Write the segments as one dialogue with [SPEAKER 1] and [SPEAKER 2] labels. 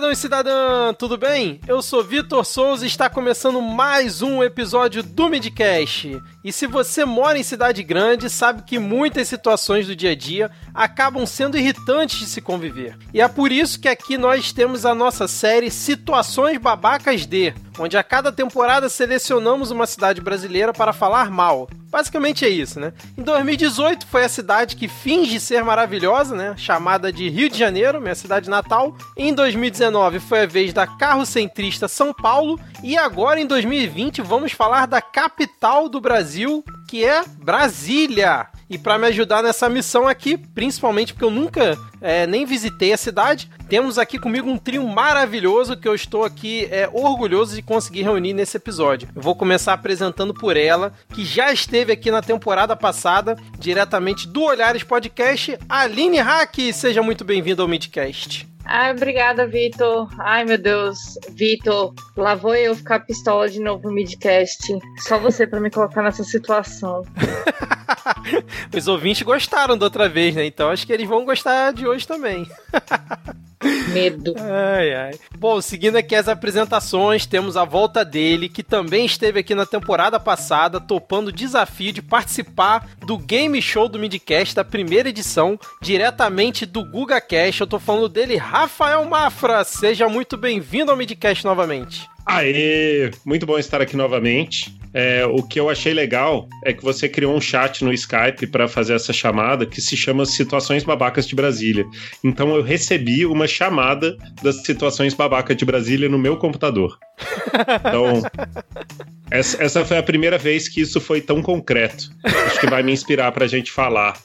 [SPEAKER 1] cidadão e cidadã, tudo bem? Eu sou Vitor Souza e está começando mais um episódio do Midcast. E se você mora em cidade grande, sabe que muitas situações do dia a dia acabam sendo irritantes de se conviver. E é por isso que aqui nós temos a nossa série Situações Babacas D, onde a cada temporada selecionamos uma cidade brasileira para falar mal. Basicamente é isso, né? Em 2018 foi a cidade que finge ser maravilhosa, né? Chamada de Rio de Janeiro, minha cidade natal. Em 2019 foi a vez da carrocentrista São Paulo. E agora em 2020 vamos falar da capital do Brasil, que é Brasília. E para me ajudar nessa missão aqui, principalmente porque eu nunca é, nem visitei a cidade, temos aqui comigo um trio maravilhoso que eu estou aqui é, orgulhoso de conseguir reunir nesse episódio. Eu vou começar apresentando por ela, que já esteve aqui na temporada passada, diretamente do Olhares Podcast, Aline Hack. Seja muito bem-vindo ao Midcast.
[SPEAKER 2] Ai, obrigada, Vitor. Ai, meu Deus. Vitor, lá vou eu ficar pistola de novo no midcast. Só você para me colocar nessa situação.
[SPEAKER 1] Os ouvintes gostaram da outra vez, né? Então acho que eles vão gostar de hoje também.
[SPEAKER 2] Medo.
[SPEAKER 1] Ai, ai. Bom, seguindo aqui as apresentações, temos a volta dele, que também esteve aqui na temporada passada, topando o desafio de participar do Game Show do Midcast da primeira edição, diretamente do Guga Cash. Eu tô falando dele, Rafael Mafra. Seja muito bem-vindo ao Midcast novamente.
[SPEAKER 3] Aê! Muito bom estar aqui novamente. É, o que eu achei legal é que você criou um chat no Skype para fazer essa chamada que se chama Situações Babacas de Brasília. Então eu recebi uma chamada das Situações Babacas de Brasília no meu computador. Então, essa, essa foi a primeira vez que isso foi tão concreto. Acho que vai me inspirar para a gente falar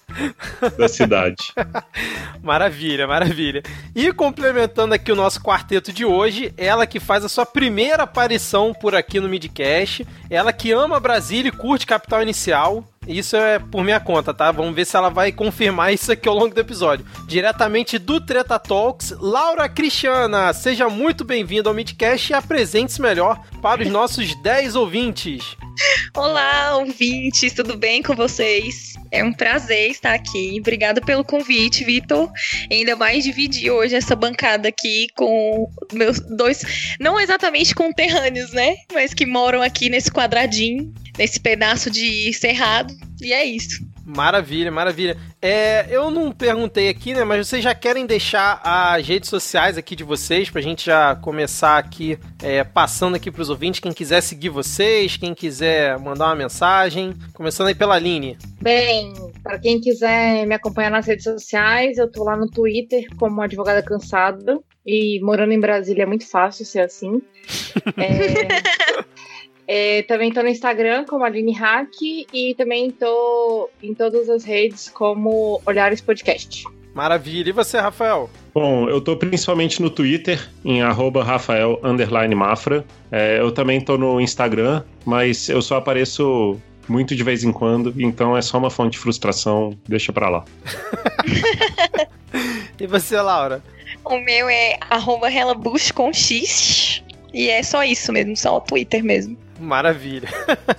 [SPEAKER 3] da cidade.
[SPEAKER 1] Maravilha, maravilha. E complementando aqui o nosso quarteto de hoje, ela que faz a sua primeira aparição por aqui no Midcast, ela que ama Brasília e curte Capital Inicial. Isso é por minha conta, tá? Vamos ver se ela vai confirmar isso aqui ao longo do episódio. Diretamente do Treta Talks, Laura Cristiana, seja muito bem-vinda ao Midcast e apresente-se melhor para os nossos 10 ouvintes.
[SPEAKER 4] Olá, ouvintes, tudo bem com vocês? É um prazer estar aqui. Obrigada pelo convite, Vitor. Ainda mais dividir hoje essa bancada aqui com meus dois, não exatamente conterrâneos, né? Mas que moram aqui nesse quadradinho, nesse pedaço de cerrado. E é isso.
[SPEAKER 1] Maravilha, maravilha. É, eu não perguntei aqui, né? Mas vocês já querem deixar as redes sociais aqui de vocês pra gente já começar aqui é, passando aqui pros ouvintes. Quem quiser seguir vocês, quem quiser mandar uma mensagem. Começando aí pela Aline.
[SPEAKER 2] Bem, para quem quiser me acompanhar nas redes sociais, eu tô lá no Twitter como advogada cansada. E morando em Brasília é muito fácil ser assim. É. É, também tô no Instagram como Aline Hack e também tô em todas as redes como Olhares Podcast.
[SPEAKER 1] Maravilha. E você, Rafael?
[SPEAKER 3] Bom, eu tô principalmente no Twitter, em arroba Rafael Mafra. É, eu também tô no Instagram, mas eu só apareço muito de vez em quando, então é só uma fonte de frustração, deixa pra lá.
[SPEAKER 1] e você, Laura?
[SPEAKER 4] O meu é arroba com X. E é só isso mesmo, só o Twitter mesmo.
[SPEAKER 1] Maravilha.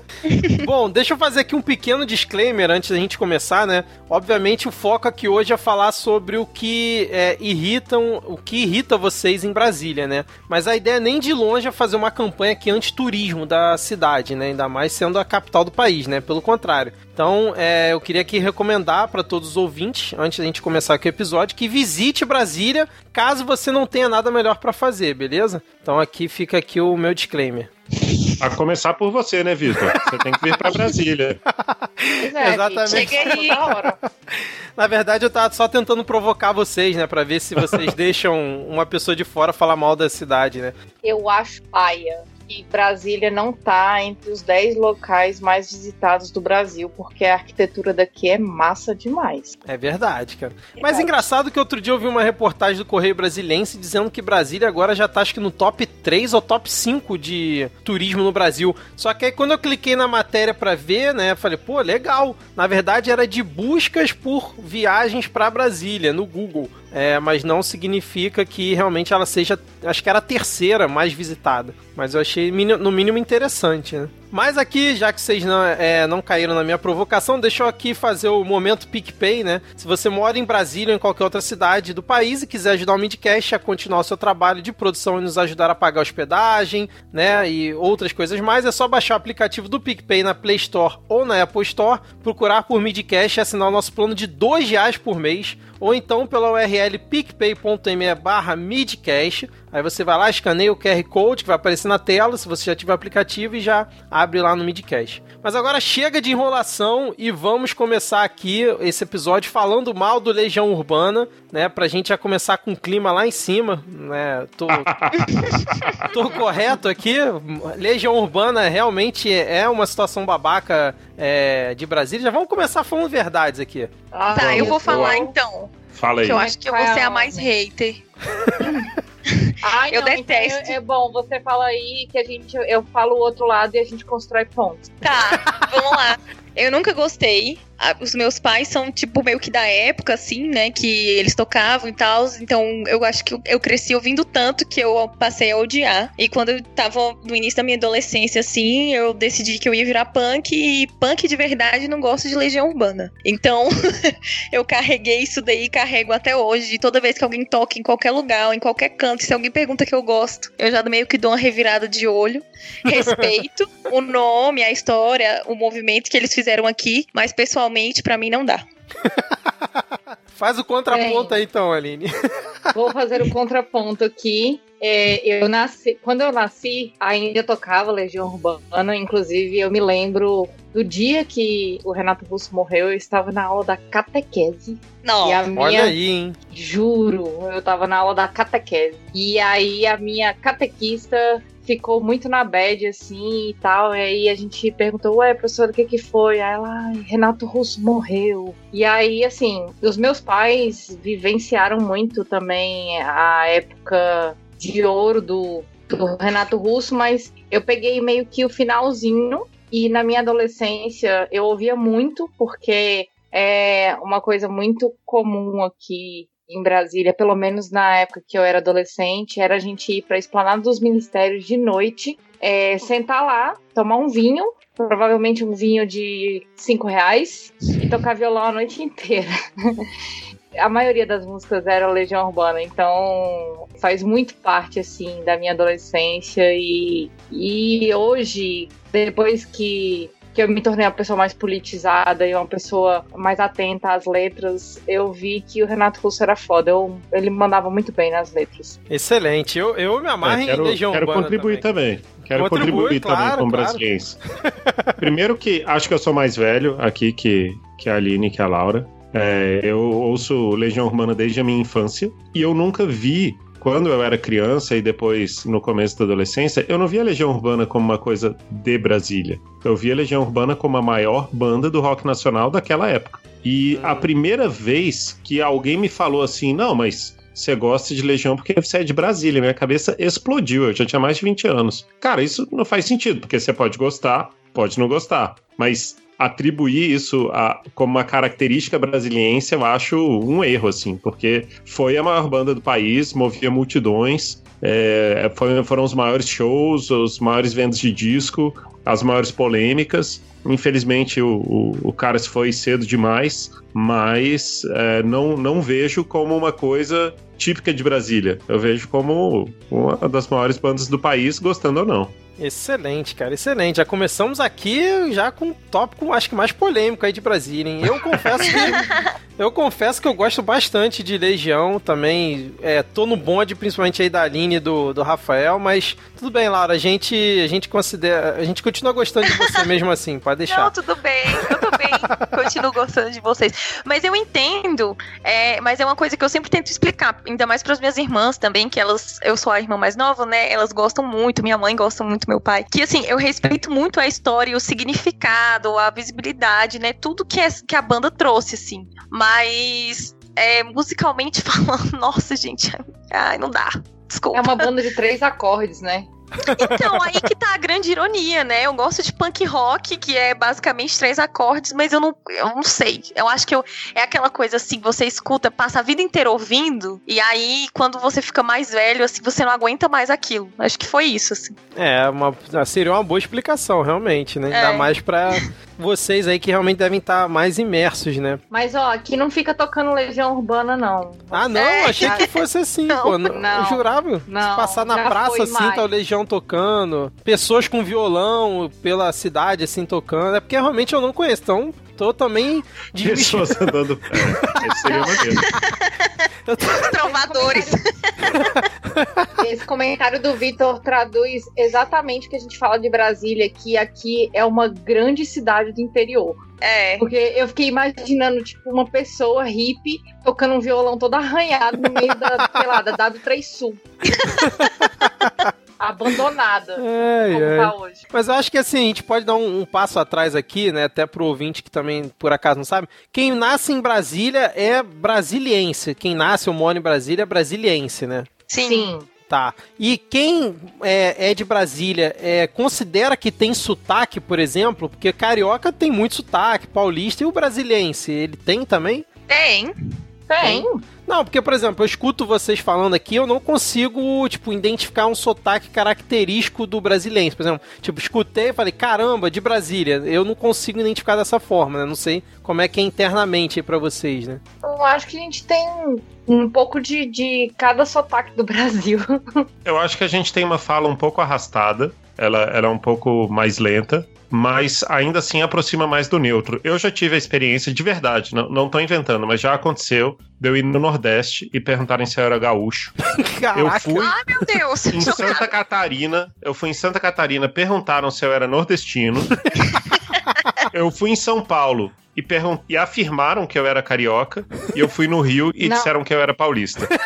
[SPEAKER 1] Bom, deixa eu fazer aqui um pequeno disclaimer antes da gente começar, né? Obviamente o foco aqui hoje é falar sobre o que é, irritam, o que irrita vocês em Brasília, né? Mas a ideia nem de longe é fazer uma campanha aqui anti-turismo da cidade, né? Ainda mais sendo a capital do país, né? Pelo contrário. Então, é, eu queria aqui recomendar para todos os ouvintes, antes da gente começar aqui o episódio, que visite Brasília, caso você não tenha nada melhor para fazer, beleza? Então aqui fica aqui o meu disclaimer.
[SPEAKER 3] A começar por você, né, Vitor? Você tem que vir para Brasília.
[SPEAKER 2] É, Exatamente. Chega aí.
[SPEAKER 1] Na verdade, eu tava só tentando provocar vocês, né? Pra ver se vocês deixam uma pessoa de fora falar mal da cidade, né?
[SPEAKER 2] Eu acho paia que Brasília não está entre os 10 locais mais visitados do Brasil, porque a arquitetura daqui é massa demais.
[SPEAKER 1] É verdade, cara. Verdade. Mas engraçado que outro dia eu vi uma reportagem do Correio Brasilense dizendo que Brasília agora já tá acho que no top 3 ou top 5 de turismo no Brasil. Só que aí quando eu cliquei na matéria para ver, né, eu falei, pô, legal. Na verdade era de buscas por viagens para Brasília no Google. É, mas não significa que realmente ela seja, acho que era a terceira mais visitada. Mas eu achei no mínimo interessante, né? Mas aqui, já que vocês não, é, não caíram na minha provocação, deixa eu aqui fazer o momento PicPay, né? Se você mora em Brasília ou em qualquer outra cidade do país e quiser ajudar o Midcast a continuar o seu trabalho de produção e nos ajudar a pagar hospedagem, né? E outras coisas mais, é só baixar o aplicativo do PicPay na Play Store ou na Apple Store, procurar por Midcast e assinar o nosso plano de R$ reais por mês ou então pela URL picpay.me barra midcast. Aí você vai lá, escaneia o QR Code que vai aparecer na tela, se você já tiver o aplicativo, e já abre lá no Midcast. Mas agora chega de enrolação e vamos começar aqui esse episódio falando mal do Legião Urbana, né? Pra gente já começar com o clima lá em cima, né? Tô, tô correto aqui? Legião Urbana realmente é uma situação babaca é, de Brasília. Já vamos começar falando verdades aqui.
[SPEAKER 4] Ah, tá, eu vou falar então.
[SPEAKER 3] Fala aí.
[SPEAKER 4] eu acho que eu vou ser a mais hater.
[SPEAKER 2] Ai, eu não, então detesto. Então é, é, bom, você fala aí que a gente, eu falo o outro lado e a gente constrói pontos.
[SPEAKER 4] Tá, vamos lá. Eu nunca gostei os meus pais são, tipo, meio que da época, assim, né? Que eles tocavam e tal. Então, eu acho que eu cresci ouvindo tanto que eu passei a odiar. E quando eu tava no início da minha adolescência, assim, eu decidi que eu ia virar punk. E punk de verdade não gosto de Legião Urbana. Então, eu carreguei isso daí e carrego até hoje. Toda vez que alguém toca em qualquer lugar, ou em qualquer canto, se alguém pergunta que eu gosto, eu já meio que dou uma revirada de olho. Respeito o nome, a história, o movimento que eles fizeram aqui. Mas, pessoal, pessoalmente, para mim não dá.
[SPEAKER 1] Faz o contraponto Bem, aí então, Aline.
[SPEAKER 2] Vou fazer o contraponto aqui. É, eu nasci, quando eu nasci, ainda tocava Legião Urbana, inclusive eu me lembro do dia que o Renato Russo morreu, eu estava na aula da catequese.
[SPEAKER 1] Não,
[SPEAKER 2] e
[SPEAKER 1] a minha, olha aí, hein?
[SPEAKER 2] Juro, eu estava na aula da catequese. E aí a minha catequista ficou muito na bad, assim, e tal. E aí a gente perguntou, ué, professora, o que que foi? Aí ela, Renato Russo morreu. E aí, assim, os meus pais vivenciaram muito também a época de ouro do, do Renato Russo, mas eu peguei meio que o finalzinho. E na minha adolescência eu ouvia muito, porque é uma coisa muito comum aqui em Brasília, pelo menos na época que eu era adolescente, era a gente ir para a esplanada dos ministérios de noite, é, sentar lá, tomar um vinho, provavelmente um vinho de cinco reais, e tocar violão a noite inteira. a maioria das músicas era Legião Urbana, então faz muito parte assim da minha adolescência e, e hoje depois que que eu me tornei uma pessoa mais politizada e uma pessoa mais atenta às letras, eu vi que o Renato Russo era foda. Eu, ele mandava muito bem nas letras.
[SPEAKER 1] Excelente. Eu, eu me amarro é,
[SPEAKER 3] quero,
[SPEAKER 1] em Legião
[SPEAKER 3] Quero contribuir também. também. Quero contribuir claro, também com claro. brasileiros. Primeiro que acho que eu sou mais velho aqui que, que a Aline e que a Laura. É, eu ouço Legião Urbana desde a minha infância e eu nunca vi quando eu era criança e depois no começo da adolescência, eu não via Legião Urbana como uma coisa de Brasília. Eu via Legião Urbana como a maior banda do rock nacional daquela época. E a hum. primeira vez que alguém me falou assim, não, mas você gosta de Legião porque você é de Brasília. Minha cabeça explodiu, eu já tinha mais de 20 anos. Cara, isso não faz sentido, porque você pode gostar, pode não gostar. Mas atribuir isso a, como uma característica brasiliense, eu acho um erro, assim, porque foi a maior banda do país, movia multidões, é, foi, foram os maiores shows, os maiores vendas de disco, as maiores polêmicas. Infelizmente o, o, o cara se foi cedo demais, mas é, não, não vejo como uma coisa típica de Brasília. Eu vejo como uma das maiores bandas do país, gostando ou não.
[SPEAKER 1] Excelente, cara, excelente. Já começamos aqui já com um tópico, acho que mais polêmico aí de Brasília, hein? Eu confesso que eu confesso que eu gosto bastante de Legião também. É, tô no bonde, principalmente aí da Aline e do, do Rafael, mas tudo bem, Laura, a gente, a gente considera. A gente continua gostando de você mesmo assim, pode deixar.
[SPEAKER 4] Não, tudo bem, tudo bem. Continuo gostando de vocês. Mas eu entendo, é, mas é uma coisa que eu sempre tento explicar, ainda mais para as minhas irmãs também, que elas, eu sou a irmã mais nova, né? Elas gostam muito, minha mãe gosta muito meu pai, que assim, eu respeito muito a história, o significado, a visibilidade, né? Tudo que, é, que a banda trouxe, assim. Mas é, musicalmente falando, nossa, gente, ai, não dá. Desculpa.
[SPEAKER 2] É uma banda de três acordes, né?
[SPEAKER 4] Então, aí que tá a grande ironia, né? Eu gosto de punk rock, que é basicamente três acordes, mas eu não, eu não sei. Eu acho que eu, é aquela coisa assim, você escuta, passa a vida inteira ouvindo, e aí quando você fica mais velho, assim, você não aguenta mais aquilo. Acho que foi isso, assim.
[SPEAKER 1] É, uma, seria uma boa explicação, realmente, né? Ainda
[SPEAKER 4] É.
[SPEAKER 1] mais pra vocês aí que realmente devem estar mais imersos, né?
[SPEAKER 2] Mas ó, aqui não fica tocando Legião Urbana, não.
[SPEAKER 1] Ah, não,
[SPEAKER 4] É,
[SPEAKER 1] achei
[SPEAKER 2] já-
[SPEAKER 1] que fosse assim,
[SPEAKER 4] Não,
[SPEAKER 1] pô. Não,
[SPEAKER 2] não.
[SPEAKER 1] eu jurava.
[SPEAKER 2] Não,
[SPEAKER 1] Se passar na praça assim,
[SPEAKER 2] mais.
[SPEAKER 1] tá o Legião tocando, pessoas com violão pela cidade assim tocando. É porque realmente eu não conheço, então tô também desmistificando.
[SPEAKER 3] Pessoas andando. É, esse seria maneiro.
[SPEAKER 4] Trovadores.
[SPEAKER 2] Esse comentário do Vitor traduz exatamente o que a gente fala de Brasília, que aqui é uma grande cidade do interior.
[SPEAKER 4] É.
[SPEAKER 2] Porque eu fiquei imaginando, tipo, uma pessoa hippie tocando um violão todo arranhado no meio da, sei lá, da W3 Sul. Abandonada.
[SPEAKER 1] Ai,
[SPEAKER 2] Como
[SPEAKER 1] ai.
[SPEAKER 2] tá hoje.
[SPEAKER 1] Mas eu acho que assim, a gente pode dar um, um passo atrás aqui, né? Até pro ouvinte que também, por acaso, não sabe. Quem nasce em Brasília é brasiliense. Quem nasce ou mora em Brasília é brasiliense, né?
[SPEAKER 4] Sim.
[SPEAKER 2] Sim.
[SPEAKER 1] Tá. E quem é, é de Brasília é, considera que tem sotaque, por exemplo? Porque carioca tem muito sotaque, paulista e o brasiliense, ele tem também?
[SPEAKER 4] Tem.
[SPEAKER 2] Tem.
[SPEAKER 1] Não, porque, por exemplo, eu escuto vocês falando aqui, eu não consigo, tipo, identificar um sotaque característico do brasileiro. Por exemplo, tipo, escutei e falei, caramba, de Brasília. Eu não consigo identificar dessa forma, né? Não sei como é que é internamente aí pra vocês, né?
[SPEAKER 2] Eu acho que a gente tem um pouco de, de cada sotaque do Brasil.
[SPEAKER 3] Eu acho que a gente tem uma fala um pouco arrastada. Ela, ela é um pouco mais lenta. Mas ainda assim aproxima mais do neutro. Eu já tive a experiência de verdade, não, não tô inventando, mas já aconteceu de eu ir no Nordeste e perguntarem se eu era gaúcho. Eu
[SPEAKER 1] Caraca.
[SPEAKER 3] fui
[SPEAKER 4] Ai, meu Deus.
[SPEAKER 3] em Santa. Catarina, eu fui em Santa Catarina, perguntaram se eu era nordestino. eu fui em São Paulo e, pergun- e afirmaram que eu era carioca. E eu fui no Rio e
[SPEAKER 2] Não.
[SPEAKER 3] disseram que eu era paulista.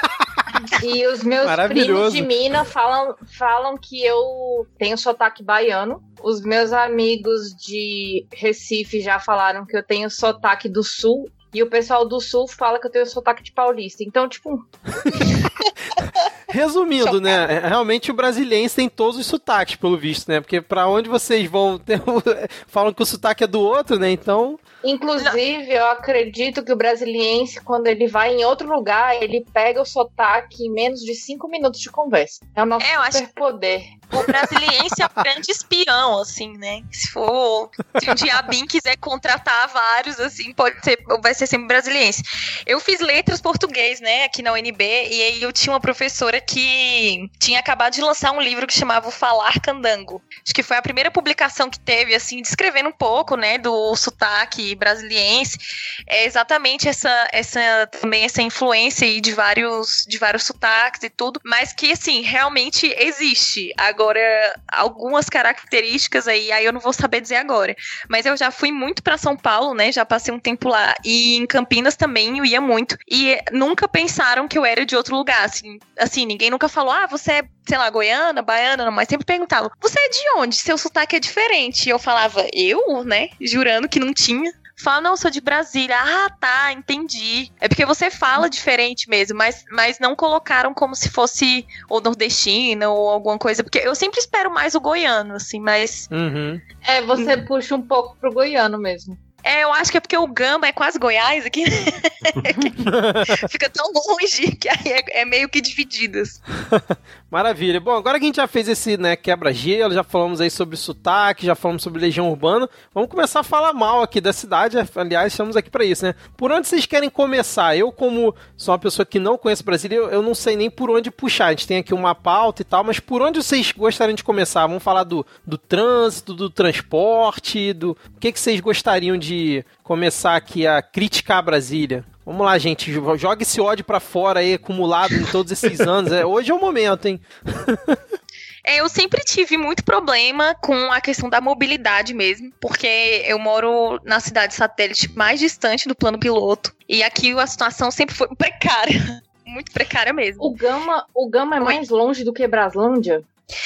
[SPEAKER 2] E os meus primos de Minas falam, falam que eu tenho sotaque baiano. Os meus amigos de Recife já falaram que eu tenho sotaque do Sul. E o pessoal do Sul fala que eu tenho sotaque de paulista. Então, tipo,
[SPEAKER 1] Resumindo, né? é, Realmente o brasileiro tem todos os sotaques, pelo visto, né? Porque pra onde vocês vão, tem falam que o sotaque é do outro, né? Então.
[SPEAKER 2] inclusive, eu acredito que o brasiliense, quando ele vai em outro lugar, ele pega o sotaque em menos de cinco minutos de conversa. É o nosso
[SPEAKER 4] É, eu acho-
[SPEAKER 2] superpoder.
[SPEAKER 4] O brasiliense é o grande espião, assim, né? Se for. Se um diabinho quiser contratar vários, assim, pode ser. Vai ser sempre brasiliense. Eu fiz letras português, né, aqui na UNB, e aí eu tinha uma professora que tinha acabado de lançar um livro que chamava O Falar Candango. Acho que foi a primeira publicação que teve, assim, descrevendo um pouco, né, do sotaque brasiliense. É exatamente essa, essa também essa influência aí de vários, de vários sotaques e tudo, mas que, assim, realmente existe. Agora, algumas características aí, aí eu não vou saber dizer agora. Mas eu já fui muito pra São Paulo, né? Já passei um tempo lá. E em Campinas também eu ia muito. E nunca pensaram que eu era de outro lugar. Assim, assim ninguém nunca falou, ah, você é, sei lá, goiana, baiana, não, mas sempre perguntavam, você é de onde? Seu sotaque é diferente. E eu falava, eu, né? Jurando que não tinha. Fala, não, sou de Brasília. Ah, tá, entendi. É porque você fala diferente mesmo, mas, mas não colocaram como se fosse ou nordestina ou alguma coisa. Porque eu sempre espero mais o goiano, assim, mas.
[SPEAKER 1] Uhum.
[SPEAKER 2] É, você puxa um pouco pro goiano mesmo.
[SPEAKER 4] É, eu acho que é porque o Gama é quase Goiás aqui. Fica tão longe que aí é, é meio que divididas.
[SPEAKER 1] Maravilha. Bom, agora que a gente já fez esse né, quebra-gelo, já falamos aí sobre sotaque, já falamos sobre Legião Urbana, vamos começar a falar mal aqui da cidade. Aliás, estamos aqui para isso, né? Por onde vocês querem começar? Eu, como sou uma pessoa que não conhece Brasília, eu, eu não sei nem por onde puxar. A gente tem aqui uma pauta e tal, mas por onde vocês gostariam de começar? Vamos falar do, do trânsito, do transporte, do. O que, que vocês gostariam de começar aqui a criticar Brasília? Vamos lá, gente. jo- Joga esse ódio pra fora aí, acumulado em todos esses anos. É, hoje é o momento, hein?
[SPEAKER 4] É, eu sempre tive muito problema com a questão da mobilidade mesmo, porque eu moro na cidade satélite mais distante do plano piloto. E aqui a situação sempre foi precária. Muito precária mesmo.
[SPEAKER 2] O Gama, o Gama é mais longe do que Braslândia?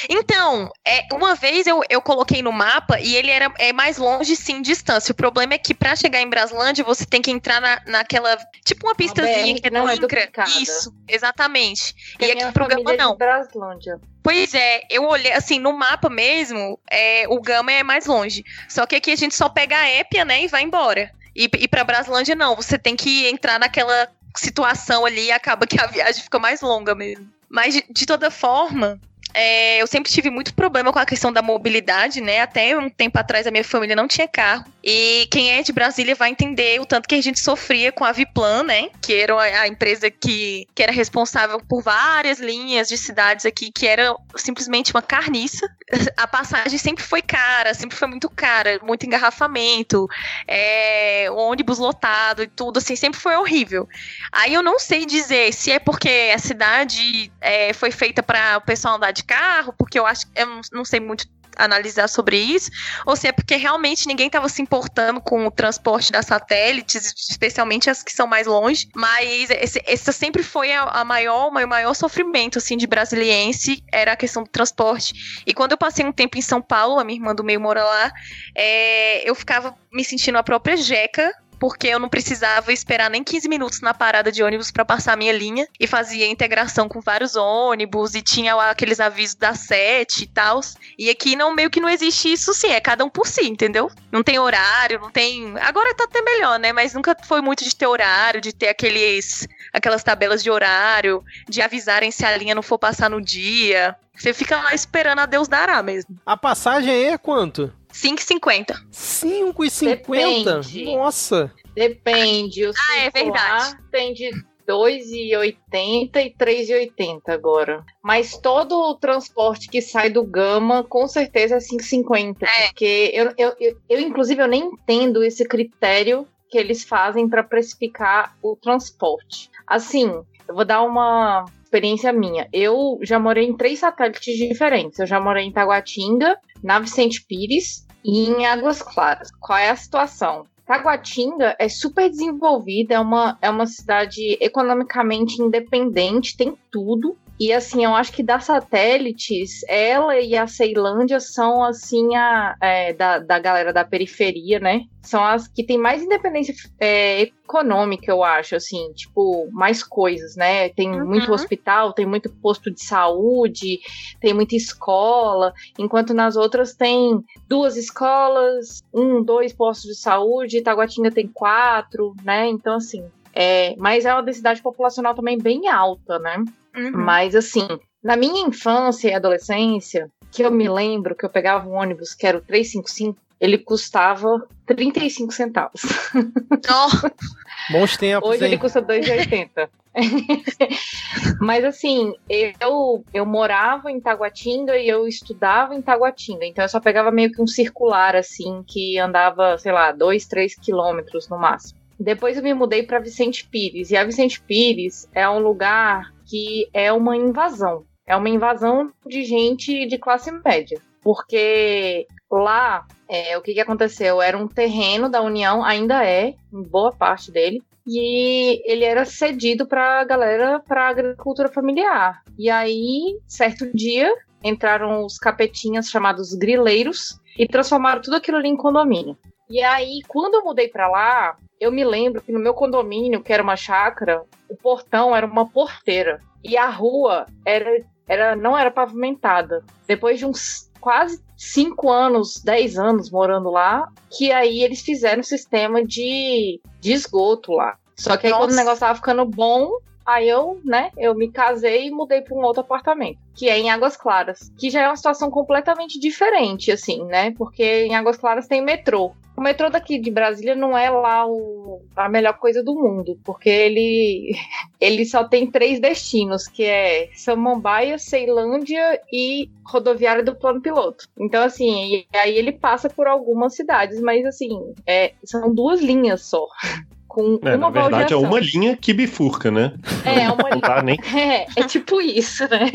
[SPEAKER 4] Então, é, uma vez eu, eu coloquei no mapa e ele era é mais longe, sim, distância. O problema é que para chegar em Braslândia, você tem que entrar na, naquela. Tipo uma pistazinha que é
[SPEAKER 2] não é duplicada.
[SPEAKER 4] Isso, exatamente.
[SPEAKER 2] Porque
[SPEAKER 4] e aqui no programa
[SPEAKER 2] família é
[SPEAKER 4] não.
[SPEAKER 2] Braslândia.
[SPEAKER 4] Pois é, eu olhei, assim, no mapa mesmo, é, o Gama é mais longe. Só que aqui a gente só pega a Épia, né, e vai embora. E, e pra Braslândia, não. Você tem que entrar naquela situação ali e acaba que a viagem fica mais longa mesmo. Mas, de, de toda forma, é, eu sempre tive muito problema com a questão da mobilidade, né? Até um tempo atrás a minha família não tinha carro. E quem é de Brasília vai entender o tanto que a gente sofria com a Viplan, né? Que era a empresa que, que era responsável por várias linhas de cidades aqui, que era simplesmente uma carniça. A passagem sempre foi cara, sempre foi muito cara, muito engarrafamento, é, ônibus lotado e tudo, assim, sempre foi horrível. Aí eu não sei dizer se é porque a cidade é, foi feita para o pessoal andar de carro, porque eu acho eu não, sei muito analisar sobre isso, ou se é porque realmente ninguém estava se importando com o transporte das satélites, especialmente as que são mais longe. Mas esse, esse sempre foi a, a maior, o maior sofrimento assim de brasiliense era a questão do transporte. E quando eu passei um tempo em São Paulo, a minha irmã do meio mora lá, é, eu ficava me sentindo a própria jeca porque eu não precisava esperar nem 15 minutos na parada de ônibus para passar a minha linha e fazia integração com vários ônibus e tinha aqueles avisos da sete e tal. E aqui não meio que não existe isso, sim, é cada um por si, entendeu? Não tem horário, não tem. Agora tá até melhor, né? Mas nunca foi muito de ter horário, de ter aqueles aquelas tabelas de horário, de avisarem se a linha não for passar no dia. Você fica lá esperando a Deus dará mesmo.
[SPEAKER 1] A passagem aí é quanto?
[SPEAKER 4] 5,50.
[SPEAKER 1] 5,50?
[SPEAKER 2] Depende.
[SPEAKER 1] Nossa.
[SPEAKER 2] Depende. O
[SPEAKER 4] Ah, é verdade.
[SPEAKER 2] tem de 2,80 e 3,80 agora. Mas todo o transporte que sai do Gama, com certeza é 5,50.
[SPEAKER 4] É.
[SPEAKER 2] Porque eu, eu, eu, eu, inclusive, eu nem entendo esse critério que eles fazem para precificar o transporte. Assim, eu vou dar uma experiência minha. Eu já morei em três satélites diferentes. Eu já morei em Taguatinga, na Vicente Pires e em Águas Claras. Qual é a situação? Taguatinga é super desenvolvida, é uma, é uma cidade economicamente independente, tem tudo. E assim, eu acho que das satélites, ela e a Ceilândia são assim a é, da, da galera da periferia, né? São as que têm mais independência é, econômica, eu acho, assim, tipo, mais coisas, né? Tem
[SPEAKER 4] Uhum.
[SPEAKER 2] muito hospital, tem muito posto de saúde, tem muita escola, enquanto nas outras tem duas escolas, um, dois postos de saúde, Taguatinga tem quatro, né? Então, assim, é, mas é uma densidade populacional também bem alta, né?
[SPEAKER 4] Uhum.
[SPEAKER 2] Mas assim, na minha infância e adolescência, que eu me lembro que eu pegava um ônibus que era o 355, ele custava 35 centavos.
[SPEAKER 4] Ó,
[SPEAKER 1] Bons tempos,
[SPEAKER 2] Hoje ele
[SPEAKER 1] hein?
[SPEAKER 2] custa 2,80. Mas assim, eu, eu morava em Taguatinga e eu estudava em Taguatinga. Então eu só pegava meio que um circular, assim, que andava, sei lá, 2, 3 quilômetros no máximo. Depois eu me mudei para Vicente Pires. E a Vicente Pires é um lugar que é uma invasão. É uma invasão de gente de classe média. Porque lá, é, o que, que aconteceu? Era um terreno da União, ainda é, boa parte dele. E ele era cedido para galera para agricultura familiar. E aí, certo dia, entraram os capetinhas chamados grileiros e transformaram tudo aquilo ali em condomínio. E aí, quando eu mudei para lá, eu me lembro que no meu condomínio, que era uma chácara, o portão era uma porteira e a rua era, era não era pavimentada. Depois de uns quase cinco anos, dez anos morando lá, que aí eles fizeram um sistema de, de esgoto lá. Só que aí
[SPEAKER 4] Nossa.
[SPEAKER 2] quando o negócio tava ficando bom, aí eu, né, eu me casei e mudei para um outro apartamento, que é em Águas Claras, que já é uma situação completamente diferente, assim, né? Porque em Águas Claras tem metrô. O metrô daqui de Brasília não é lá o, a melhor coisa do mundo, porque ele, ele só tem três destinos, que é Samambaia, Ceilândia e rodoviária do plano piloto. Então, assim, aí ele passa por algumas cidades, mas assim, é, são duas linhas só. Com
[SPEAKER 3] É,
[SPEAKER 2] uma
[SPEAKER 3] na verdade, é uma linha que bifurca, né?
[SPEAKER 2] É, uma
[SPEAKER 3] Não dá nem.
[SPEAKER 2] é, é tipo isso, né?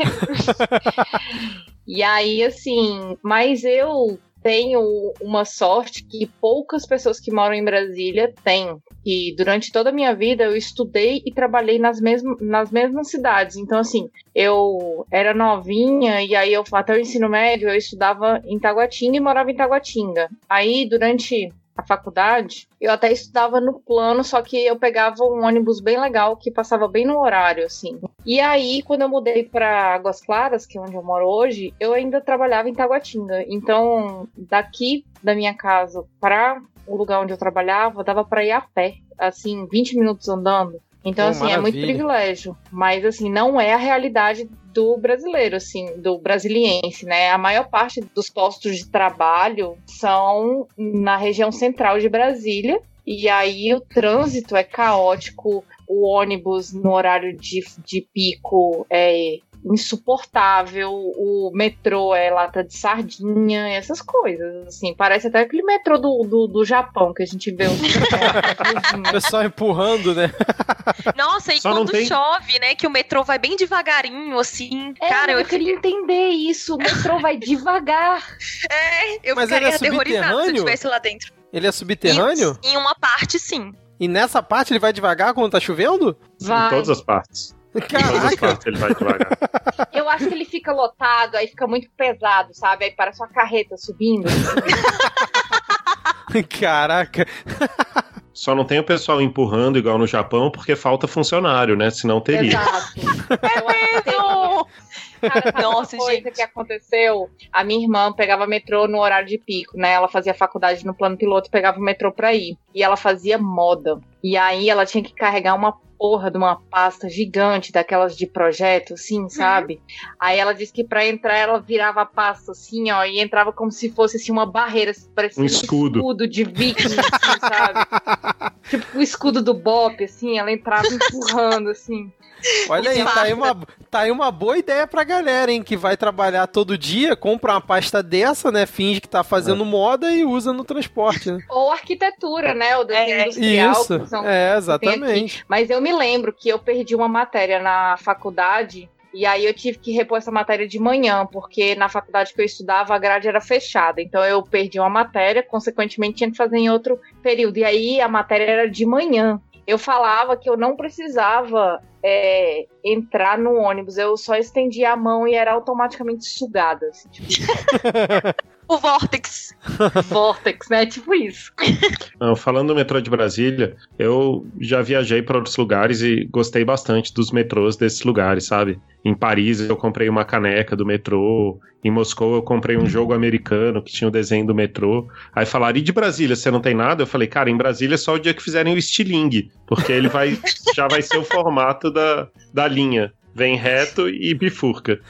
[SPEAKER 2] e aí, assim, mas eu tenho uma sorte que poucas pessoas que moram em Brasília têm. E durante toda a minha vida eu estudei e trabalhei nas, mesmas nas mesmas cidades. Então, assim, eu era novinha e aí eu até o ensino médio eu estudava em Taguatinga e morava em Taguatinga. Aí, durante a faculdade, eu até estudava no plano, só que eu pegava um ônibus bem legal que passava bem no horário, assim. E aí, quando eu mudei para Águas Claras, que é onde eu moro hoje, eu ainda trabalhava em Taguatinga. Então, daqui da minha casa para o lugar onde eu trabalhava, dava para ir a pé, assim, 20 minutos andando. Então,
[SPEAKER 1] Pô,
[SPEAKER 2] assim,
[SPEAKER 1] maravilha.
[SPEAKER 2] é muito privilégio. Mas, assim, não é a realidade do brasileiro, assim, do brasiliense, né? A maior parte dos postos de trabalho são na região central de Brasília. E aí o trânsito é caótico, o ônibus no horário de, de pico é insuportável, o metrô é lata de sardinha, essas coisas, assim, parece até aquele metrô do, do, do Japão que a gente vê os
[SPEAKER 1] O pessoal empurrando, né?
[SPEAKER 4] Nossa, e
[SPEAKER 3] Só
[SPEAKER 4] quando
[SPEAKER 3] tem-
[SPEAKER 4] chove, né? Que o metrô vai bem devagarinho, assim.
[SPEAKER 2] É,
[SPEAKER 4] cara, eu,
[SPEAKER 2] eu queria entender isso, o metrô vai devagar.
[SPEAKER 4] eu
[SPEAKER 1] Mas ele
[SPEAKER 4] ficaria
[SPEAKER 1] é
[SPEAKER 4] aterrorizada se eu
[SPEAKER 1] subterrâneo?
[SPEAKER 4] estivesse lá dentro.
[SPEAKER 1] Ele é subterrâneo?
[SPEAKER 4] Em, em uma parte, sim.
[SPEAKER 1] E nessa parte ele vai devagar quando tá chovendo?
[SPEAKER 2] Vai.
[SPEAKER 3] Em todas as partes.
[SPEAKER 1] Caraca!
[SPEAKER 3] ele vai devagar.
[SPEAKER 2] Eu acho que ele fica lotado, aí fica muito pesado, sabe? Aí parece uma carreta subindo.
[SPEAKER 1] Caraca!
[SPEAKER 3] Só não tem o pessoal empurrando igual no Japão porque falta funcionário, né? Senão teria.
[SPEAKER 2] Exato. Eu acho que tem-
[SPEAKER 4] Não!
[SPEAKER 2] Cara, sabe
[SPEAKER 4] Nossa,
[SPEAKER 2] uma coisa
[SPEAKER 4] gente.
[SPEAKER 2] que aconteceu? A minha irmã pegava metrô no horário de pico, né? Ela fazia faculdade no plano piloto e pegava o metrô pra ir. E ela fazia moda. E aí ela tinha que carregar uma porra de uma pasta gigante daquelas de projeto, assim, sabe? Aí ela disse que pra entrar ela virava a pasta assim, ó, e entrava como se fosse assim uma barreira, parecia
[SPEAKER 3] Um escudo.
[SPEAKER 2] escudo de viking, assim, sabe? tipo o escudo do Bop, assim, ela entrava empurrando, assim.
[SPEAKER 1] Olha aí, tá aí, uma, tá aí uma boa ideia pra galera, hein? Que vai trabalhar todo dia, compra uma pasta dessa, né? Finge que tá fazendo moda e usa no transporte, né?
[SPEAKER 2] Ou arquitetura, né? O desenho
[SPEAKER 4] É,
[SPEAKER 2] industrial.
[SPEAKER 1] Isso,
[SPEAKER 2] que são-
[SPEAKER 1] é, exatamente.
[SPEAKER 2] Mas eu me lembro que eu perdi uma matéria na faculdade. E aí eu tive que repor essa matéria de manhã, porque na faculdade que eu estudava a grade era fechada. Então eu perdi uma matéria, consequentemente tinha que fazer em outro período. E aí a matéria era de manhã. Eu falava que eu não precisava é, entrar no ônibus, eu só estendia a mão e era automaticamente sugada. Assim, tipo,
[SPEAKER 4] O Vortex.
[SPEAKER 2] vortex, né? Tipo isso.
[SPEAKER 3] Não, falando do metrô de Brasília, eu já viajei para outros lugares e gostei bastante dos metrôs desses lugares, sabe? Em Paris eu comprei uma caneca do metrô, em Moscou eu comprei um jogo americano que tinha o desenho do metrô. Aí falaram, e de Brasília, você não tem nada? Eu falei, cara, em Brasília é só o dia que fizerem o estilingue, porque ele vai já vai ser o formato da, da linha. Vem reto e bifurca.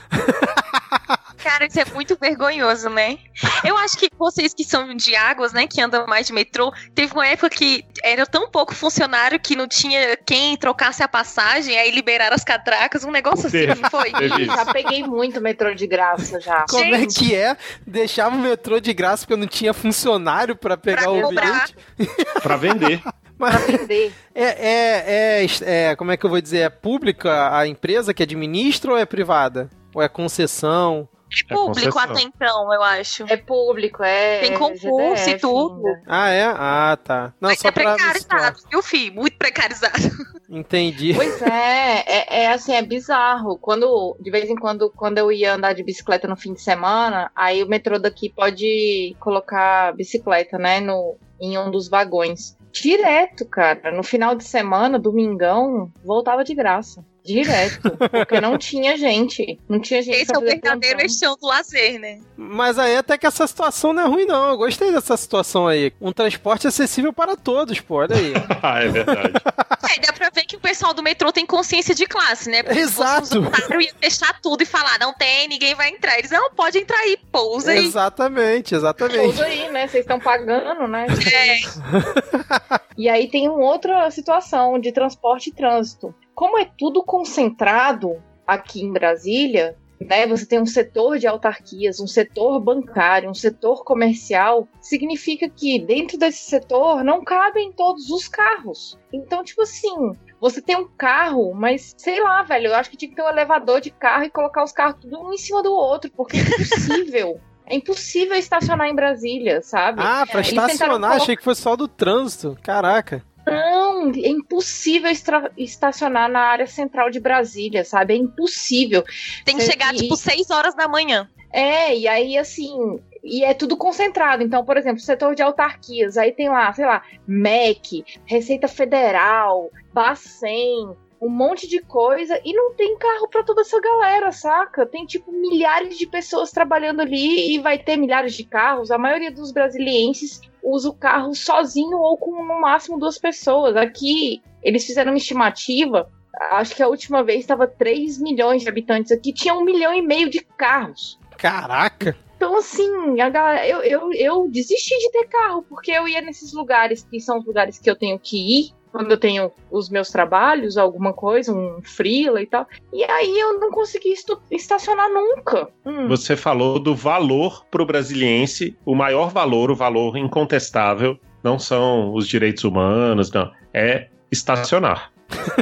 [SPEAKER 4] Cara, isso é muito vergonhoso, né? Eu acho que vocês que são de águas, né, que andam mais de metrô, teve uma época que era tão pouco funcionário que não tinha quem trocasse a passagem, aí liberaram as catracas, um negócio assim, não foi?
[SPEAKER 2] Já peguei muito metrô de graça já.
[SPEAKER 1] Como é
[SPEAKER 4] Gente.
[SPEAKER 1] que é? Deixava o metrô de graça porque não tinha funcionário pra pegar
[SPEAKER 4] Pra
[SPEAKER 1] o
[SPEAKER 4] cobrar.
[SPEAKER 1] bilhete?
[SPEAKER 3] Pra vender.
[SPEAKER 2] Vender.
[SPEAKER 1] É, é, é, é, como é que eu vou dizer? É pública a empresa que administra ou é privada? Ou é concessão?
[SPEAKER 3] É
[SPEAKER 4] Público
[SPEAKER 3] concessão.
[SPEAKER 4] até então, eu acho.
[SPEAKER 2] É público, é.
[SPEAKER 4] Tem
[SPEAKER 2] é
[SPEAKER 4] concurso e
[SPEAKER 2] GDF
[SPEAKER 4] tudo.
[SPEAKER 2] ainda.
[SPEAKER 1] Ah, é? Ah, tá. Não,
[SPEAKER 4] Mas
[SPEAKER 1] só
[SPEAKER 4] é precarizado, viu, filho? Muito precarizado.
[SPEAKER 1] Entendi.
[SPEAKER 2] Pois é, é, é assim, é bizarro. Quando, de vez em quando, quando eu ia andar de bicicleta no fim de semana, aí o metrô daqui pode colocar bicicleta, né, no, em um dos vagões. Direto, cara. No final de semana, domingão, voltava de graça. Direto. Porque não tinha gente. Não tinha gente
[SPEAKER 4] Esse é o verdadeiro estão do lazer, né?
[SPEAKER 1] Mas aí até que essa situação não é ruim, não. Eu gostei dessa situação aí. Um transporte acessível para todos, pô. Olha aí.
[SPEAKER 3] ah, é verdade.
[SPEAKER 4] É, dá pra ver que o pessoal do metrô tem consciência de classe, né? Porque se fosse
[SPEAKER 1] Exato.
[SPEAKER 4] um otário, ia fechar tudo e falar, não tem, ninguém vai entrar. Eles, não, pode entrar aí, pousa aí.
[SPEAKER 1] exatamente, exatamente.
[SPEAKER 2] Pousa aí, né? Vocês estão pagando, né?
[SPEAKER 4] É,
[SPEAKER 2] E aí tem uma outra situação de transporte e trânsito. Como é tudo concentrado aqui em Brasília, né? Você tem um setor de autarquias, um setor bancário, um setor comercial, significa que dentro desse setor não cabem todos os carros. Então, tipo assim, você tem um carro, mas sei lá, velho, eu acho que tinha que ter um elevador de carro e colocar os carros tudo um em cima do outro, porque é impossível. É impossível estacionar em Brasília, sabe?
[SPEAKER 1] Ah, pra
[SPEAKER 2] Eles
[SPEAKER 1] estacionar,
[SPEAKER 2] tentaram
[SPEAKER 1] achei que fosse só do trânsito. Caraca.
[SPEAKER 2] Não, é impossível estra- estacionar na área central de Brasília, sabe? É impossível.
[SPEAKER 4] Tem que
[SPEAKER 2] Cê-
[SPEAKER 4] chegar, tipo, 6 horas da manhã.
[SPEAKER 2] É, e aí assim, e é tudo concentrado. Então, por exemplo, setor de autarquias, aí tem lá, sei lá, MEC, Receita Federal, Bacen, um monte de coisa e não tem carro pra toda essa galera, saca? Tem tipo milhares de pessoas trabalhando ali e vai ter milhares de carros. A maioria dos brasilienses usa o carro sozinho ou com no máximo duas pessoas. Aqui eles fizeram uma estimativa. Acho que a última vez estava 3 milhões de habitantes aqui, tinha um milhão e meio de carros.
[SPEAKER 1] Caraca.
[SPEAKER 2] Então, assim, a galera, eu, eu, eu desisti de ter carro, porque eu ia nesses lugares que são os lugares que eu tenho que ir, quando eu tenho os meus trabalhos, alguma coisa, um freela e tal. E aí eu não consegui estacionar nunca. Hum.
[SPEAKER 3] Você falou do valor pro brasiliense, o maior valor, o valor incontestável, não são os direitos humanos, não, é estacionar.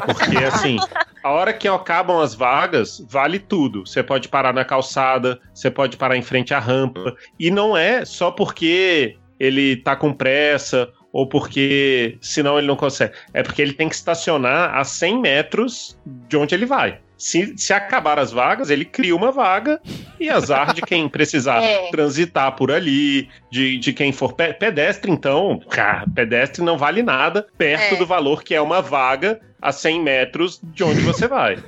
[SPEAKER 3] Porque assim, a hora que acabam as vagas, vale tudo. Você pode parar na calçada, você pode parar em frente à rampa. E não é só porque ele tá com pressa ou porque senão ele não consegue. É porque ele tem que estacionar a 100 metros de onde ele vai. Se, se acabar as vagas, ele cria uma vaga e azar de quem precisar
[SPEAKER 2] É.
[SPEAKER 3] transitar por ali, de, de quem for pe- pedestre, então, cara, pedestre não vale nada perto
[SPEAKER 4] É.
[SPEAKER 3] do valor que é uma vaga a 100 metros de onde você vai.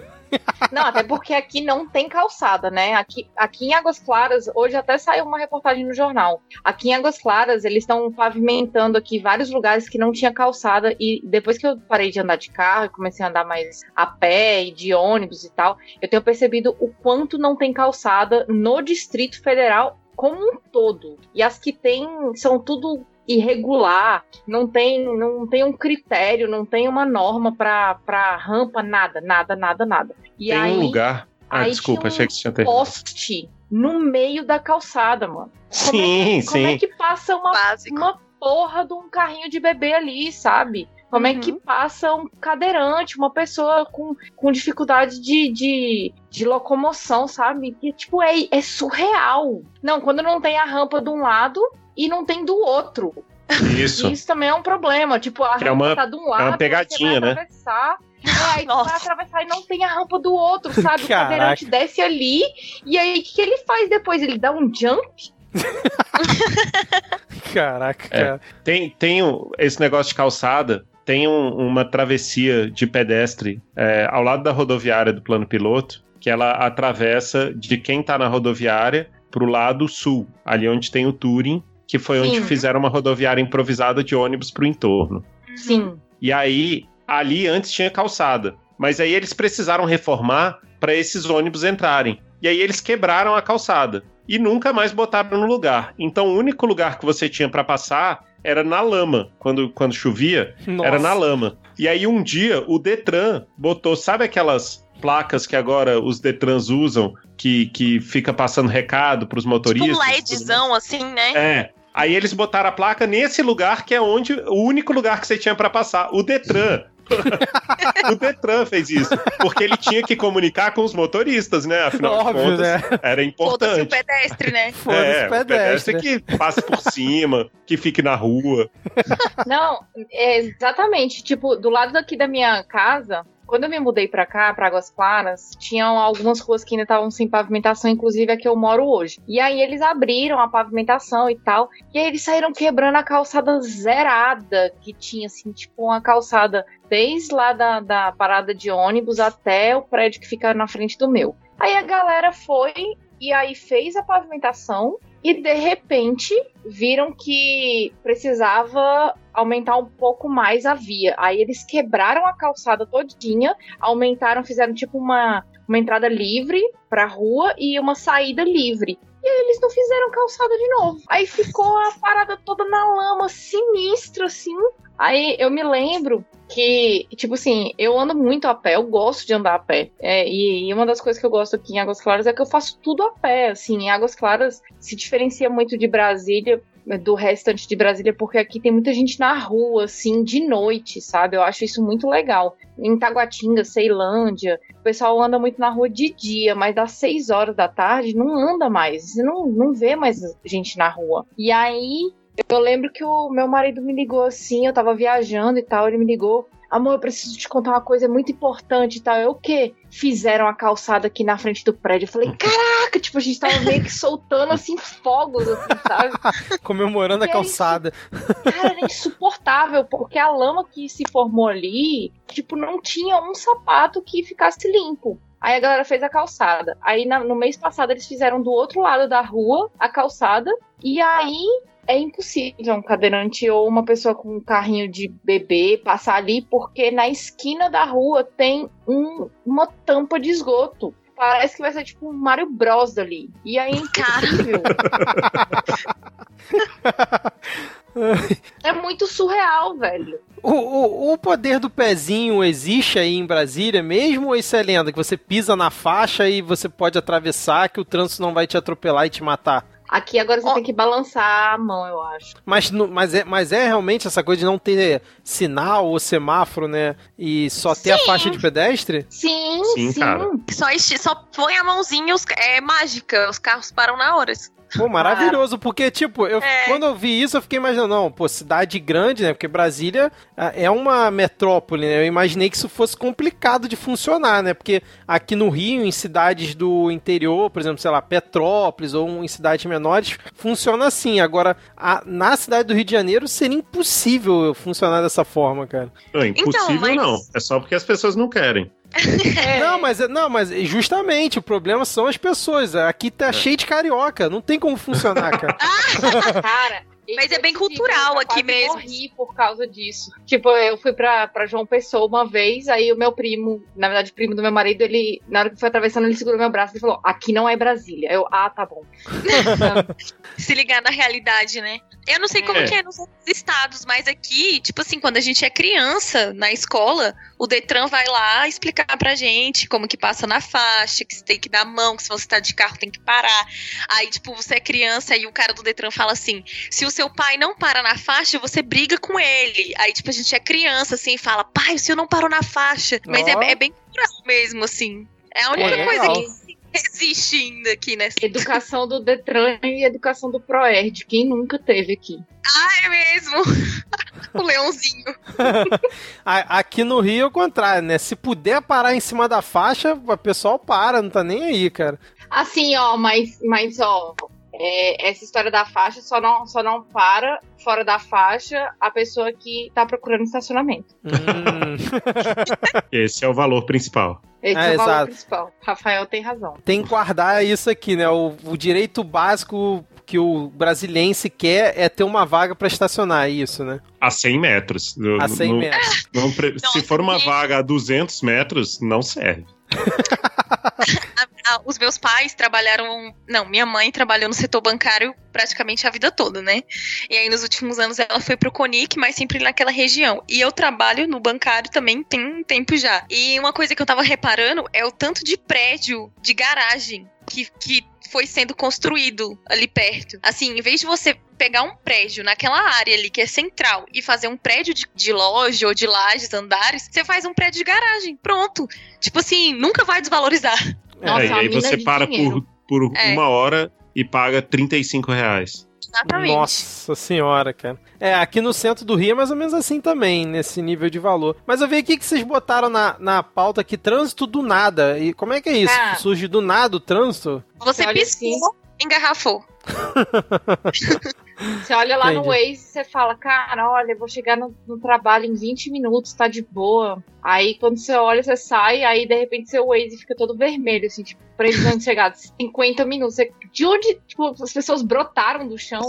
[SPEAKER 2] Não, até porque aqui não tem calçada, né? Aqui, aqui em Águas Claras, hoje até saiu uma reportagem no jornal. Aqui em Águas Claras, eles estão pavimentando aqui vários lugares que não tinha calçada. E depois que eu parei de andar de carro e comecei a andar mais a pé e de ônibus e tal, eu tenho percebido o quanto não tem calçada no Distrito Federal como um todo. E as que tem são tudo irregular, não tem, não tem um critério, não tem uma norma pra, pra rampa, nada, nada, nada, nada. E
[SPEAKER 3] tem
[SPEAKER 2] aí,
[SPEAKER 3] um lugar. Ah,
[SPEAKER 2] aí
[SPEAKER 3] desculpa,
[SPEAKER 2] tinha um
[SPEAKER 3] achei que você tinha terminado.
[SPEAKER 2] poste no meio da calçada, mano. Como é
[SPEAKER 3] Sim,
[SPEAKER 2] que, como é
[SPEAKER 3] sim.
[SPEAKER 2] que passa uma,
[SPEAKER 4] Básico.
[SPEAKER 2] uma porra de um carrinho de bebê ali, sabe? Como é
[SPEAKER 4] Uhum.
[SPEAKER 2] que passa um cadeirante, uma pessoa com, com dificuldade de, de, de locomoção, sabe? Que, tipo, é, é surreal. Não, quando não tem a rampa de um lado e não tem do outro.
[SPEAKER 3] Isso.
[SPEAKER 2] Isso também é um problema. Tipo, a
[SPEAKER 3] Que é
[SPEAKER 2] rampa
[SPEAKER 3] uma-
[SPEAKER 2] tá de um lado,
[SPEAKER 3] pegadinha,
[SPEAKER 2] você vai
[SPEAKER 3] né?
[SPEAKER 2] atravessar. É, aí tu
[SPEAKER 4] Nossa.
[SPEAKER 2] vai atravessar e não tem a rampa do outro, sabe? O
[SPEAKER 1] Caraca.
[SPEAKER 2] cadeirante desce ali e aí o que, que ele faz depois? Ele dá um jump?
[SPEAKER 1] Caraca,
[SPEAKER 3] É.
[SPEAKER 1] cara.
[SPEAKER 3] Tem, tem o- esse negócio de calçada, tem um- uma travessia de pedestre é, ao lado da rodoviária do plano piloto, que ela atravessa de quem tá na rodoviária pro lado sul, ali onde tem o Turing, que foi onde
[SPEAKER 2] Sim.
[SPEAKER 3] fizeram uma rodoviária improvisada de ônibus pro entorno.
[SPEAKER 2] Sim.
[SPEAKER 3] E aí, ali antes tinha calçada. Mas aí eles precisaram reformar para esses ônibus entrarem. E aí eles quebraram a calçada. E nunca mais botaram no lugar. Então o único lugar que você tinha para passar era na lama. Quando, quando chovia,
[SPEAKER 1] Nossa.
[SPEAKER 3] era na lama. E aí um dia o Detran botou, sabe aquelas placas que agora os Detrans usam, que, que fica passando recado pros
[SPEAKER 4] Tipo
[SPEAKER 3] motoristas?
[SPEAKER 4] um
[SPEAKER 3] tudo mais?
[SPEAKER 4] LEDzão, assim, né?
[SPEAKER 3] É. Aí eles botaram a placa nesse lugar que é onde o único lugar que você tinha pra passar, o Detran. o Detran fez isso, porque ele tinha que comunicar com os motoristas, né? Afinal
[SPEAKER 1] Óbvio,
[SPEAKER 3] de contas,
[SPEAKER 1] né?
[SPEAKER 3] era
[SPEAKER 4] Foda-se o
[SPEAKER 3] importante.
[SPEAKER 4] pedestre, né?
[SPEAKER 1] Foda-se
[SPEAKER 3] É, o
[SPEAKER 1] pedestre.
[SPEAKER 3] pedestre que passe por cima, que fique na rua.
[SPEAKER 2] Não, é exatamente. Tipo, do lado daqui da minha casa, quando eu me mudei pra cá, pra Águas Claras, tinham algumas ruas que ainda estavam sem pavimentação, inclusive a que eu moro hoje. E aí eles abriram a pavimentação e tal, e aí eles saíram quebrando a calçada zerada, que tinha, assim, tipo, uma calçada desde lá da, da parada de ônibus até o prédio que fica na frente do meu. Aí a galera foi e aí fez a pavimentação e de repente viram que precisava aumentar um pouco mais a via. Aí eles quebraram a calçada todinha, aumentaram, fizeram tipo uma, uma entrada livre pra rua e uma saída livre. E aí eles não fizeram calçada de novo. Aí ficou a parada toda na lama, sinistra assim. Aí eu me lembro que, tipo assim, eu ando muito a pé, eu gosto de andar a pé. É, e, e uma das coisas que eu gosto aqui em Águas Claras é que eu faço tudo a pé. Assim, em Águas Claras se diferencia muito de Brasília do restante de Brasília, porque aqui tem muita gente na rua, assim, de noite, sabe? Eu acho isso muito legal. Em Taguatinga, Ceilândia, o pessoal anda muito na rua de dia, mas das 6 horas da tarde não anda mais. Você não, não vê mais gente na rua. E aí, eu lembro que o meu marido me ligou assim, eu tava viajando e tal, ele me ligou amor, eu preciso te contar uma coisa muito importante e tal. Eu o quê? Fizeram a calçada aqui na frente do prédio. Eu falei, caraca, tipo, a gente tava meio que soltando assim fogos, assim, sabe?
[SPEAKER 1] Comemorando a calçada.
[SPEAKER 2] cara, era insuportável, porque a lama que se formou ali, tipo, não tinha um sapato que ficasse limpo. Aí a galera fez a calçada. Aí na, no mês passado eles fizeram do outro lado da rua a calçada. E aí é impossível um cadeirante ou uma pessoa com um carrinho de bebê passar ali, porque na esquina da rua tem um, uma tampa de esgoto. Parece que vai ser tipo um Mario Bros ali. E aí é impossível. é muito surreal, velho.
[SPEAKER 1] O, o, o, poder do pezinho existe aí em Brasília mesmo? Ou isso é lenda? Que você pisa na faixa e você pode atravessar, que o trânsito não vai te atropelar e te matar?
[SPEAKER 2] Aqui agora você oh. tem que balançar a mão, eu acho.
[SPEAKER 1] Mas, mas, é, mas é realmente essa coisa de não ter sinal ou semáforo, né? E só ter sim. a faixa de pedestre?
[SPEAKER 2] Sim, sim. sim. Cara.
[SPEAKER 4] Só, só põe a mãozinha, é mágica. Os carros param na hora.
[SPEAKER 1] Pô, maravilhoso, porque, tipo, eu, é. quando eu vi isso, eu fiquei imaginando, não, pô, cidade grande, né? Porque Brasília é uma metrópole, né? Eu imaginei que isso fosse complicado de funcionar, né? Porque aqui no Rio, em cidades do interior, por exemplo, sei lá, Petrópolis ou em cidades menores, funciona assim. Agora, a, na cidade do Rio de Janeiro, seria impossível funcionar dessa forma, cara.
[SPEAKER 3] Não, impossível então, mas... não. É só porque as pessoas não querem.
[SPEAKER 1] É. Não, mas, não, mas justamente o problema são as pessoas. Aqui tá é. cheio de carioca, não tem como funcionar, cara.
[SPEAKER 2] cara,
[SPEAKER 4] mas é bem cultural
[SPEAKER 2] eu
[SPEAKER 4] aqui mesmo. Eu
[SPEAKER 2] morri por causa disso. Tipo, eu fui pra, pra João Pessoa uma vez, aí o meu primo, na verdade, o primo do meu marido, ele, na hora que foi atravessando, ele segurou meu braço e falou: aqui não é Brasília. Eu, ah, tá bom.
[SPEAKER 4] Se ligar na realidade, né? Eu não sei como é. que é nos outros estados, mas aqui, tipo assim, quando a gente é criança na escola, o Detran vai lá explicar pra gente como que passa na faixa, que você tem que dar mão, que se você tá de carro tem que parar. Aí, tipo, você é criança e o cara do Detran fala assim: se o seu pai não para na faixa, você briga com ele. Aí, tipo, a gente é criança, assim, e fala, pai, o senhor não parou na faixa. Mas é, é, bem cultural mesmo, assim. É a única é coisa que existe ainda aqui nessa.
[SPEAKER 2] Educação do Detran e educação do Proerd. Quem nunca teve aqui?
[SPEAKER 4] Ah, é mesmo? o leãozinho.
[SPEAKER 1] aqui no Rio é o contrário, né? Se puder parar em cima da faixa, o pessoal para, não tá nem aí, cara.
[SPEAKER 2] Assim, ó, mas, mas ó, é, essa história da faixa só não, só não para fora da faixa a pessoa que tá procurando estacionamento. Hum.
[SPEAKER 3] Esse é o valor principal.
[SPEAKER 2] Esse é, é o exato. valor principal. Rafael tem razão.
[SPEAKER 1] Tem que guardar isso aqui, né? O, o direito básico que o brasilense quer é ter uma vaga para estacionar, é isso, né?
[SPEAKER 3] A 100 metros.
[SPEAKER 1] A 100 no, metros.
[SPEAKER 3] Não, se for uma vaga a 200 metros, não serve.
[SPEAKER 4] os meus pais trabalharam. Não, minha mãe trabalhou no setor bancário praticamente a vida toda, né? E aí nos últimos anos ela foi pro Conic, mas sempre naquela região. E eu trabalho no bancário também tem um tempo já. E uma coisa que eu tava reparando é o tanto de prédio, de garagem que, que foi sendo construído ali perto. Assim, em vez de você pegar um prédio naquela área ali que é central e fazer um prédio de, de loja ou de lajes, andares, você faz um prédio de garagem. Pronto. Tipo assim, nunca vai desvalorizar.
[SPEAKER 3] Nossa, é, e aí você para por, por é. uma hora e paga 35 reais.
[SPEAKER 4] Exatamente.
[SPEAKER 1] Nossa senhora, cara. É, aqui no centro do Rio é mais ou menos assim também, nesse nível de valor. Mas eu vi aqui que vocês botaram na, na pauta aqui trânsito do nada. E como é que é isso? Ah. Surge do nada o trânsito?
[SPEAKER 4] Você piscou, engarrafou.
[SPEAKER 2] Você olha lá Entendi. no Waze e você fala, cara, olha, eu vou chegar no, no, trabalho em 20 minutos, tá de boa. Aí quando você olha, você sai, aí de repente seu Waze fica todo vermelho, assim, tipo, precisando chegar 50 minutos. Você, de onde tipo, as pessoas brotaram do chão?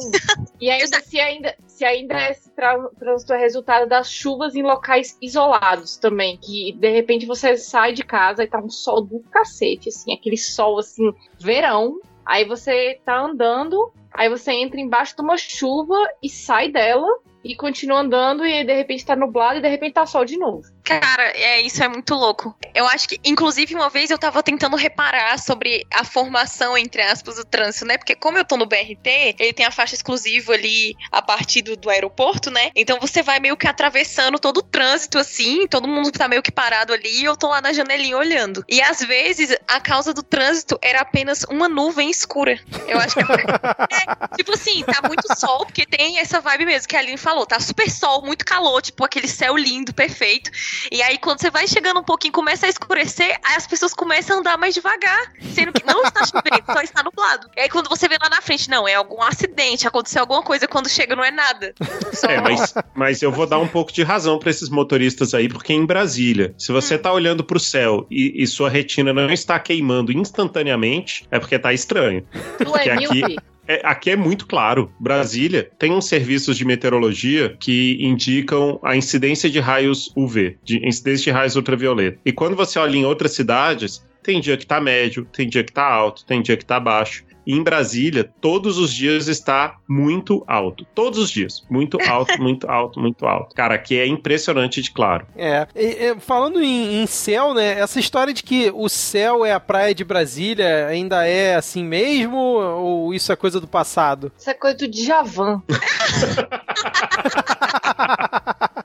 [SPEAKER 2] E ainda se ainda, se ainda esse trânsito é resultado das chuvas em locais isolados também, que de repente você sai de casa e tá um sol do cacete, assim, aquele sol assim, verão, Aí você tá andando, aí você entra embaixo de uma chuva e sai dela e continua andando e de repente tá nublado e de repente tá sol de novo.
[SPEAKER 4] Cara, é isso é muito louco. Eu acho que, inclusive, uma vez eu tava tentando reparar sobre a formação, entre aspas, do trânsito, né? Porque como eu tô no BRT, ele tem a faixa exclusiva ali a partir do, do aeroporto, né? Então você vai meio que atravessando todo o trânsito, assim, todo mundo tá meio que parado ali e eu tô lá na janelinha olhando. E às vezes a causa do trânsito era apenas uma nuvem escura. Eu acho que é, tipo assim, tá muito sol, porque tem essa vibe mesmo que a Aline falou, tá super sol, muito calor, tipo aquele céu lindo, perfeito. E aí, quando você vai chegando um pouquinho, começa a escurecer, aí as pessoas começam a andar mais devagar, sendo que não está chovendo, só está nublado. E aí, quando você vê lá na frente, não, é algum acidente, aconteceu alguma coisa, quando chega não é nada.
[SPEAKER 3] Só... É, mas, mas eu vou dar um pouco de razão para esses motoristas aí, porque em Brasília, se você está olhando para o céu e, e, sua retina não está queimando instantaneamente, é porque tá estranho.
[SPEAKER 2] Tu é aqui,
[SPEAKER 3] é, aqui é muito claro. Brasília tem uns serviços de meteorologia que indicam a incidência de raios UV, de incidência de raios ultravioleta. E quando você olha em outras cidades, tem dia que tá médio, tem dia que tá alto, tem dia que tá baixo. Em Brasília, todos os dias está muito alto. Todos os dias. Muito alto, muito alto, muito alto. Cara, aqui é impressionante de claro.
[SPEAKER 1] É. E, e, falando em, em, céu, né? Essa história de que o céu é a praia de Brasília ainda é assim mesmo? Ou isso é coisa do passado?
[SPEAKER 2] Isso é coisa do Djavan.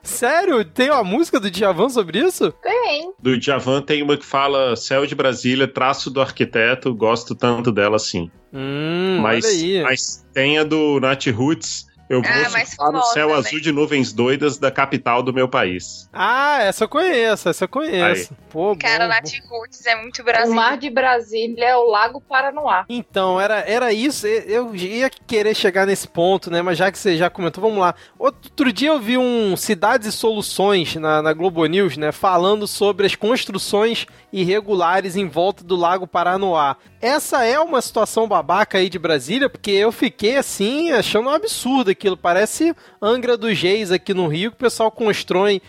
[SPEAKER 1] Sério? Tem uma música do Djavan sobre isso?
[SPEAKER 2] Tem.
[SPEAKER 3] Do Djavan tem uma que fala Céu de Brasília, traço do arquiteto, gosto tanto dela assim.
[SPEAKER 1] Hum,
[SPEAKER 3] mas,
[SPEAKER 1] olha aí.
[SPEAKER 3] mas tem a do Nat Roots, eu vou ah, surfar no céu também. azul de nuvens doidas da capital do meu país.
[SPEAKER 1] Ah, essa eu conheço, essa eu conheço. Aí. Pô,
[SPEAKER 4] Cara, Nath Roots é muito Brasília.
[SPEAKER 2] O mar de Brasília é o Lago Paranoá.
[SPEAKER 1] Então, era, era isso. Eu ia querer chegar nesse ponto, né? Mas já que você já comentou, vamos lá. Outro dia eu vi um Cidades e Soluções na, na Globo News, né? Falando sobre as construções irregulares em volta do Lago Paranoá. Essa é uma situação babaca aí de Brasília, porque eu fiquei assim, achando um absurdo aquilo. Parece Angra dos Reis aqui no Rio, que o pessoal constrói,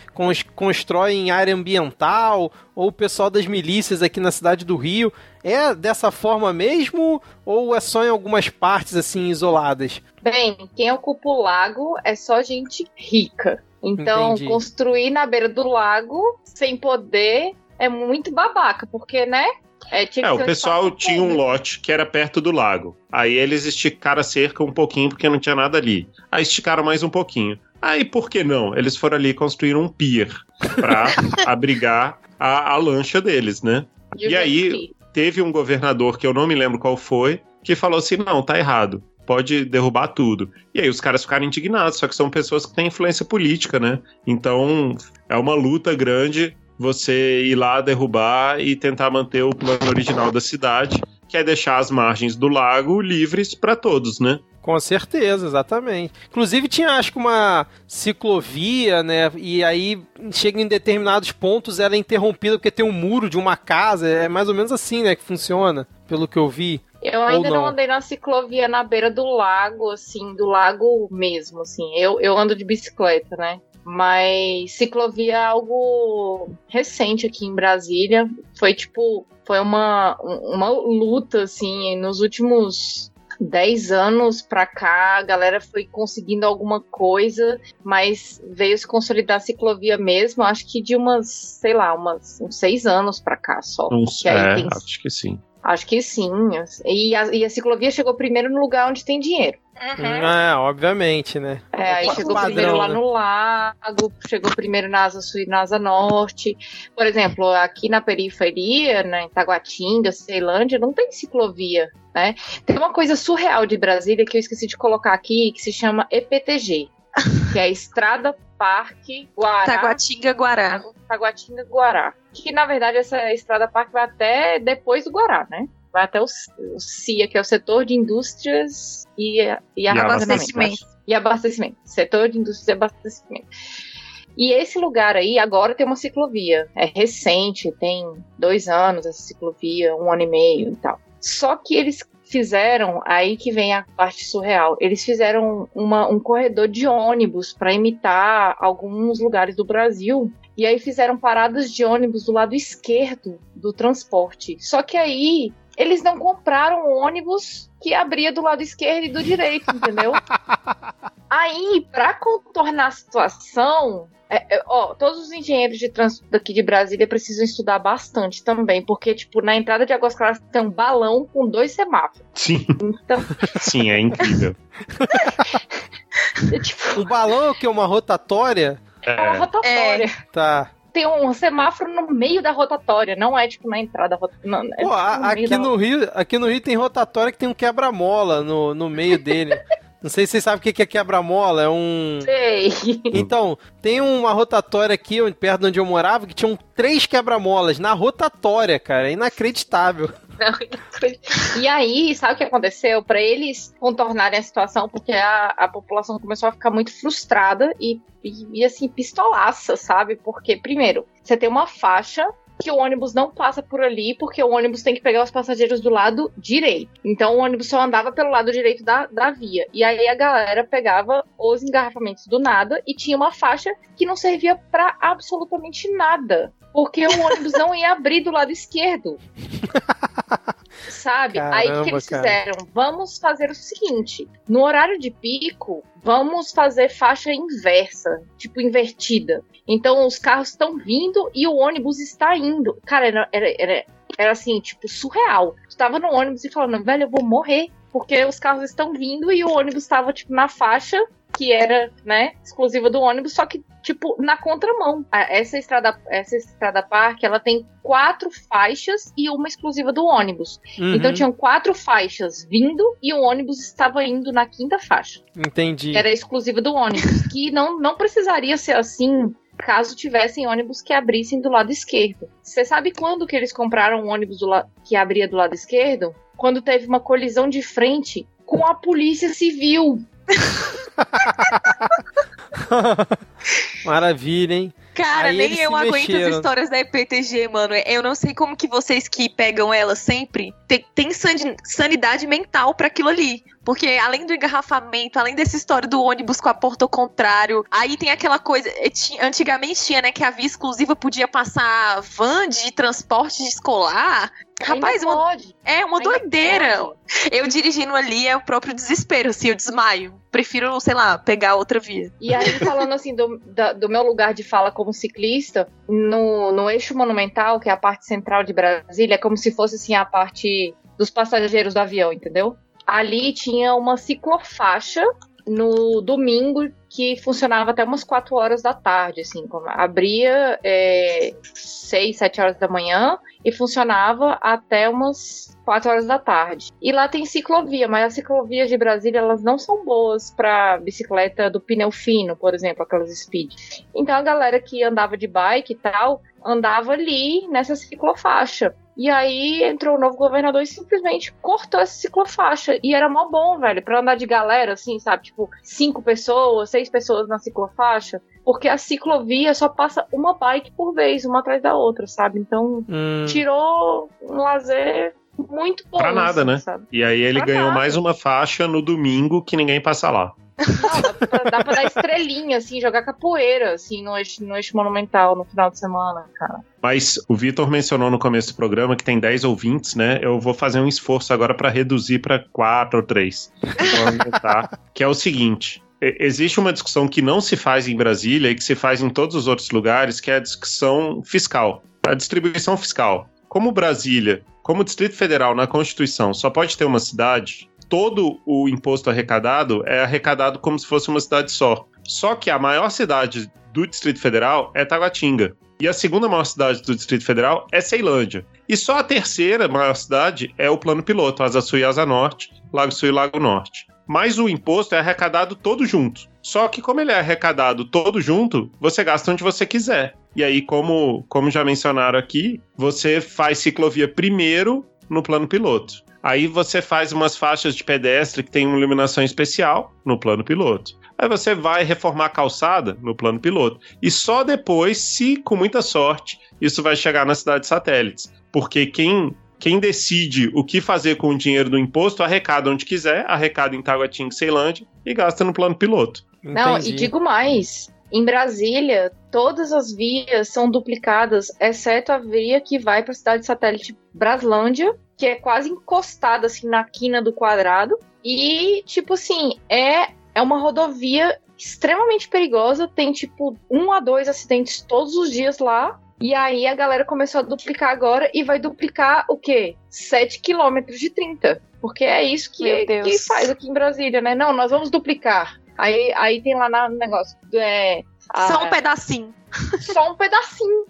[SPEAKER 1] constrói em área ambiental, ou o pessoal das milícias aqui na cidade do Rio. É dessa forma mesmo, ou é só em algumas partes assim isoladas?
[SPEAKER 2] Bem, quem ocupa o lago é só gente rica. Então, Entendi. construir na beira do lago sem poder é muito babaca, porque, né?
[SPEAKER 3] É, é o pessoal tinha um lote que era perto do lago. Aí eles esticaram a cerca um pouquinho porque não tinha nada ali. Aí esticaram mais um pouquinho. Aí por que não? Eles foram ali construir um pier para abrigar a, a, lancha deles, né? E, e aí teve um governador que eu não me lembro qual foi que falou assim: não, tá errado pode derrubar tudo. E aí os caras ficaram indignados, só que são pessoas que têm influência política, né? Então é uma luta grande você ir lá derrubar e tentar manter o plano original da cidade, que é deixar as margens do lago livres para todos, né?
[SPEAKER 1] Com certeza, exatamente. Inclusive tinha, acho que uma ciclovia, né? E aí chega em determinados pontos, ela é interrompida porque tem um muro de uma casa. É mais ou menos assim, né? Que funciona, pelo que eu vi.
[SPEAKER 2] Eu ainda não? não? andei na ciclovia na beira do lago, assim, do lago mesmo, assim. Eu, eu ando de bicicleta, né? Mas ciclovia é algo recente aqui em Brasília. Foi tipo, foi uma, uma luta, assim, nos últimos 10 anos pra cá, a galera foi conseguindo alguma coisa, mas veio se consolidar a ciclovia mesmo, acho que de umas, sei lá, umas, uns 6 anos pra cá só.
[SPEAKER 3] Uns, é, tem... acho que sim.
[SPEAKER 2] Acho que sim. E a, e a ciclovia chegou primeiro no lugar onde tem dinheiro.
[SPEAKER 1] Uhum. É, obviamente, né?
[SPEAKER 2] É, aí chegou padrão, primeiro lá né? no lago, chegou primeiro na Asa Sul e na Asa Norte. Por exemplo, aqui na periferia, né, em Taguatinga, Ceilândia, não tem ciclovia, né? Tem uma coisa surreal de Brasília que eu esqueci de colocar aqui, que se chama EPTG, que é a Estrada Parque Guará.
[SPEAKER 4] Taguatinga Guará.
[SPEAKER 2] Taguatinga Guará. Que na verdade essa Estrada Parque vai até depois do Guará, né? Vai até o, o CIA, que é o setor de indústrias e, e, e abastecimento. E abastecimento. Setor de indústrias e abastecimento. E esse lugar aí agora tem uma ciclovia. É recente, tem dois anos essa ciclovia, um ano e meio e tal. Só que eles fizeram, aí que vem a parte surreal, eles fizeram uma, um corredor de ônibus para imitar alguns lugares do Brasil. E aí fizeram paradas de ônibus do lado esquerdo do transporte. Só que aí eles não compraram o ônibus que abria do lado esquerdo e do direito, entendeu? Aí, para contornar a situação, é, é, ó, todos os engenheiros de trânsito daqui de Brasília precisam estudar bastante também, porque, tipo, na entrada de Águas Claras tem um balão com dois semáforos.
[SPEAKER 3] Sim.
[SPEAKER 2] Então,
[SPEAKER 3] Sim, é incrível.
[SPEAKER 2] é, tipo,
[SPEAKER 1] O balão é o que? Uma rotatória?
[SPEAKER 2] é uma
[SPEAKER 3] É,
[SPEAKER 2] rotatória.
[SPEAKER 1] Tá.
[SPEAKER 2] Tem um semáforo no meio da rotatória, não é, tipo, na entrada. Não, é,
[SPEAKER 1] Pô,
[SPEAKER 2] tipo, no
[SPEAKER 1] aqui
[SPEAKER 2] da-
[SPEAKER 1] no Rio, aqui no Rio tem rotatória que tem um quebra-mola no, no meio dele. Não sei se vocês sabem o que é quebra-mola, é um.
[SPEAKER 2] Sei.
[SPEAKER 1] Então, tem uma rotatória aqui, perto de onde eu morava, que tinham três quebra-molas na rotatória, cara. É inacreditável.
[SPEAKER 2] Não, e aí, sabe o que aconteceu? Para eles contornarem a situação, porque a, a população começou a ficar muito frustrada e, e, e, assim, pistolaça, sabe? Porque, primeiro, você tem uma faixa que o ônibus não passa por ali, porque o ônibus tem que pegar os passageiros do lado direito. Então o ônibus só andava pelo lado direito da, da via. E aí a galera pegava os engarrafamentos do nada e tinha uma faixa que não servia para absolutamente nada. Porque o ônibus não ia abrir do lado esquerdo. Sabe? aí o
[SPEAKER 1] Caramba,
[SPEAKER 2] que eles
[SPEAKER 1] cara.
[SPEAKER 2] fizeram? Vamos fazer o seguinte: no horário de pico, vamos fazer faixa inversa, tipo invertida. Então os carros estão vindo e o ônibus está indo. Cara, era, era, era, era assim, tipo, surreal. Tu tava no ônibus e falando, velho, eu vou morrer. Porque os carros estão vindo e o ônibus estava, tipo, na faixa que era, né, exclusiva do ônibus, só que, tipo, na contramão. Essa estrada, essa estrada parque, ela tem quatro faixas e uma exclusiva do ônibus.
[SPEAKER 1] Uhum,
[SPEAKER 2] Então tinham quatro faixas vindo e o ônibus estava indo na quinta faixa,
[SPEAKER 1] Entendi.
[SPEAKER 2] era exclusiva do ônibus, que não, não precisaria ser assim caso tivessem ônibus que abrissem do lado esquerdo. Você sabe quando que eles compraram um ônibus que abria do lado esquerdo? Quando teve uma colisão de frente com a polícia civil.
[SPEAKER 1] Maravilha, hein?
[SPEAKER 4] Cara,
[SPEAKER 1] Aí
[SPEAKER 4] nem eu aguento
[SPEAKER 1] mexeram.
[SPEAKER 4] as histórias da EPTG, mano. Eu não sei como que vocês que pegam ela sempre sani- sanidade mental pra aquilo ali. Porque além do engarrafamento, além dessa história do ônibus com a porta ao contrário, aí tem aquela coisa. eh, ti- Antigamente tinha, né, que a via exclusiva podia passar van de transporte escolar. Rapaz, uma-
[SPEAKER 2] pode.
[SPEAKER 4] é uma
[SPEAKER 2] ainda
[SPEAKER 4] doideira.
[SPEAKER 2] pode.
[SPEAKER 4] Eu dirigindo ali é o próprio desespero, assim, eu desmaio. Prefiro, sei lá, pegar outra via.
[SPEAKER 2] E aí, falando assim do, da- do meu lugar de fala como ciclista, no, no eixo monumental, que é a parte central de Brasília, é como se fosse assim a parte dos passageiros do avião, entendeu? Ali tinha uma ciclofaixa no domingo que funcionava até umas 4 horas da tarde, assim, abria é, 6, 7 horas da manhã e funcionava até umas 4 horas da tarde. E lá tem ciclovia, mas as ciclovias de Brasília elas não são boas para bicicleta do pneu fino, por exemplo, aquelas speed. Então a galera que andava de bike e tal andava ali nessa ciclofaixa. E aí entrou o novo governador e simplesmente cortou essa ciclofaixa. E era mó bom, velho, pra andar de galera, assim, sabe? Tipo, cinco pessoas, seis pessoas na ciclofaixa. Porque a ciclovia só passa uma bike por vez, uma atrás da outra, sabe? Então,
[SPEAKER 1] Hum,
[SPEAKER 2] tirou um lazer muito bom.
[SPEAKER 3] Pra nada,
[SPEAKER 2] assim,
[SPEAKER 3] né?
[SPEAKER 2] Sabe?
[SPEAKER 3] E aí ele
[SPEAKER 2] Pra
[SPEAKER 3] ganhou
[SPEAKER 2] nada.
[SPEAKER 3] mais uma faixa no domingo que ninguém passa lá.
[SPEAKER 2] Não, dá, pra, dá pra dar estrelinha, assim, jogar capoeira, assim, no eixo, no eixo monumental no final de semana, cara.
[SPEAKER 3] Mas o Vitor mencionou no começo do programa que tem 10 ouvintes, né? Eu vou fazer um esforço agora para reduzir para 4 ou 3. Vou aumentar. que é o seguinte: existe uma discussão que não se faz em Brasília e que se faz em todos os outros lugares, que é a discussão fiscal, a distribuição fiscal. Como Brasília, como Distrito Federal na Constituição, só pode ter uma cidade, todo o imposto arrecadado é arrecadado como se fosse uma cidade só. Só que a maior cidade do Distrito Federal é Taguatinga. E a segunda maior cidade do Distrito Federal é Ceilândia. E só a terceira maior cidade é o plano piloto, Asa Sul e Asa Norte, Lago Sul e Lago Norte. Mas o imposto é arrecadado todo junto. Só que como ele é arrecadado todo junto, você gasta onde você quiser. E aí, como, como já mencionaram aqui, você faz ciclovia primeiro no plano piloto. Aí você faz umas faixas de pedestre que tem uma iluminação especial no plano piloto. Aí você vai reformar a calçada no plano piloto. E só depois, se com muita sorte, isso vai chegar nas cidades satélites. Porque quem, quem decide o que fazer com o dinheiro do imposto, arrecada onde quiser, arrecada em Taguatinga, Ceilândia e gasta no plano piloto.
[SPEAKER 2] Não,
[SPEAKER 1] entendi.
[SPEAKER 2] e digo mais. Em Brasília, todas as vias são duplicadas, exceto a via que vai para a cidade satélite Braslândia, que é quase encostada assim na quina do quadrado. E, tipo assim, é, é uma rodovia extremamente perigosa, tem tipo um a dois acidentes todos os dias lá. E aí a galera começou a duplicar agora e vai duplicar o quê? 7 quilômetros de 30. Porque é isso que, que faz aqui em Brasília, né? Não, nós vamos duplicar. Aí, aí tem lá no negócio. É,
[SPEAKER 4] Só um pedacinho.
[SPEAKER 2] Só um pedacinho.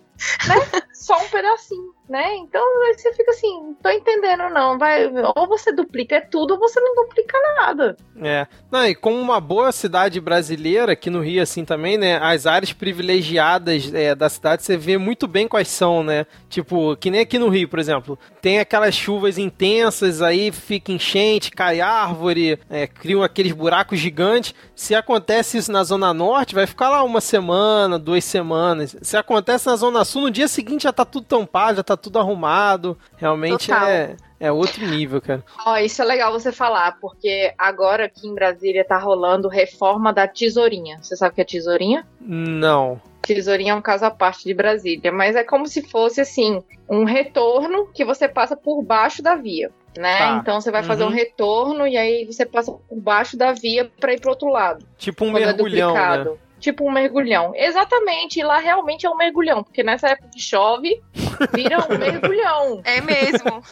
[SPEAKER 2] Né? Só um pedacinho né? Então você fica assim, tô entendendo não, vai, ou você duplica tudo ou você não duplica nada.
[SPEAKER 1] É. Não, e como uma boa cidade brasileira, aqui no Rio assim também, né, as áreas privilegiadas é, da cidade você vê muito bem quais são, né? Tipo, que nem aqui no Rio, por exemplo, tem aquelas chuvas intensas, aí fica enchente, cai árvore, é, criam aqueles buracos gigantes. Se acontece isso na Zona Norte, vai ficar lá uma semana, duas semanas. Se acontece na Zona Sul, no dia seguinte já tá tudo tampado, já tá tudo arrumado. Realmente é, é outro nível, cara.
[SPEAKER 2] Ó, isso é legal você falar, porque agora aqui em Brasília tá rolando reforma da tesourinha. Você sabe o que é tesourinha?
[SPEAKER 1] Não.
[SPEAKER 2] Tesourinha é um caso à parte de Brasília, mas é como se fosse assim, um retorno que você passa por baixo da via. Né? Tá. Então você vai fazer uhum. um retorno e aí você passa por baixo da via para ir pro outro lado.
[SPEAKER 1] Tipo um é mergulhão, é né?
[SPEAKER 2] Tipo um mergulhão. Exatamente, lá realmente é um mergulhão, porque nessa época que chove, vira um mergulhão.
[SPEAKER 4] É mesmo.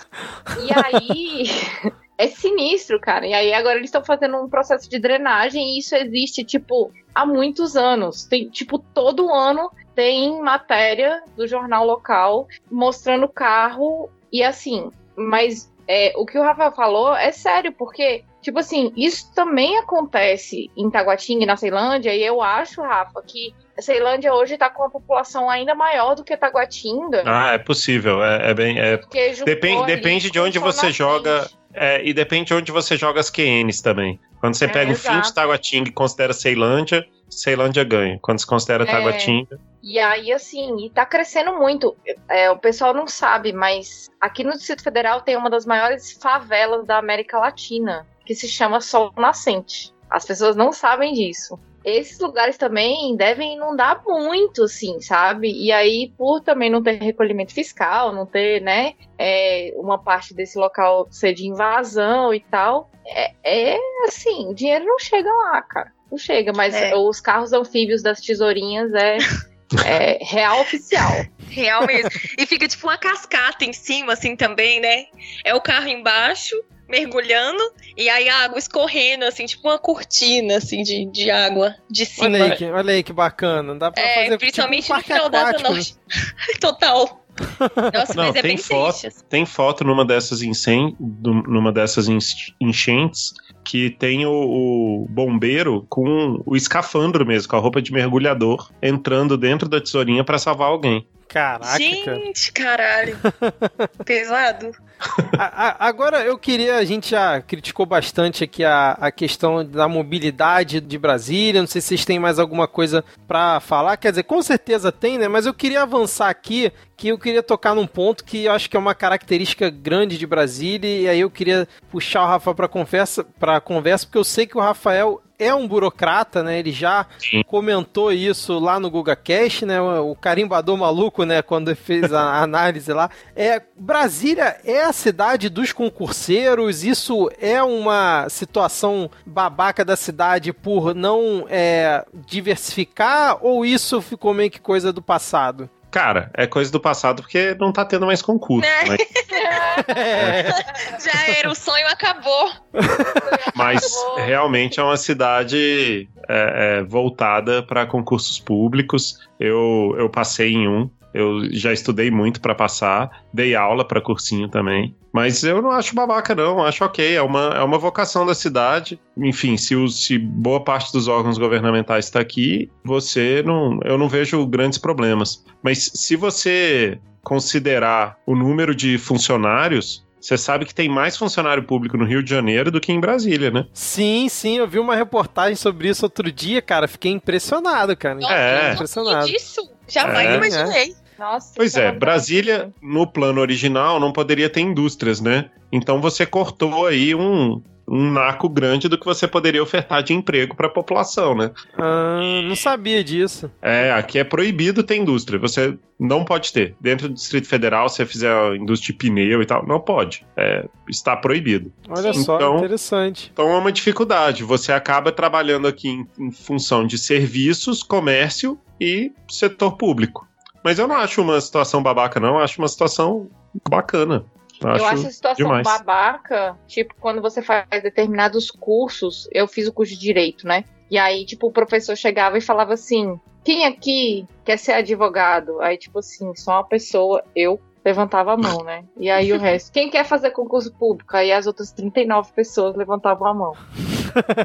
[SPEAKER 2] E aí. É sinistro, cara. E aí agora eles estão fazendo um processo de drenagem e isso existe, tipo, há muitos anos. Tem, tipo, todo ano tem matéria do jornal local mostrando o carro e assim, mas é, o que o Rafael falou é sério, porque Tipo assim, isso também acontece em Taguatinga e na Ceilândia, e eu acho, Rafa, que a Ceilândia hoje tá com uma população ainda maior do que Taguatinga.
[SPEAKER 3] Ah, é possível. É, é bem. É... Depende, depende de onde você joga. É, e depende de onde você joga as QNs também. Quando você é, pega o fim de Taguatinga e considera Ceilândia, Ceilândia ganha. Quando se considera é, Taguatinga.
[SPEAKER 2] E aí, assim, e tá crescendo muito. É, o pessoal não sabe, mas aqui no Distrito Federal tem uma das maiores favelas da América Latina que se chama Sol Nascente. As pessoas não sabem disso. Esses lugares também devem inundar muito, assim, sabe? E aí, por também não ter recolhimento fiscal, não ter, né, é, uma parte desse local ser de invasão e tal, é, é assim, o dinheiro não chega lá, cara. Não chega, mas é. os carros anfíbios das tesourinhas é. É real oficial.
[SPEAKER 4] Real mesmo. E fica tipo uma cascata em cima, assim, também, né? É o carro embaixo, mergulhando e aí a água escorrendo, assim, tipo uma cortina, assim, de, de água de cima.
[SPEAKER 1] Olha aí, que, olha aí que bacana. Dá pra é,
[SPEAKER 4] fazer tipo, principalmente tipo um no final da noite. Total. Nossa,
[SPEAKER 3] Não, mas é tem bem foto, Tem foto numa dessas, incen... numa dessas enchentes que tem o, o, bombeiro com o escafandro mesmo, com a roupa de mergulhador, entrando dentro da tesourinha para salvar alguém.
[SPEAKER 1] Caraca.
[SPEAKER 4] Gente, caralho. Pesado.
[SPEAKER 1] A, a, agora eu queria, a gente já criticou bastante aqui a, a questão da mobilidade de Brasília. Não sei se vocês têm mais alguma coisa para falar. Quer dizer, com certeza tem, né? Mas eu queria avançar aqui, que eu queria tocar num ponto que eu acho que é uma característica grande de Brasília. E aí eu queria puxar o Rafael para conversa, para conversa, porque eu sei que o Rafael é um burocrata, né? Ele já Sim. comentou isso lá no GugaCast, né? O carimbador maluco, né? Quando fez a análise lá. É, Brasília é a cidade dos concurseiros. Isso é uma situação babaca da cidade por não é, diversificar ou isso ficou meio que coisa do passado?
[SPEAKER 3] Cara, é coisa do passado porque não tá tendo mais concurso. É. Mas...
[SPEAKER 4] É. Já era, o sonho acabou.
[SPEAKER 3] Mas acabou. realmente é uma cidade é, é voltada para concursos públicos. Eu, eu passei em um, eu já estudei muito para passar, dei aula para cursinho também. Mas eu não acho babaca, não. Acho ok. É uma, é uma vocação da cidade. Enfim, se, o, se boa parte dos órgãos governamentais está aqui, você não. Eu não vejo grandes problemas. Mas se você considerar o número de funcionários, você sabe que tem mais funcionário público no Rio de Janeiro do que em Brasília, né?
[SPEAKER 1] Sim, sim, eu vi uma reportagem sobre isso outro dia, cara. Fiquei impressionado, cara.
[SPEAKER 3] É.
[SPEAKER 4] Impressionado. Disso? Jamais é. imaginei. É.
[SPEAKER 2] Nossa,
[SPEAKER 3] pois é, Brasília, no plano original, não poderia ter indústrias, né? Então você cortou aí um, um naco grande do que você poderia ofertar de emprego para a população, né?
[SPEAKER 1] Ah, não sabia disso.
[SPEAKER 3] É, aqui é proibido ter indústria. Você não pode ter. Dentro do Distrito Federal, se você fizer indústria de pneu e tal, não pode. É, está proibido.
[SPEAKER 1] Olha só,
[SPEAKER 3] Então-
[SPEAKER 1] interessante.
[SPEAKER 3] Então é uma dificuldade. Você acaba trabalhando aqui em, em função de serviços, comércio e setor público. Mas eu não acho uma situação babaca, não. Eu acho uma situação bacana. Eu acho,
[SPEAKER 2] eu acho a situação
[SPEAKER 3] demais.
[SPEAKER 2] babaca, tipo, quando você faz determinados cursos, eu fiz o curso de direito, né? E aí, tipo, o professor chegava e falava assim: quem aqui quer ser advogado? Aí, tipo assim, só uma pessoa, eu levantava a mão, né? E aí o resto, quem quer fazer concurso público? Aí as outras 39 pessoas levantavam a mão.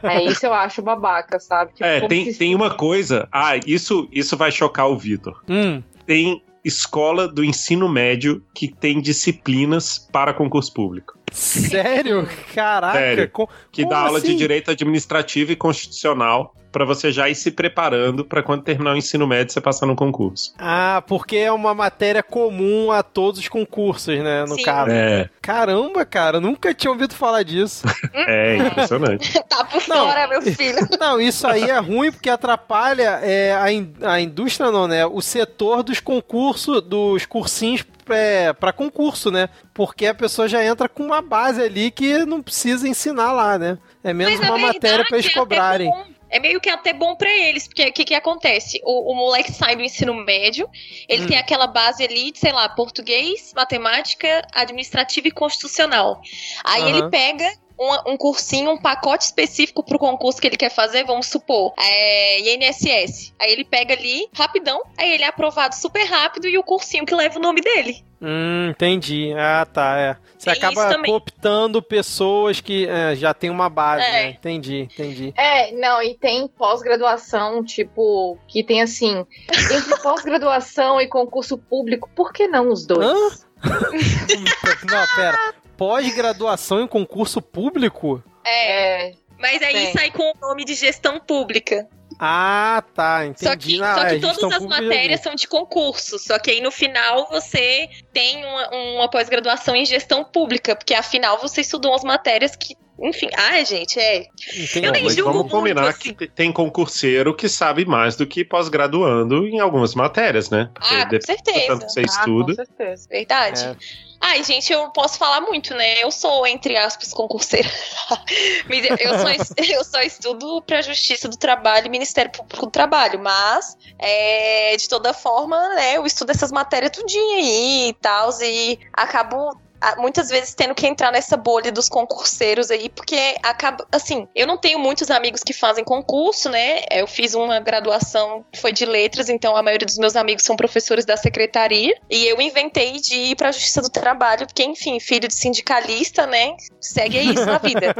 [SPEAKER 2] É isso eu acho babaca, sabe? Tipo,
[SPEAKER 3] É, tem,
[SPEAKER 2] se-
[SPEAKER 3] tem uma coisa. Ah, isso, isso vai chocar o Vitor.
[SPEAKER 1] Hum,
[SPEAKER 3] Tem escola do ensino médio que tem disciplinas para concurso público.
[SPEAKER 1] sério? Caraca.
[SPEAKER 3] Sério. Que dá aula
[SPEAKER 1] assim?
[SPEAKER 3] de direito administrativo e constitucional para você já ir se preparando para quando terminar o ensino médio você passar no concurso.
[SPEAKER 1] Ah, porque é uma matéria comum a todos os concursos, né? No
[SPEAKER 4] Sim.
[SPEAKER 1] caso.
[SPEAKER 3] É,
[SPEAKER 1] Caramba, cara, nunca tinha ouvido falar disso.
[SPEAKER 3] é impressionante.
[SPEAKER 4] Tá por
[SPEAKER 1] Não.
[SPEAKER 4] fora, meu filho.
[SPEAKER 1] Não, isso aí é ruim porque atrapalha é, a, in- a indústria, não, né? O setor dos concursos, dos cursinhos é, para concurso, né? Porque a pessoa já entra com uma base ali que não precisa ensinar lá, né? É menos
[SPEAKER 4] Mas,
[SPEAKER 1] uma matéria para eles
[SPEAKER 4] é
[SPEAKER 1] cobrarem.
[SPEAKER 4] bom. É meio que até bom pra eles, porque o que, que acontece? O, o moleque sai do ensino médio, ele
[SPEAKER 1] Hum.
[SPEAKER 4] tem aquela base ali de, sei lá, português, matemática, administrativa e constitucional. Aí
[SPEAKER 1] Aham.
[SPEAKER 4] ele pega um, um cursinho, um pacote específico pro concurso que ele quer fazer, vamos supor, é INSS. Aí ele pega ali, rapidão, aí ele é aprovado super rápido e o cursinho que leva o nome dele.
[SPEAKER 1] Hum, entendi. Ah, tá, é. Você
[SPEAKER 4] Tem
[SPEAKER 1] acaba cooptando pessoas que é, já tem uma base,
[SPEAKER 4] É.
[SPEAKER 1] né? Entendi, entendi.
[SPEAKER 2] É, não, e tem pós-graduação, tipo, que tem assim, entre pós-graduação e concurso público, por que não os dois?
[SPEAKER 1] Hã? não, pera. Pós-graduação em concurso público?
[SPEAKER 4] É,
[SPEAKER 2] É,
[SPEAKER 4] mas aí
[SPEAKER 2] Tem.
[SPEAKER 4] sai com o nome de gestão pública.
[SPEAKER 1] Ah, tá, entendi.
[SPEAKER 4] Só que,
[SPEAKER 1] Não,
[SPEAKER 4] só que
[SPEAKER 1] é,
[SPEAKER 4] todas as matérias são de concurso. Só que aí no final você tem uma, uma pós-graduação em gestão pública, porque afinal você estudou umas matérias que. Enfim, ai, gente, é.
[SPEAKER 1] Entendi.
[SPEAKER 4] Eu nem
[SPEAKER 3] Mas
[SPEAKER 4] julgo
[SPEAKER 3] vamos combinar
[SPEAKER 4] muito,
[SPEAKER 3] que tem concurseiro que sabe mais do que pós-graduando em algumas matérias, né? Porque
[SPEAKER 4] Ah, com certeza.
[SPEAKER 3] tanto que você
[SPEAKER 2] ah,
[SPEAKER 3] estuda.
[SPEAKER 2] com certeza.
[SPEAKER 4] Verdade.
[SPEAKER 1] É.
[SPEAKER 4] Ai, gente, eu posso falar muito, né? Eu sou, entre aspas, concurseira. Eu- só, eu só estudo pra Justiça do Trabalho e Ministério Público do Trabalho. Mas, é, de toda forma, né, eu estudo essas matérias tudinho aí e tal. E acabo. Muitas vezes tendo que entrar nessa bolha dos concurseiros aí, porque acaba. Assim, eu não tenho muitos amigos que fazem concurso, né? Eu fiz uma graduação que foi de letras, então a maioria dos meus amigos são professores da secretaria. E eu inventei de ir pra Justiça do Trabalho, porque, enfim, filho de sindicalista, né? Segue isso na vida.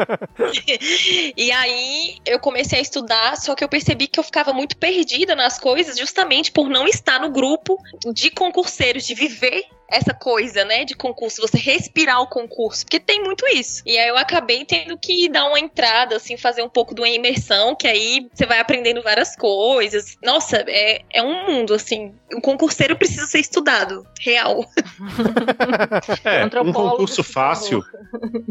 [SPEAKER 4] e aí eu comecei a estudar, só que eu percebi que eu ficava muito perdida nas coisas, justamente por não estar no grupo de concurseiros, de viver essa coisa, né, de concurso, você respirar o concurso, porque tem muito isso. E aí eu acabei tendo que dar uma entrada, assim, fazer um pouco de uma imersão, que aí você vai aprendendo várias coisas. Nossa, é, é um mundo, assim. O concurseiro precisa ser estudado, real.
[SPEAKER 3] É, um
[SPEAKER 2] Antropólogo,
[SPEAKER 3] concurso fácil,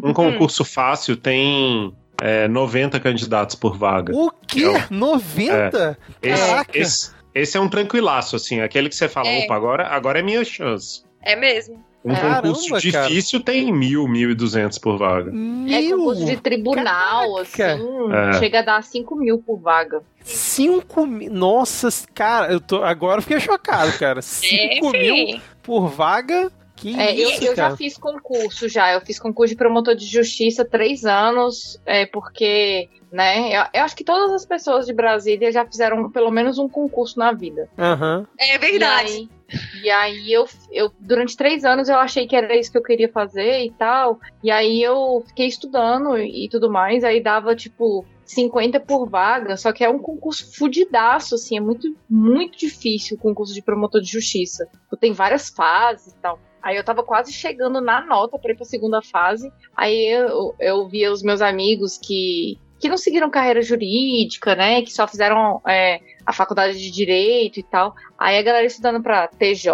[SPEAKER 3] um concurso fácil tem é, 90 candidatos por vaga.
[SPEAKER 1] O quê?
[SPEAKER 3] Eu-
[SPEAKER 1] 90?
[SPEAKER 3] Esse,
[SPEAKER 1] Caraca.
[SPEAKER 3] esse, esse é um tranquilaço, assim, aquele que você fala,
[SPEAKER 4] É.
[SPEAKER 3] opa, agora, agora é minha chance.
[SPEAKER 4] É mesmo.
[SPEAKER 3] Um
[SPEAKER 1] Caramba,
[SPEAKER 3] concurso
[SPEAKER 1] cara.
[SPEAKER 3] difícil tem mil, mil e duzentos por vaga.
[SPEAKER 2] É
[SPEAKER 1] Mil?
[SPEAKER 2] concurso de tribunal,
[SPEAKER 1] Caraca.
[SPEAKER 2] assim,
[SPEAKER 3] É.
[SPEAKER 2] chega a dar 5 mil por vaga.
[SPEAKER 1] 5 mil. Nossa, cara, eu tô. Agora eu fiquei chocado, cara. 5
[SPEAKER 4] é,
[SPEAKER 1] mil por vaga? Que
[SPEAKER 2] É, eu,
[SPEAKER 1] isso,
[SPEAKER 2] eu
[SPEAKER 1] cara?
[SPEAKER 2] já fiz concurso já. Eu fiz concurso de promotor de justiça três anos, é, porque, né, eu, eu acho que todas as pessoas de Brasília já fizeram pelo menos um concurso na vida.
[SPEAKER 1] Aham.
[SPEAKER 4] É verdade.
[SPEAKER 2] E aí, e aí eu, eu, durante três anos eu achei que era isso que eu queria fazer e tal. E aí eu fiquei estudando e tudo mais. Aí dava, tipo, 50 por vaga. Só que é um concurso fudidaço, assim. É muito, muito difícil o concurso de promotor de justiça. Tem várias fases e tal. Aí eu tava quase chegando na nota pra ir pra segunda fase. Aí eu, eu via os meus amigos que que não seguiram carreira jurídica, né? Que só fizeram é, a faculdade de direito e tal. Aí a galera estudando para TJ,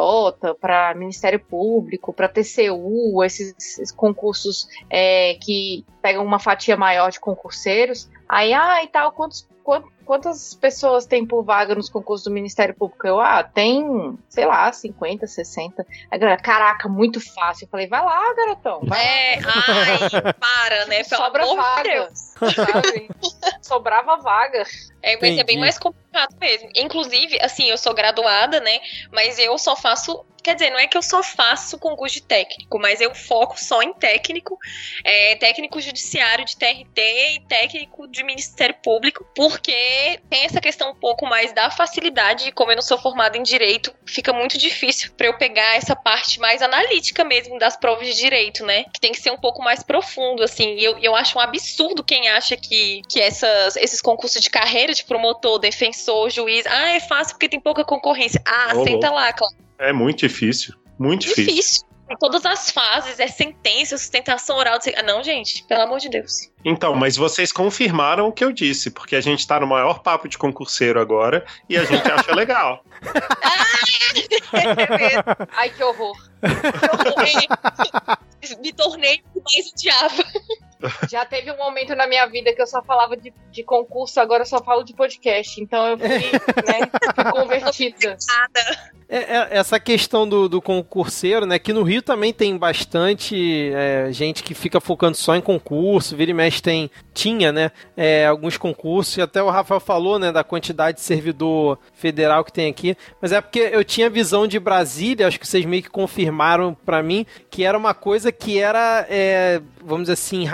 [SPEAKER 2] para Ministério Público, para TCU, esses, esses concursos é, que pegam uma fatia maior de concurseiros. Aí, ah, e tal, quantos, quantos quantas pessoas tem por vaga nos concursos do Ministério Público? Eu, ah, tem, sei lá, 50, 60. Aí, galera, caraca, muito fácil. Eu falei, vai lá, garotão. Vai
[SPEAKER 4] é,
[SPEAKER 2] lá.
[SPEAKER 4] ai, para, né? Pelo
[SPEAKER 2] Sobra
[SPEAKER 4] amor
[SPEAKER 2] vaga,
[SPEAKER 4] de Deus.
[SPEAKER 2] sabe? Sobrava vaga.
[SPEAKER 4] É, mas é bem mais complicado mesmo. Inclusive, assim, eu sou graduada, né? Mas eu só faço. Quer dizer, não é que eu só faço concurso de técnico, mas eu foco só em técnico, é, técnico judiciário de TRT e técnico de Ministério Público, porque tem essa questão um pouco mais da facilidade, e como eu não sou formada em direito, fica muito difícil para eu pegar essa parte mais analítica mesmo das provas de direito, né? Que tem que ser um pouco mais profundo, assim. E eu, eu acho um absurdo quem acha que, que essas, esses concursos de carreira de promotor, defensor, juiz, ah, é fácil porque tem pouca concorrência. Ah,
[SPEAKER 3] Ô,
[SPEAKER 4] senta
[SPEAKER 3] louco.
[SPEAKER 4] lá, Cláudio.
[SPEAKER 3] É muito difícil. Muito difícil.
[SPEAKER 4] Difícil. Em todas as fases, é sentença, sustentação oral. não Ah, gente, pelo amor de Deus.
[SPEAKER 3] Então, mas vocês confirmaram o que eu disse, porque a gente tá no maior papo de concurseiro agora e a gente acha legal.
[SPEAKER 2] Ai, que horror.
[SPEAKER 4] Me tornei mais odiava.
[SPEAKER 2] Já teve um momento na minha vida que eu só falava de, de concurso, agora eu só falo de podcast. Então eu fui, né, fui convertida.
[SPEAKER 4] Nada.
[SPEAKER 1] É, é, essa questão do, do concurseiro, né? Que no Rio também tem bastante é, gente que fica focando só em concurso, vira e mexe tem, tinha, né? é, alguns concursos, e até o Rafael falou, né? Da quantidade de servidor federal que tem aqui, mas é porque eu tinha visão de Brasília, acho que vocês meio que confirmaram pra mim, que era uma coisa que era, é, vamos dizer assim,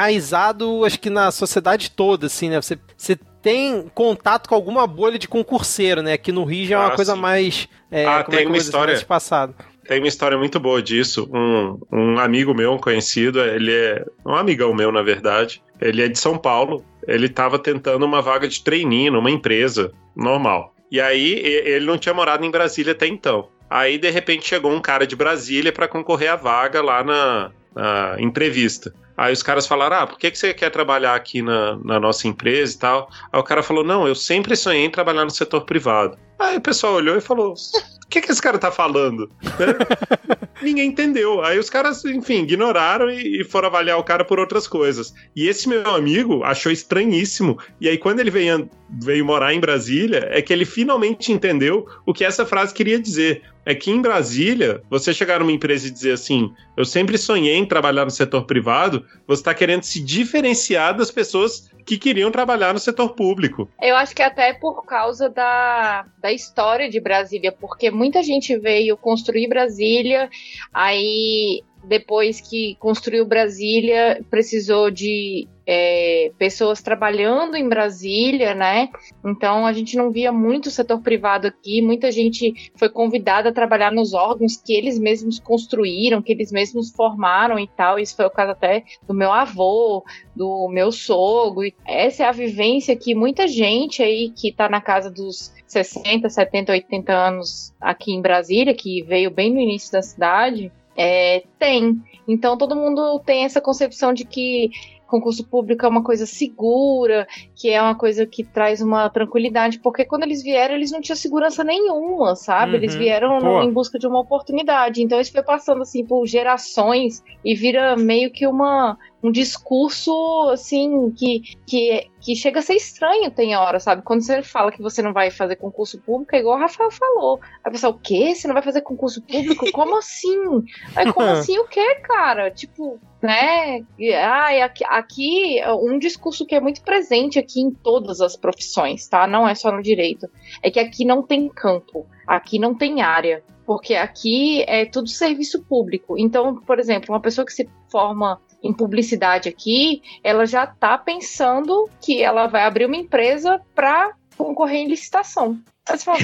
[SPEAKER 1] acho que na sociedade toda, assim, né? Você, você tem contato com alguma bolha de concurseiro, né? Aqui no Rio já é uma
[SPEAKER 3] Ah,
[SPEAKER 1] coisa
[SPEAKER 3] sim.
[SPEAKER 1] mais. É,
[SPEAKER 3] Ah,
[SPEAKER 1] como
[SPEAKER 3] tem
[SPEAKER 1] é
[SPEAKER 3] uma história.
[SPEAKER 1] passado.
[SPEAKER 3] Tem uma história muito boa disso. Um, um amigo meu, um conhecido, ele é um amigão meu, na verdade. Ele é de São Paulo. Ele estava tentando uma vaga de trainee numa empresa normal. E aí ele não tinha morado em Brasília até então. Aí de repente chegou um cara de Brasília para concorrer à vaga lá na, na entrevista. Aí os caras falaram: Ah, por que, que você quer trabalhar aqui na, na nossa empresa e tal? Aí o cara falou: Não, eu sempre sonhei em trabalhar no setor privado. Aí o pessoal olhou e falou: O que, que esse cara tá falando? Ninguém entendeu. Aí os caras, enfim, ignoraram e, e foram avaliar o cara por outras coisas. E esse meu amigo achou estranhíssimo. E aí, quando ele veio, veio morar em Brasília, é que ele finalmente entendeu o que essa frase queria dizer. É que em Brasília, você chegar numa empresa e dizer assim: Eu sempre sonhei em trabalhar no setor privado, você está querendo se diferenciar das pessoas que queriam trabalhar no setor público.
[SPEAKER 2] Eu acho que até por causa da, da história de Brasília, porque muita gente veio construir Brasília, aí depois que construiu Brasília, precisou de é, pessoas trabalhando em Brasília, né? Então a gente não via muito setor privado aqui, muita gente foi convidada a trabalhar nos órgãos que eles mesmos construíram, que eles mesmos formaram e tal. Isso foi o caso até do meu avô, do meu sogro. Essa é a vivência que muita gente aí que tá na casa dos 60, 70, 80 anos aqui em Brasília, que veio bem no início da cidade, é, tem. Então todo mundo tem essa concepção de que concurso público é uma coisa segura, que é uma coisa que traz uma tranquilidade, porque quando eles vieram, eles não tinham segurança nenhuma, sabe?
[SPEAKER 1] Uhum.
[SPEAKER 2] Eles vieram no- em busca de uma oportunidade. Então isso foi passando assim por gerações e vira meio que uma um discurso assim que, que, que chega a ser estranho tem hora, sabe? Quando você fala que você não vai fazer concurso público, é igual o Rafael falou. A pessoa, o quê? Você não vai fazer concurso público? Como assim? Aí, como assim o quê, cara? Tipo, né? E, Ah, aqui, aqui um discurso que é muito presente aqui em todas as profissões, tá? Não é só no direito. É que aqui não tem campo, aqui não tem área. Porque aqui é tudo serviço público. Então, por exemplo, uma pessoa que se forma em publicidade aqui, ela já tá pensando que ela vai abrir uma empresa para concorrer em licitação. Aí você fala,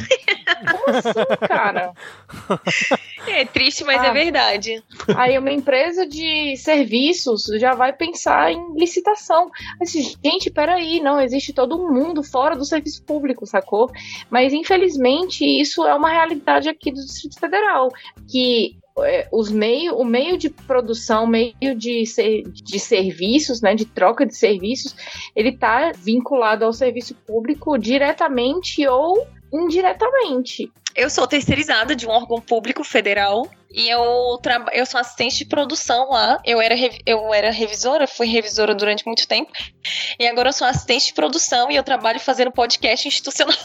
[SPEAKER 2] como assim, cara?
[SPEAKER 4] É triste, mas
[SPEAKER 2] Ah.
[SPEAKER 4] é verdade.
[SPEAKER 2] Aí uma empresa de serviços já vai pensar em licitação. Assim, gente, peraí, não, existe todo mundo fora do serviço público, sacou? Mas infelizmente isso é uma realidade aqui do Distrito Federal, que é, os meio, o meio de produção, meio de, ser, de serviços, né, de troca de serviços, ele está vinculado ao serviço público diretamente ou indiretamente.
[SPEAKER 4] Eu sou terceirizada de um órgão público federal e eu, eu sou assistente de produção lá. Eu era, eu era revisora, fui revisora durante muito tempo. E agora eu sou assistente de produção e eu trabalho fazendo podcast institucional.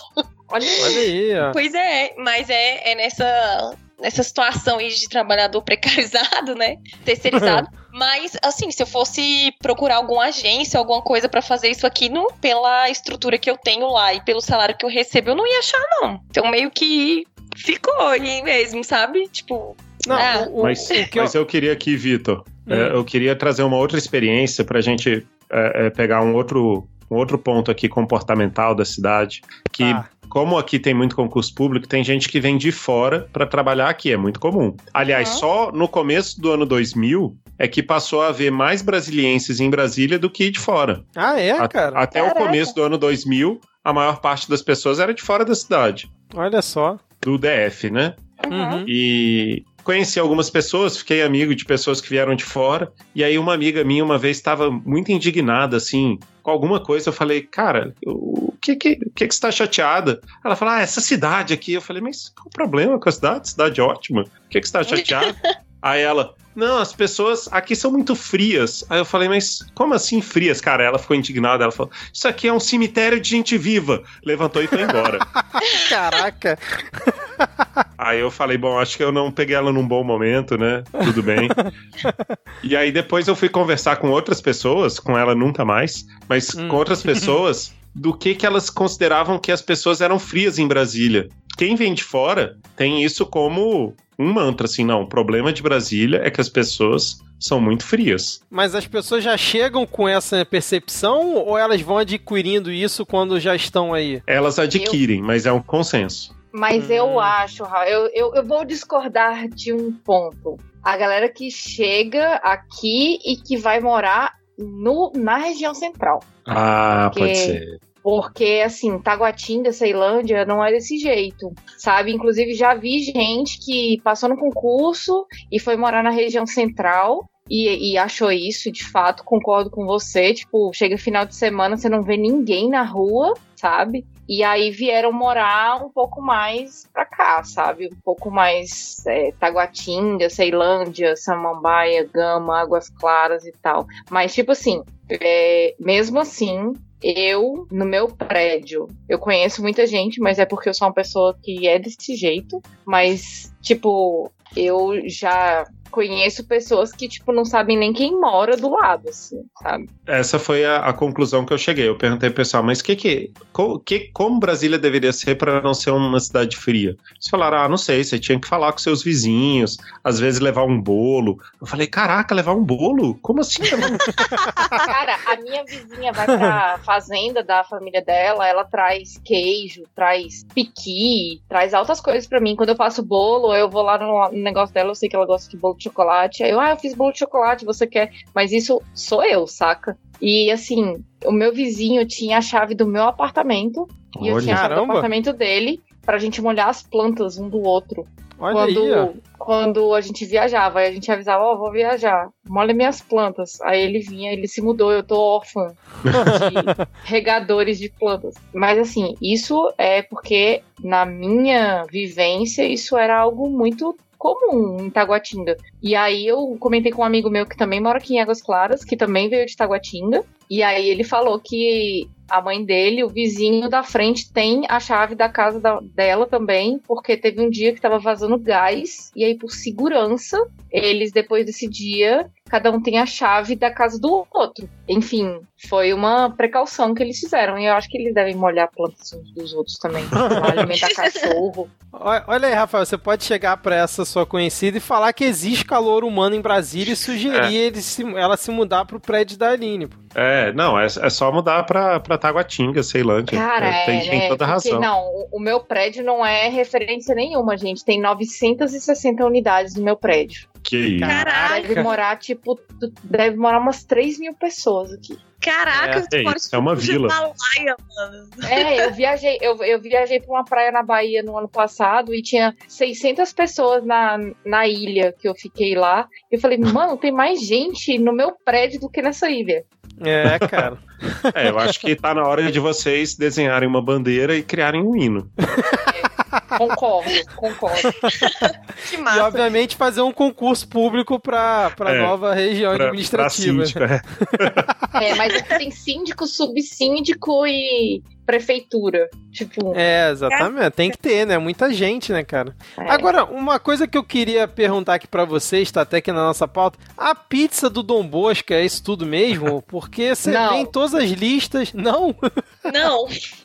[SPEAKER 1] Olha, Olha aí. Ó.
[SPEAKER 4] Pois é, mas é, é nessa nessa situação aí de trabalhador precarizado, né? Terceirizado. Mas, assim, se eu fosse procurar alguma agência, alguma coisa para fazer isso aqui, no, pela estrutura que eu tenho lá e pelo salário que eu recebo, eu não ia achar, não. Então, meio que ficou aí mesmo, sabe? Tipo.
[SPEAKER 3] Não, ah, o, mas, o que mas eu... eu queria aqui, Vitor, hum. é, eu queria trazer uma outra experiência pra gente é, é, pegar um outro, um outro ponto aqui comportamental da cidade, que ah como aqui tem muito concurso público, tem gente que vem de fora para trabalhar aqui, é muito comum. Aliás, uhum. só no começo do ano 2000 é que passou a haver mais brasilienses em Brasília do que de fora.
[SPEAKER 1] Ah, é, a, cara?
[SPEAKER 3] Até Caraca. o começo do ano 2000, a maior parte das pessoas era de fora da cidade.
[SPEAKER 1] Olha só.
[SPEAKER 3] Do DF, né? Uhum. E conheci algumas pessoas, fiquei amigo de pessoas que vieram de fora. E aí uma amiga minha uma vez estava muito indignada, assim, com alguma coisa. Eu falei, cara, o que que, que, que você tá chateada? Ela falou, ah, essa cidade aqui. Eu falei, mas qual o problema com a cidade? Cidade ótima. O que que você tá chateada? aí ela, não, as pessoas aqui são muito frias. Aí eu falei, mas como assim frias? Cara, ela ficou indignada. Ela falou, isso aqui é um cemitério de gente viva. Levantou e foi embora.
[SPEAKER 1] Caraca.
[SPEAKER 3] Aí eu falei, bom, acho que eu não peguei ela num bom momento, né? Tudo bem. e aí depois eu fui conversar com outras pessoas, com ela nunca mais, mas hum. com outras pessoas, do que que elas consideravam que as pessoas eram frias em Brasília. Quem vem de fora tem isso como um mantra, assim, não, o problema de Brasília é que as pessoas são muito frias.
[SPEAKER 1] Mas as pessoas já chegam com essa percepção ou elas vão adquirindo isso quando já estão aí?
[SPEAKER 3] Elas adquirem, eu... mas é um consenso.
[SPEAKER 2] Mas hum. eu acho, eu, eu, eu vou discordar de um ponto. A galera que chega aqui e que vai morar no, na região central.
[SPEAKER 3] Ah, Porque pode ser.
[SPEAKER 2] Porque, assim, Taguatinga, Ceilândia, não é desse jeito, sabe? Inclusive, já vi gente que passou no concurso e foi morar na região central e, e, achou isso, de fato, concordo com você. Tipo, chega final de semana, você não vê ninguém na rua, sabe? E aí vieram morar um pouco mais pra cá, sabe? Um pouco mais é, Taguatinga, Ceilândia, Samambaia, Gama, Águas Claras e tal. Mas, tipo assim, é, mesmo assim, eu, no meu prédio, eu conheço muita gente, mas é porque eu sou uma pessoa que é desse jeito. Mas, tipo, eu já conheço pessoas que, tipo, não sabem nem quem mora do lado, assim, sabe?
[SPEAKER 3] Essa foi a, a conclusão que eu cheguei. Eu perguntei pro pessoal, mas que que, co, que como Brasília deveria ser para não ser uma cidade fria? Eles falaram, ah, não sei, você tinha que falar com seus vizinhos, às vezes levar um bolo. Eu falei, caraca, levar um bolo? Como assim?
[SPEAKER 2] Cara, a minha vizinha vai pra fazenda da família dela, ela traz queijo, traz piqui, traz altas coisas para mim. Quando eu faço bolo, eu vou lá no negócio dela, eu sei que ela gosta de bolo de chocolate. Aí eu, ah, eu fiz bolo de chocolate, você quer? Mas isso sou eu, saca? E assim, o meu vizinho tinha a chave do meu apartamento Olha, e eu tinha caramba. do apartamento dele pra gente molhar as plantas um do outro. Olha quando, aí, quando a gente viajava, a gente avisava, ó, oh, vou viajar, molha minhas plantas. Aí ele vinha, ele se mudou, eu tô órfã de regadores de plantas. Mas assim, isso é porque na minha vivência isso era algo muito comum em Taguatinga. E aí eu comentei com um amigo meu que também mora aqui em Águas Claras, que também veio de Taguatinga. E aí ele falou que a mãe dele, o vizinho da frente, tem a chave da casa da, dela também, porque teve um dia que estava vazando gás, e aí, por segurança, eles, depois desse dia, cada um tem a chave da casa do outro. Enfim, foi uma precaução que eles fizeram, e eu acho que eles devem molhar plantas uns dos outros também, alimentar cachorro.
[SPEAKER 1] Olha aí, Rafael, você pode chegar para essa sua conhecida e falar que existe calor humano em Brasília e sugerir é. ele se, ela se mudar pro prédio da Aline.
[SPEAKER 3] É, não, é, é só mudar pra, pra Taguatinga, Ceilândia.
[SPEAKER 2] Cara,
[SPEAKER 3] É, tem,
[SPEAKER 2] é,
[SPEAKER 3] tem
[SPEAKER 2] né?
[SPEAKER 3] toda a razão.
[SPEAKER 2] não, o, meu prédio não é referência nenhuma, gente. Tem 960 unidades no meu prédio.
[SPEAKER 3] Que isso.
[SPEAKER 4] Caraca.
[SPEAKER 2] Deve morar, tipo, deve morar umas 3 mil pessoas aqui.
[SPEAKER 4] Caraca,
[SPEAKER 3] É,
[SPEAKER 4] tu
[SPEAKER 3] é isso, é uma vila.
[SPEAKER 4] Himalaia, mano.
[SPEAKER 2] É, eu viajei, eu, eu viajei pra uma praia na Bahia no ano passado e tinha 600 pessoas na, na ilha que eu fiquei lá. E eu falei, mano, tem mais gente no meu prédio do que nessa ilha.
[SPEAKER 1] É, cara.
[SPEAKER 3] É, eu acho que tá na hora de vocês desenharem uma bandeira e criarem um hino.
[SPEAKER 2] Concordo, concordo.
[SPEAKER 4] Que
[SPEAKER 1] E,
[SPEAKER 4] massa.
[SPEAKER 1] obviamente, fazer um concurso público pra, pra
[SPEAKER 3] É,
[SPEAKER 1] nova região
[SPEAKER 3] Pra, pra
[SPEAKER 1] administrativa.
[SPEAKER 3] síndico, é.
[SPEAKER 2] É, mas tem síndico, subsíndico e prefeitura. Tipo,
[SPEAKER 1] É, exatamente. Tem que ter, né? Muita gente, né, cara?
[SPEAKER 2] é.
[SPEAKER 1] Agora, uma coisa que eu queria perguntar aqui pra vocês, tá até aqui na nossa pauta. A pizza do Dom Bosco é isso tudo mesmo? Porque você vê em todas as listas. Não?
[SPEAKER 4] Não,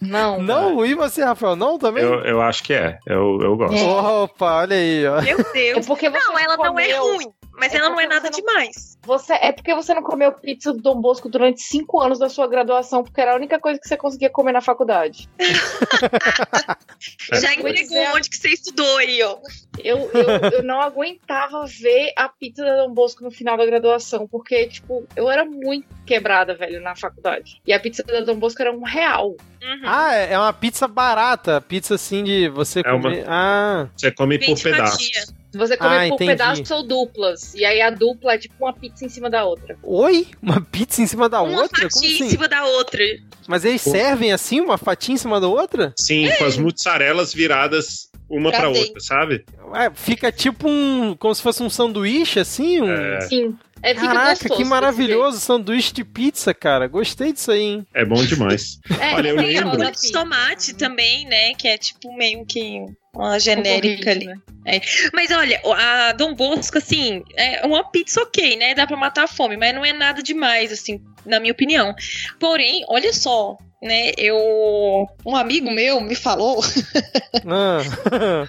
[SPEAKER 2] não.
[SPEAKER 1] Não? E você, Rafael? Não também?
[SPEAKER 3] Eu, eu acho que é. Eu, eu gosto.
[SPEAKER 2] É.
[SPEAKER 1] Opa, olha aí, ó.
[SPEAKER 4] meu
[SPEAKER 2] É
[SPEAKER 4] Deus.
[SPEAKER 2] porque você
[SPEAKER 4] Não, ela não é
[SPEAKER 2] comeu-
[SPEAKER 4] ruim, mas
[SPEAKER 2] É
[SPEAKER 4] ela não é nada
[SPEAKER 2] você não-
[SPEAKER 4] demais.
[SPEAKER 2] Você, é porque você não comeu pizza do Dom Bosco durante cinco anos da sua graduação, porque era a única coisa que você conseguia comer na faculdade.
[SPEAKER 4] Já entregou
[SPEAKER 2] é.
[SPEAKER 4] onde que você estudou aí, ó.
[SPEAKER 2] Eu, eu, eu não aguentava ver a pizza da Dom Bosco no final da graduação, porque, tipo, eu era muito quebrada, velho, na faculdade. E a pizza da Dom Bosco era um real.
[SPEAKER 4] Uhum.
[SPEAKER 1] Ah, é é uma pizza barata. Pizza assim de você
[SPEAKER 3] É uma-
[SPEAKER 1] comer. Ah,
[SPEAKER 3] Você come por pedaços.
[SPEAKER 4] fatia.
[SPEAKER 2] Você come
[SPEAKER 1] Ah,
[SPEAKER 2] por
[SPEAKER 1] entendi.
[SPEAKER 2] pedaços ou duplas. E aí a dupla é tipo uma pizza em cima da outra.
[SPEAKER 1] oi? Uma pizza em cima da
[SPEAKER 4] Uma
[SPEAKER 1] outra? Como
[SPEAKER 4] fatia em
[SPEAKER 1] assim?
[SPEAKER 4] cima da outra.
[SPEAKER 1] Mas eles
[SPEAKER 3] Pô.
[SPEAKER 1] servem assim, uma fatia em cima da outra?
[SPEAKER 3] Sim, com as mozzarelas viradas uma
[SPEAKER 4] dentro.
[SPEAKER 3] outra, sabe?
[SPEAKER 1] Ué, fica tipo um. como se fosse um sanduíche, assim? Um...
[SPEAKER 3] É.
[SPEAKER 2] Sim. É, fica
[SPEAKER 1] Caraca,
[SPEAKER 2] gostoso
[SPEAKER 1] que maravilhoso sanduíche de pizza, cara. Gostei disso aí, hein?
[SPEAKER 3] É bom demais.
[SPEAKER 2] É,
[SPEAKER 3] Olha, eu
[SPEAKER 2] tem
[SPEAKER 4] Tem
[SPEAKER 2] a
[SPEAKER 3] lembro.
[SPEAKER 4] de tomate também, né? Que é tipo meio que uma genérica ali.
[SPEAKER 2] Né?
[SPEAKER 4] Mas olha, a Dom Bosco, assim, é uma pizza ok, né? Dá pra matar a fome, mas não é nada demais, assim, na minha opinião. Porém, olha só, né? Eu. Um amigo meu me falou.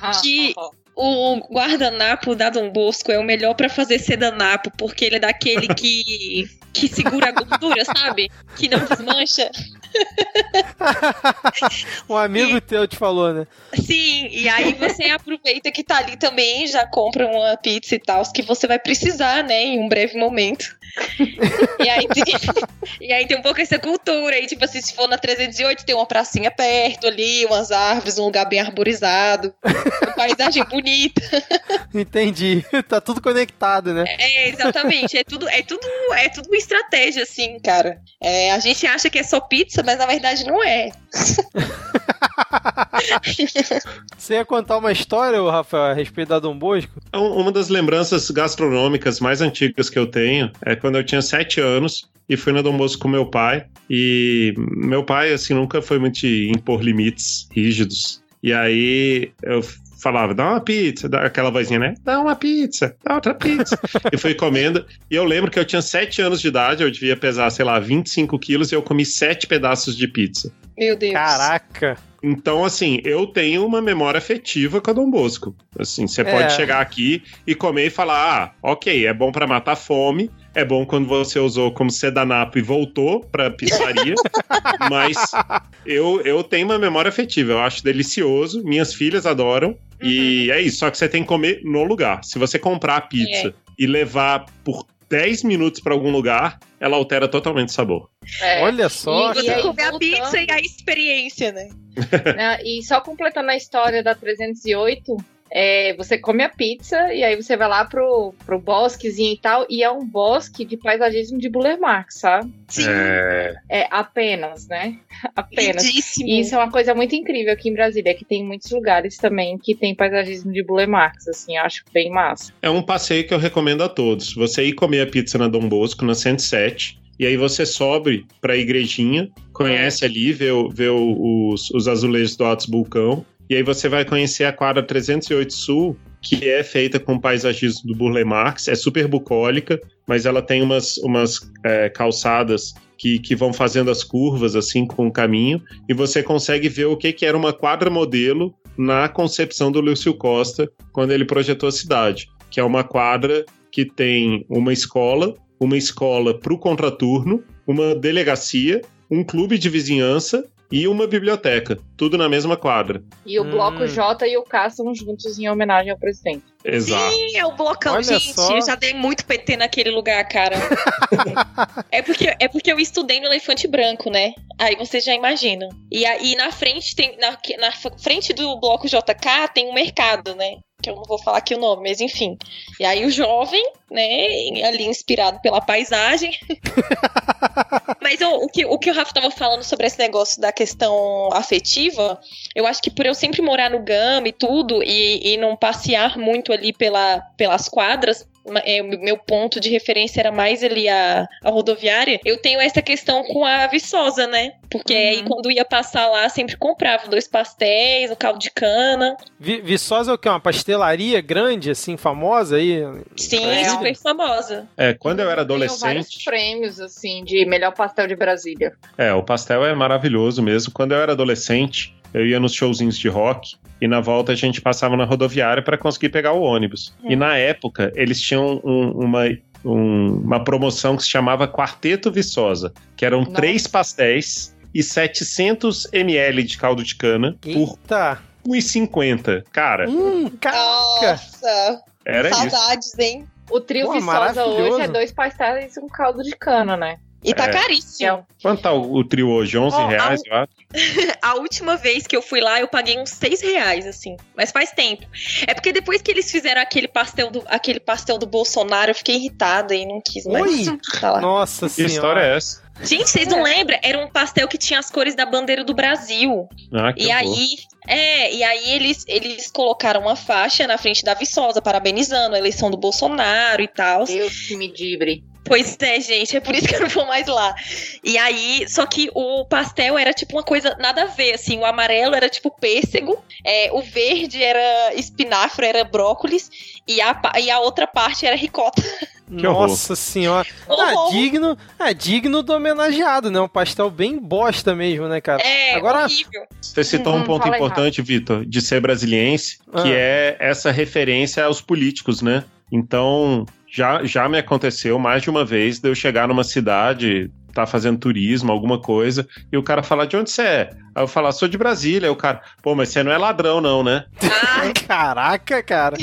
[SPEAKER 1] Ah,
[SPEAKER 4] Que-
[SPEAKER 2] ah, ah.
[SPEAKER 4] O guardanapo da Dom Bosco é o melhor pra fazer sedanapo, porque ele é daquele que. que segura a gordura, sabe? Que não desmancha.
[SPEAKER 1] um amigo teu te falou, né?
[SPEAKER 4] Sim, e aí você aproveita que tá ali também, já compra uma pizza e tal, que você vai precisar, né, em um breve momento. e, aí tem, e aí tem um pouco essa cultura aí, tipo assim, se for na 308, tem uma pracinha perto ali, umas árvores, um lugar bem arborizado, uma paisagem bonita.
[SPEAKER 1] Entendi. tá tudo conectado, né?
[SPEAKER 4] É, exatamente, é tudo, é tudo, é tudo uma estratégia, assim, cara. É, a gente acha que é só pizza, mas na verdade não é.
[SPEAKER 1] Você ia contar uma história, Rafael, a respeito da Dom Bosco?
[SPEAKER 3] Um- Uma das lembranças gastronômicas mais antigas que eu tenho é quando eu tinha sete anos e fui na Dom Bosco com meu pai. E meu pai, assim, nunca foi muito de impor limites rígidos. E aí eu falava, dá uma pizza, dá aquela vozinha, né? Dá uma pizza, dá outra pizza. e fui comendo. E eu lembro que eu tinha sete anos de idade, eu devia pesar, sei lá, 25 quilos e eu comi sete pedaços de pizza.
[SPEAKER 4] Meu Deus.
[SPEAKER 1] Caraca.
[SPEAKER 3] Então, assim, eu tenho uma memória afetiva com a Dom Bosco. Assim, você
[SPEAKER 1] É.
[SPEAKER 3] pode chegar aqui e comer e falar: ah, ok, é bom pra matar fome, é bom quando você usou como sedanapo e voltou pra pizzaria, mas eu, eu tenho uma memória afetiva, eu acho delicioso, minhas filhas adoram, e é isso, só que você tem que comer no lugar. Se você comprar a pizza e levar por 10 minutos pra algum lugar, ela altera totalmente o sabor.
[SPEAKER 2] É.
[SPEAKER 1] Olha só.
[SPEAKER 2] E-
[SPEAKER 4] Você
[SPEAKER 2] e aí,
[SPEAKER 4] comer a pizza e a experiência, né?
[SPEAKER 2] Né, E só completando a história da 308, é, você come a pizza e aí você vai lá pro, pro bosquezinho e tal, e é um bosque de paisagismo de Buller Marx, sabe?
[SPEAKER 4] Sim.
[SPEAKER 3] É,
[SPEAKER 2] É apenas, né? Apenas.
[SPEAKER 4] Lindíssimo.
[SPEAKER 2] E isso é uma coisa muito incrível aqui em Brasília, que tem muitos lugares também que tem paisagismo de Buller Marx, assim, eu acho bem massa.
[SPEAKER 3] É um passeio que eu recomendo a todos. Você ir comer a pizza na Dom Bosco, na 107, e aí você sobe pra igrejinha, conhece ali, vê, vê os, os azulejos do Altos Bulcão, e aí você vai conhecer a quadra 308 Sul, que é feita com paisagismo do Burle Marx, é super bucólica, mas ela tem umas, umas é, calçadas que, que vão fazendo as curvas, assim, com o caminho, e você consegue ver o que, que era uma quadra modelo na concepção do Lúcio Costa, quando ele projetou a cidade, que é uma quadra que tem uma escola, uma escola para o contraturno, uma delegacia, um clube de vizinhança e uma biblioteca, tudo na mesma quadra.
[SPEAKER 2] E o
[SPEAKER 1] Hum.
[SPEAKER 2] bloco J e o K são juntos em homenagem ao presidente.
[SPEAKER 3] Exato.
[SPEAKER 4] Sim, é o blocão,
[SPEAKER 1] Olha
[SPEAKER 4] gente.
[SPEAKER 1] só.
[SPEAKER 4] Eu já dei muito PT naquele lugar, cara. é, porque, é porque eu estudei no Elefante Branco, né? Aí vocês já imaginam. E aí na frente tem. Na, na frente do bloco JK tem um mercado, né? Que eu não vou falar aqui o nome, mas enfim. E aí o jovem, né, ali inspirado pela paisagem. mas eu- o, que, o que o Rafa tava falando sobre esse negócio da questão afetiva, eu acho que por eu sempre morar no GAM e tudo, e, e não passear muito ali pela, pelas quadras, é, o meu ponto de referência era mais ali a, a rodoviária, eu tenho essa questão com a Viçosa, né? Porque
[SPEAKER 2] Uhum.
[SPEAKER 4] aí quando ia passar lá, sempre comprava dois pastéis, um caldo de cana.
[SPEAKER 1] Vi- Viçosa é o quê? Uma pastelaria grande, assim, famosa aí?
[SPEAKER 4] Sim,
[SPEAKER 2] É,
[SPEAKER 4] super famosa.
[SPEAKER 3] É, quando eu era
[SPEAKER 2] Tenho vários
[SPEAKER 3] adolescente.
[SPEAKER 2] prêmios, assim, de melhor pastel de Brasília.
[SPEAKER 3] É, o pastel é maravilhoso mesmo. Quando eu era adolescente, eu ia nos showzinhos de rock e na volta a gente passava na rodoviária para conseguir pegar o ônibus. E na época, eles tinham um- uma, um- uma promoção que se chamava Quarteto Viçosa, que eram
[SPEAKER 2] Nossa.
[SPEAKER 3] três pastéis e 700 ml de caldo de cana por
[SPEAKER 1] Eita!
[SPEAKER 3] 1,50. Cara,
[SPEAKER 1] Hum, caraca!
[SPEAKER 4] Nossa,
[SPEAKER 3] era isso.
[SPEAKER 4] saudades, hein?
[SPEAKER 2] O trio
[SPEAKER 1] Pô,
[SPEAKER 2] Viçosa hoje é dois pastéis e um caldo de cana, né?
[SPEAKER 4] E tá
[SPEAKER 3] É.
[SPEAKER 4] caríssimo.
[SPEAKER 3] Quanto tá o, o trio hoje? 11
[SPEAKER 4] Ó,
[SPEAKER 3] reais, eu acho.
[SPEAKER 4] A última vez que eu fui lá, eu paguei uns seis reais, assim. Mas faz tempo. É porque depois que eles fizeram aquele pastel do, aquele pastel do Bolsonaro, eu fiquei irritada e não quis mais.
[SPEAKER 1] Oi!
[SPEAKER 4] Tá lá.
[SPEAKER 1] Nossa
[SPEAKER 3] Que história
[SPEAKER 1] senhora!
[SPEAKER 3] é essa?
[SPEAKER 4] Gente, vocês não lembram? Era um pastel que tinha as cores da bandeira do Brasil.
[SPEAKER 3] Ah, que
[SPEAKER 4] E
[SPEAKER 3] horror.
[SPEAKER 4] aí, é, e aí eles, eles colocaram uma faixa na frente da Viçosa, parabenizando a eleição do Bolsonaro e tal.
[SPEAKER 2] Deus que me dibre.
[SPEAKER 4] Pois é, gente, é por isso que eu não vou mais lá. E aí, só que o pastel era tipo uma coisa nada a ver, assim, o amarelo era tipo pêssego, é, o verde era espinafre, era brócolis, e a, e a outra parte era ricota.
[SPEAKER 1] Nossa senhora! Ah,
[SPEAKER 4] Horror.
[SPEAKER 1] digno, é digno do homenageado, né? Um pastel bem bosta mesmo, né, cara?
[SPEAKER 4] É,
[SPEAKER 1] Agora-
[SPEAKER 4] horrível.
[SPEAKER 3] Você citou
[SPEAKER 2] Uhum,
[SPEAKER 3] um ponto importante, Vitor, de ser brasiliense,
[SPEAKER 1] Ah.
[SPEAKER 3] que é essa referência aos políticos, né? Então, já, já me aconteceu mais de uma vez de eu chegar numa cidade, tá fazendo turismo, alguma coisa, e o cara falar, de onde você é? Aí eu falar, sou de Brasília. Aí o cara, pô, mas você não é ladrão, não, né?
[SPEAKER 4] Ah,
[SPEAKER 1] Caraca, cara!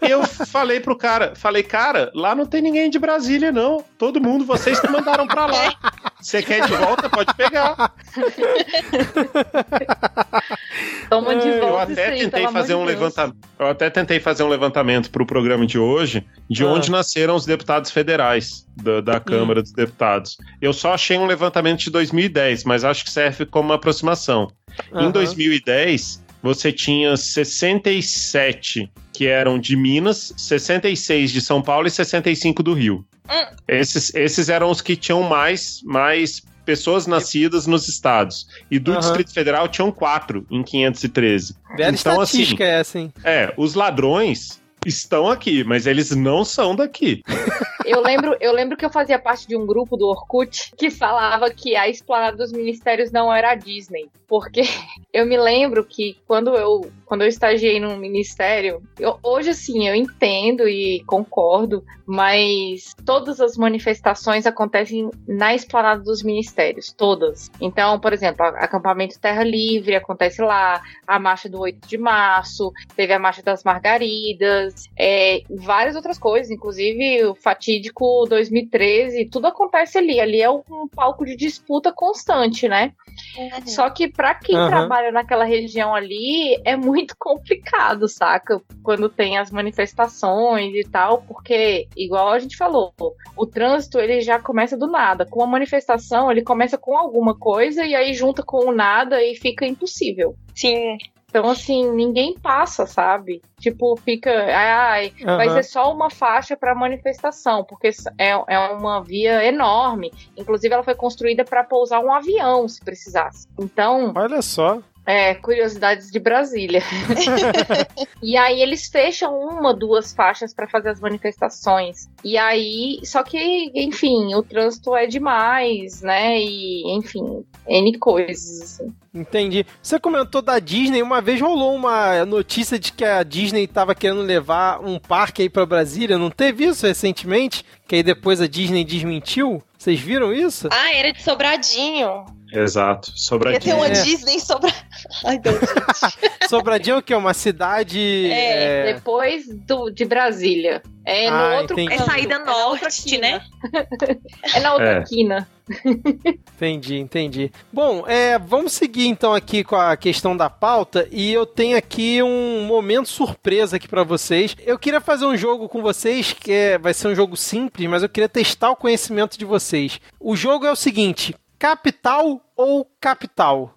[SPEAKER 3] Eu falei pro cara, falei, cara, lá não tem ninguém de Brasília, não. Todo mundo, vocês que mandaram pra lá. Você quer de volta, pode pegar.
[SPEAKER 2] Toma de volta
[SPEAKER 3] Eu até
[SPEAKER 2] aí,
[SPEAKER 3] tentei fazer um
[SPEAKER 2] de
[SPEAKER 3] levantamento. Eu até tentei fazer um levantamento pro programa de hoje de
[SPEAKER 1] Ah.
[SPEAKER 3] onde nasceram os deputados federais da, da Câmara dos Deputados. Eu só achei um levantamento de 2010, mas acho que serve como uma aproximação. Em
[SPEAKER 1] Aham.
[SPEAKER 3] 2010, você tinha 67 que eram de Minas, 66 de São Paulo e 65 do Rio.
[SPEAKER 4] Hum.
[SPEAKER 3] Esses, esses eram os que tinham mais, mais pessoas nascidas nos estados. E do
[SPEAKER 1] Aham.
[SPEAKER 3] Distrito Federal tinham quatro em 513.
[SPEAKER 1] Bela
[SPEAKER 3] então, assim,
[SPEAKER 1] estatística é essa, hein?
[SPEAKER 3] É, os ladrões estão aqui, mas eles não são daqui.
[SPEAKER 2] Eu lembro, eu lembro que eu fazia parte de um grupo do Orkut que falava que a esplanada dos ministérios não era a Disney. Porque eu me lembro que quando eu, quando eu estagiei num ministério, eu- hoje assim, eu entendo e concordo, mas todas as manifestações acontecem na esplanada dos ministérios, todas. Então, por exemplo, acampamento Terra Livre acontece lá, a marcha do 8 de março, teve a marcha das margaridas, é, várias outras coisas, inclusive o fatídico 2013, tudo acontece ali. Ali é um palco de disputa constante, né? Só que pra quem
[SPEAKER 1] Aham.
[SPEAKER 2] trabalha naquela região ali é muito complicado, saca? Quando tem as manifestações e tal, porque igual a gente falou, o trânsito ele já começa do nada. Com a manifestação, ele começa com alguma coisa e aí junta com o nada e fica impossível.
[SPEAKER 4] sim.
[SPEAKER 2] Então, assim, ninguém passa, sabe? Tipo, fica. Ai, vai
[SPEAKER 1] Aham.
[SPEAKER 2] ser só uma faixa para manifestação, porque é, é uma via enorme. Inclusive, ela foi construída para pousar um avião, se precisasse. Então,
[SPEAKER 1] Olha só.
[SPEAKER 2] É, curiosidades de Brasília. e aí eles fecham uma, duas faixas para fazer as manifestações. E aí, só que, enfim, o trânsito é demais, né? E, enfim, N coisas. Assim.
[SPEAKER 1] Entendi. Você comentou da Disney, uma vez rolou uma notícia de que a Disney estava querendo levar um parque aí para Brasília, não teve isso recentemente? Que aí depois a Disney desmentiu? Vocês viram isso?
[SPEAKER 4] Ah, era de Sobradinho.
[SPEAKER 3] Exato, Sobradinho.
[SPEAKER 4] Ia ter uma
[SPEAKER 1] É.
[SPEAKER 4] Disney Sobra... Ai, Deus, gente.
[SPEAKER 1] Sobradinho é o quê? Uma cidade...
[SPEAKER 4] É,
[SPEAKER 1] é,
[SPEAKER 2] Depois do, de Brasília. É no
[SPEAKER 1] Ah,
[SPEAKER 2] outro
[SPEAKER 1] entendi.
[SPEAKER 4] É saída
[SPEAKER 2] outra
[SPEAKER 4] norte, né?
[SPEAKER 2] É na outra
[SPEAKER 3] É.
[SPEAKER 2] quina.
[SPEAKER 1] Entendi, entendi. Bom, é, vamos seguir então aqui com a questão da pauta e eu tenho aqui um momento surpresa aqui pra vocês. Eu queria fazer um jogo com vocês que é, vai ser um jogo simples, mas eu queria testar o conhecimento de vocês. O jogo é o seguinte: capital ou capital?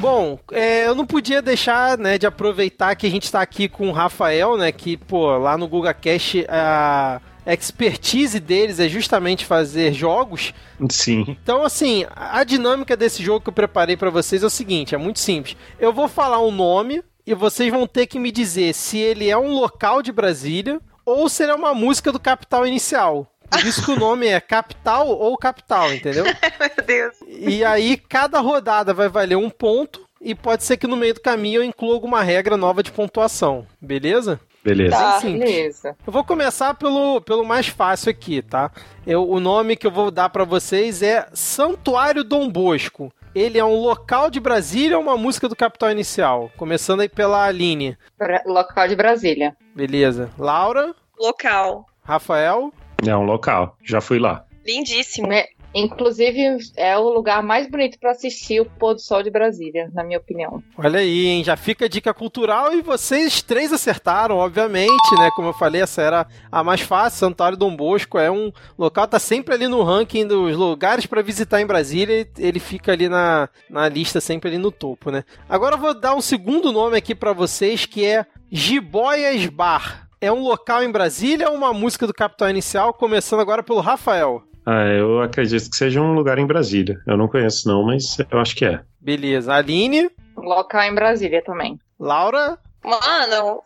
[SPEAKER 1] Bom, é, eu não podia deixar né, de aproveitar que a gente está aqui com o Rafael, né? Que, pô, lá no GugaCast a expertise deles é justamente fazer jogos.
[SPEAKER 3] Sim.
[SPEAKER 1] Então, assim, a dinâmica desse jogo que eu preparei para vocês é o seguinte: é muito simples. Eu vou falar um nome e vocês vão ter que me dizer se ele é um local de Brasília ou se ele é uma música do Capital Inicial. Por isso que o nome é Capital ou Capital, entendeu?
[SPEAKER 4] Meu Deus.
[SPEAKER 1] E aí, cada rodada vai valer um ponto. E pode ser que no meio do caminho eu inclua alguma regra nova de pontuação. Beleza?
[SPEAKER 3] Beleza.
[SPEAKER 4] Tá.
[SPEAKER 1] Sim.
[SPEAKER 2] Beleza.
[SPEAKER 1] Eu vou começar pelo, pelo mais fácil aqui, tá? Eu, o nome que eu vou dar pra vocês é Santuário Dom Bosco. Ele é um local de Brasília ou uma música do Capital Inicial? Começando aí pela Aline.
[SPEAKER 2] Bra- Local de Brasília.
[SPEAKER 1] Beleza. Laura,
[SPEAKER 4] Local.
[SPEAKER 1] Rafael,
[SPEAKER 3] É um local. Já fui lá.
[SPEAKER 4] Lindíssimo.
[SPEAKER 2] É, inclusive, é o lugar mais bonito para assistir o pôr do sol de Brasília, na minha opinião.
[SPEAKER 1] Olha aí, hein? Já fica a dica cultural e vocês três acertaram, obviamente, né? Como eu falei, essa era a mais fácil. Santuário Dom Bosco é um local, tá sempre ali no ranking dos lugares para visitar em Brasília. e Ele fica ali na, na lista, sempre ali no topo, né? Agora eu vou dar um segundo nome aqui para vocês que é Jiboias Bar. É um local em Brasília ou uma música do Capital Inicial? Começando agora pelo Rafael.
[SPEAKER 3] Ah, eu acredito que seja um lugar em Brasília. Eu não conheço não, mas eu acho que é.
[SPEAKER 1] Beleza. Aline,
[SPEAKER 2] Local em Brasília também.
[SPEAKER 1] Laura,
[SPEAKER 4] Mano,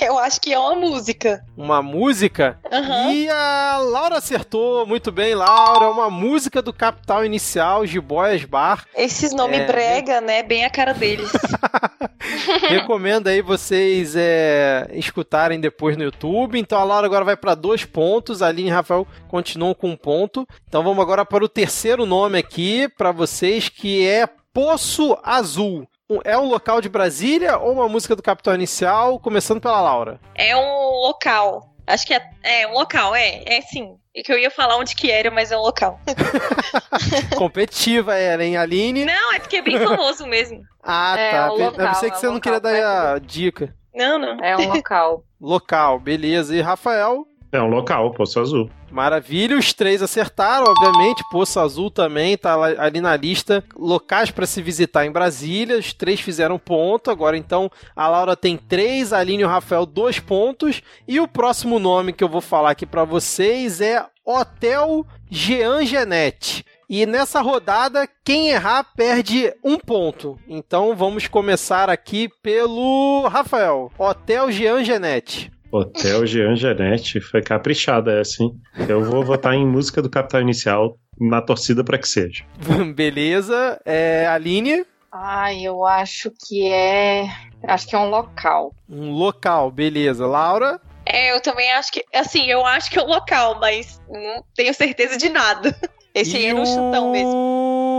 [SPEAKER 4] eu acho que é uma música.
[SPEAKER 1] uma música.
[SPEAKER 4] Aham.
[SPEAKER 1] E a Laura acertou, muito bem, Laura. Uma música do Capital Inicial, Jiboias Bar.
[SPEAKER 4] Esses nomes
[SPEAKER 1] É,
[SPEAKER 4] brega, né? Bem a cara deles.
[SPEAKER 1] Recomendo aí vocês é, escutarem depois no YouTube. Então a Laura agora vai para dois pontos, a Aline e Rafael continuam com um ponto. Então vamos agora para o terceiro nome aqui para vocês, que é Poço Azul. Um- É um local de Brasília ou uma música do Capital Inicial? Começando pela Laura.
[SPEAKER 4] É um local. Acho que é, é um local, é. É sim. E que eu ia falar onde que era, mas é um local.
[SPEAKER 1] Competitiva era, hein, Aline?
[SPEAKER 4] Não, é porque é bem famoso mesmo.
[SPEAKER 1] Ah,
[SPEAKER 2] É,
[SPEAKER 1] tá. Eu
[SPEAKER 2] local,
[SPEAKER 1] pensei que
[SPEAKER 2] é
[SPEAKER 1] você
[SPEAKER 2] o
[SPEAKER 1] não
[SPEAKER 2] local,
[SPEAKER 1] queria dar a dica.
[SPEAKER 4] Não, não.
[SPEAKER 2] É um local.
[SPEAKER 1] Local, beleza. E Rafael?
[SPEAKER 3] É um local, Poço Azul.
[SPEAKER 1] Maravilha, os três acertaram, obviamente. Poço Azul também tá ali na lista. Locais para se visitar em Brasília. Os três fizeram ponto. Agora então a Laura tem três, a Aline e o Rafael dois pontos. E o próximo nome que eu vou falar aqui para vocês é Hotel Jean Genet. E nessa rodada, quem errar perde um ponto. Então vamos começar aqui pelo Rafael. Hotel Jean Genet.
[SPEAKER 3] Hotel Jean Janete. Foi caprichada essa, hein? Eu vou votar em música do Capital Inicial na torcida para que seja.
[SPEAKER 1] Beleza. É, Aline?
[SPEAKER 2] Ai, eu acho que é. Acho que é um local.
[SPEAKER 1] Um local, beleza. Laura?
[SPEAKER 4] É, eu também acho que. Assim, eu acho que é um local, mas não tenho certeza de nada. Esse aí
[SPEAKER 1] E
[SPEAKER 4] era um chutão mesmo.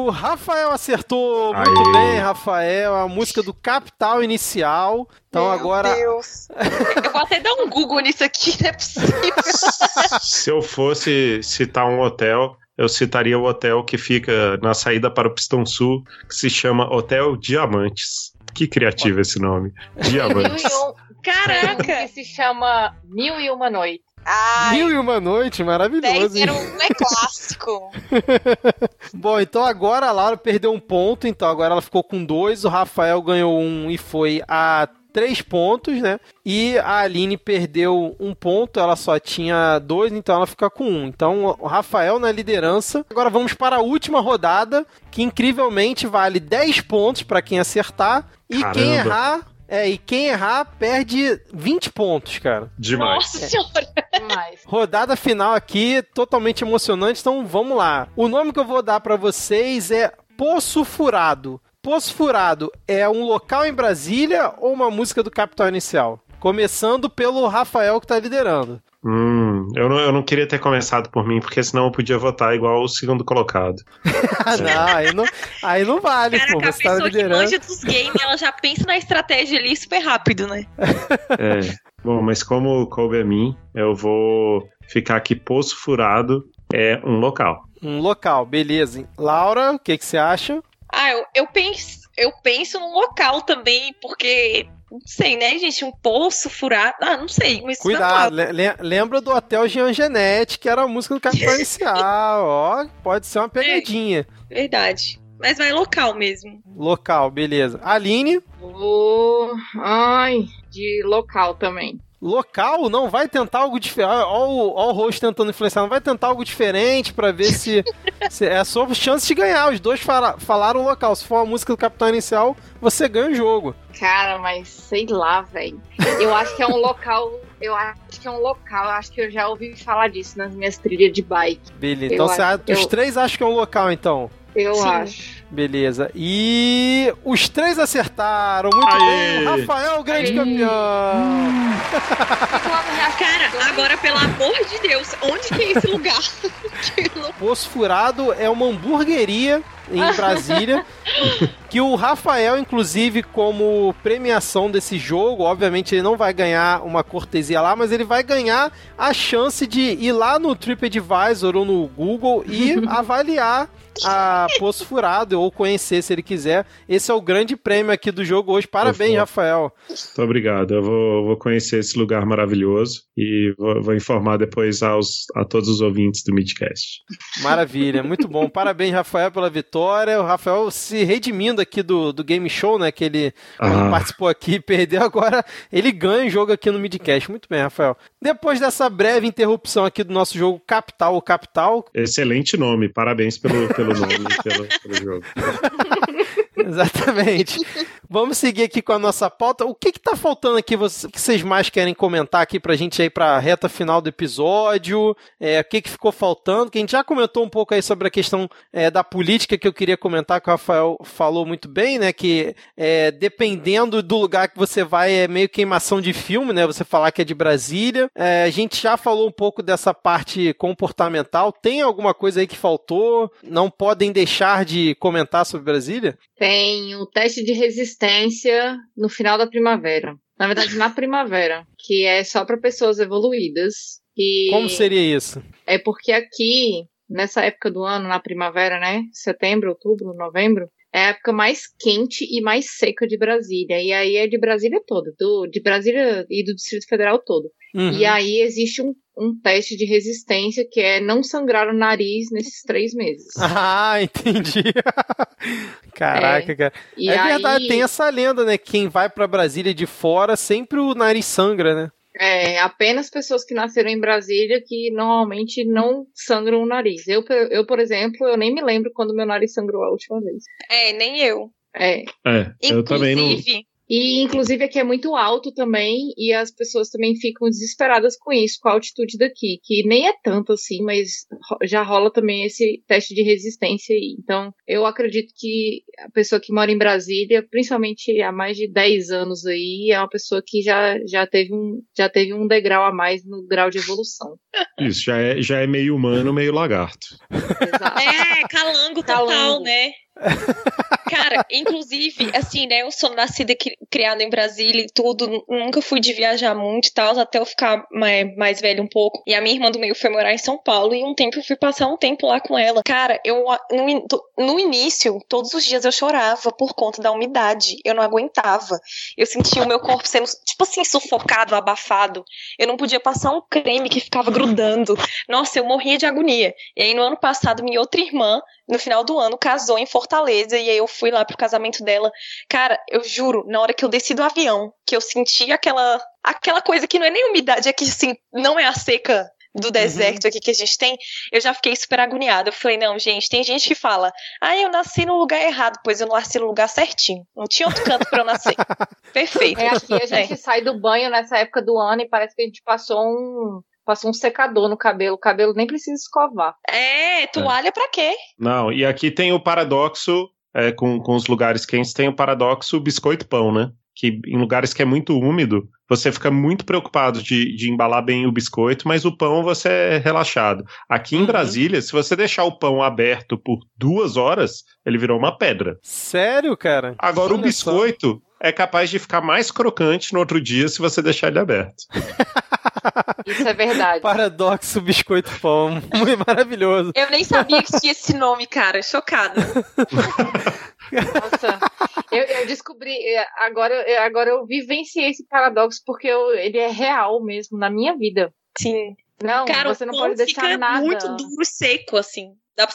[SPEAKER 1] O Rafael acertou muito
[SPEAKER 3] Aê.
[SPEAKER 1] bem, Rafael. A música do Capital Inicial. Então
[SPEAKER 4] Meu
[SPEAKER 1] agora.
[SPEAKER 4] Deus. eu vou até dar um Google nisso aqui, não é possível.
[SPEAKER 3] Se eu fosse citar um hotel, eu citaria o hotel que fica na saída para o Pistão Sul, que se chama Hotel Diamantes. Que criativo esse nome. Diamantes.
[SPEAKER 4] Caraca!
[SPEAKER 2] Que se chama Mil e Uma Noite.
[SPEAKER 4] Ai,
[SPEAKER 1] Mil e uma noite, maravilhoso.
[SPEAKER 4] 10
[SPEAKER 1] hein?
[SPEAKER 4] era um é clássico.
[SPEAKER 1] Bom, então agora a Laura perdeu um ponto, então agora ela ficou com dois, o Rafael ganhou um e foi a três pontos, né? E a Aline perdeu um ponto, ela só tinha dois, então ela fica com um. Então o Rafael na liderança. Agora vamos para a última rodada, que incrivelmente vale 10 pontos para quem acertar. E
[SPEAKER 3] Caramba.
[SPEAKER 1] quem errar. É, e quem errar perde 20 pontos, cara.
[SPEAKER 3] Demais.
[SPEAKER 4] Nossa senhora.
[SPEAKER 2] Demais.
[SPEAKER 1] Rodada final aqui, totalmente emocionante, então vamos lá. O nome que eu vou dar para vocês é Poço Furado. Poço Furado é um local em Brasília ou uma música do Capital Inicial? Começando pelo Rafael que tá liderando.
[SPEAKER 3] Hum, eu não, eu não queria ter começado por mim, porque senão eu podia votar igual o segundo colocado.
[SPEAKER 1] Ah, não, aí não, aí não vale,
[SPEAKER 4] Caraca,
[SPEAKER 1] pô.
[SPEAKER 4] a
[SPEAKER 1] Você tá
[SPEAKER 4] pessoa que manja dos games, ela já pensa na estratégia ali super rápido, né?
[SPEAKER 3] É. Bom, mas como coube a mim, eu vou ficar aqui Poço Furado é um local.
[SPEAKER 1] Um local, beleza. Laura, o que, que você acha?
[SPEAKER 4] Ah, eu, eu penso, eu penso num local também, porque não sei, né, gente, um poço furado. Ah, não sei, mas
[SPEAKER 1] Cuidado, le- le- lembra do Hotel Jean Genete, que era a música do Capital Inicial. Ó, pode ser uma pegadinha.
[SPEAKER 4] verdade. Mas vai local mesmo.
[SPEAKER 1] Local, beleza. Aline,
[SPEAKER 2] Vou. Ai, de local também.
[SPEAKER 1] Local, não vai tentar algo diferente. Ó, o, host tentando influenciar, não vai tentar algo diferente pra ver se, se é a sua chance de ganhar. Os dois fala- falaram local. Se for uma música do Capital Inicial, você ganha o jogo.
[SPEAKER 2] Cara, mas sei lá, velho. Eu acho que é um local. Eu acho que é um local. Eu acho que eu já ouvi falar disso nas minhas trilhas de bike.
[SPEAKER 1] Beleza. Então você,
[SPEAKER 2] acho-
[SPEAKER 1] os
[SPEAKER 2] eu-
[SPEAKER 1] três acham que é um local, então.
[SPEAKER 2] Eu
[SPEAKER 4] Sim.
[SPEAKER 2] acho.
[SPEAKER 1] Beleza. E os três acertaram. Muito
[SPEAKER 3] Aê!
[SPEAKER 1] bem. Rafael, o grande
[SPEAKER 2] Aê!
[SPEAKER 1] campeão.
[SPEAKER 4] Cara, agora, pelo amor de Deus, onde que é esse lugar?
[SPEAKER 1] Poço Furado é uma hamburgueria em Brasília. que o Rafael, inclusive, como premiação desse jogo, obviamente ele não vai ganhar uma cortesia lá, mas ele vai ganhar a chance de ir lá no TripAdvisor ou no Google e avaliar a Poço Furado ou conhecer se ele quiser. Esse é o grande prêmio aqui do jogo hoje. Parabéns. Rafael.
[SPEAKER 3] Muito obrigado. Eu vou, vou conhecer esse lugar maravilhoso e vou, vou informar depois aos, a todos os ouvintes do Midcast.
[SPEAKER 1] Maravilha, muito bom. Parabéns, Rafael, pela vitória. O Rafael se redimindo aqui do, do Game Show, né? Que ele
[SPEAKER 3] Ah.
[SPEAKER 1] participou aqui e perdeu, agora ele ganha o jogo aqui no Midcast. Muito bem, Rafael. Depois dessa breve interrupção aqui do nosso jogo Capital ou Capital,
[SPEAKER 3] Excelente nome, parabéns pelo, pelo nome, pelo, pelo jogo.
[SPEAKER 1] Exatamente. Vamos seguir aqui com a nossa pauta. O que que tá faltando aqui? O que vocês mais querem comentar aqui pra gente aí pra reta final do episódio? É, o que que ficou faltando? Que a gente já comentou um pouco aí sobre a questão é, da política que eu queria comentar, que o Rafael falou muito bem, né? Que é, dependendo do lugar que você vai, é meio queimação de filme, né? Você falar que é de Brasília. É, a gente já falou um pouco dessa parte comportamental. Tem alguma coisa aí que faltou? Não podem deixar de comentar sobre Brasília?
[SPEAKER 2] Tem o teste de resistência no final da primavera. Na verdade, na primavera, que é só para pessoas evoluídas. E
[SPEAKER 1] Como seria isso?
[SPEAKER 2] É porque aqui, nessa época do ano, na primavera, né? Setembro, outubro, novembro, é a época mais quente e mais seca de Brasília. E aí é de Brasília toda, do, de Brasília e do Distrito Federal todo.
[SPEAKER 1] Uhum.
[SPEAKER 2] E aí existe um, um teste de resistência que é não sangrar o nariz nesses três meses.
[SPEAKER 1] Ah, entendi. Caraca, cara.
[SPEAKER 2] E
[SPEAKER 1] é
[SPEAKER 2] aí,
[SPEAKER 1] verdade, tem essa lenda, né? Quem vai pra Brasília de fora, sempre o nariz sangra, né?
[SPEAKER 2] É, apenas pessoas que nasceram em Brasília que normalmente não sangram o nariz. Eu, eu, por exemplo, eu nem me lembro quando meu nariz sangrou a última vez.
[SPEAKER 4] É, nem eu.
[SPEAKER 2] É.
[SPEAKER 3] É, eu também não.
[SPEAKER 4] Inclusive,
[SPEAKER 2] E, inclusive, aqui é muito alto também, e as pessoas também ficam desesperadas com isso, com a altitude daqui, que nem é tanto assim, mas já rola também esse teste de resistência aí. Então, eu acredito que a pessoa que mora em Brasília, principalmente há mais de 10 anos aí, é uma pessoa que já, já, teve, um, já teve um degrau a mais no grau de evolução.
[SPEAKER 3] Isso, já é, já é meio humano, meio lagarto.
[SPEAKER 2] Exato.
[SPEAKER 4] É, calango total,
[SPEAKER 2] Calango.
[SPEAKER 4] né? Cara, inclusive, assim, né? Eu sou nascida e cri- criada em Brasília e tudo, nu- nunca fui de viajar muito e tal, até eu ficar mais, mais velha um pouco. E a minha irmã do meio foi morar em São Paulo e um tempo eu fui passar um tempo lá com ela. Cara, eu no, no início, todos os dias eu chorava por conta da umidade. Eu não aguentava. Eu sentia o meu corpo sendo, tipo assim, sufocado, abafado. Eu não podia passar um creme que ficava grudando. Nossa, eu morria de agonia. E aí, no ano passado, minha outra irmã no final do ano, casou em Fortaleza e aí eu fui lá pro casamento dela. Cara, eu juro, na hora que eu desci do avião, que eu senti aquela aquela coisa que não é nem umidade, é que assim, não é a seca do uhum. deserto uhum. aqui que a gente tem, eu já fiquei super agoniada. Eu falei, não, gente, tem gente que fala, ah, eu nasci no lugar errado, pois eu nasci no lugar certinho. Não tinha outro canto para eu nascer. Perfeito.
[SPEAKER 2] É aqui, a gente é. sai do banho nessa época do ano e parece que a gente passou um, passou um secador no cabelo. O cabelo nem precisa escovar.
[SPEAKER 4] É, toalha é. pra quê?
[SPEAKER 3] Não, e aqui tem o paradoxo, é, com, com os lugares quentes, tem o paradoxo biscoito-pão, né? Que em lugares que é muito úmido, você fica muito preocupado de, de embalar bem o biscoito, mas o pão você é relaxado. Aqui em uhum. Brasília, se você deixar o pão aberto por duas horas, ele virou uma pedra.
[SPEAKER 1] Sério, cara?
[SPEAKER 3] Agora Olha o biscoito só. é capaz de ficar mais crocante no outro dia se você deixar ele aberto.
[SPEAKER 2] Isso é verdade.
[SPEAKER 1] Paradoxo biscoito pão. Muito maravilhoso.
[SPEAKER 4] Eu nem sabia que tinha esse nome, cara. Chocada.
[SPEAKER 2] Nossa, eu, eu, descobri, é, agora, é, agora eu vivenciei esse paradoxo porque eu, ele é real mesmo na minha vida.
[SPEAKER 4] Sim.
[SPEAKER 2] Não, Cara, você não pode deixar
[SPEAKER 4] fica
[SPEAKER 2] nada.
[SPEAKER 4] muito duro, seco, assim.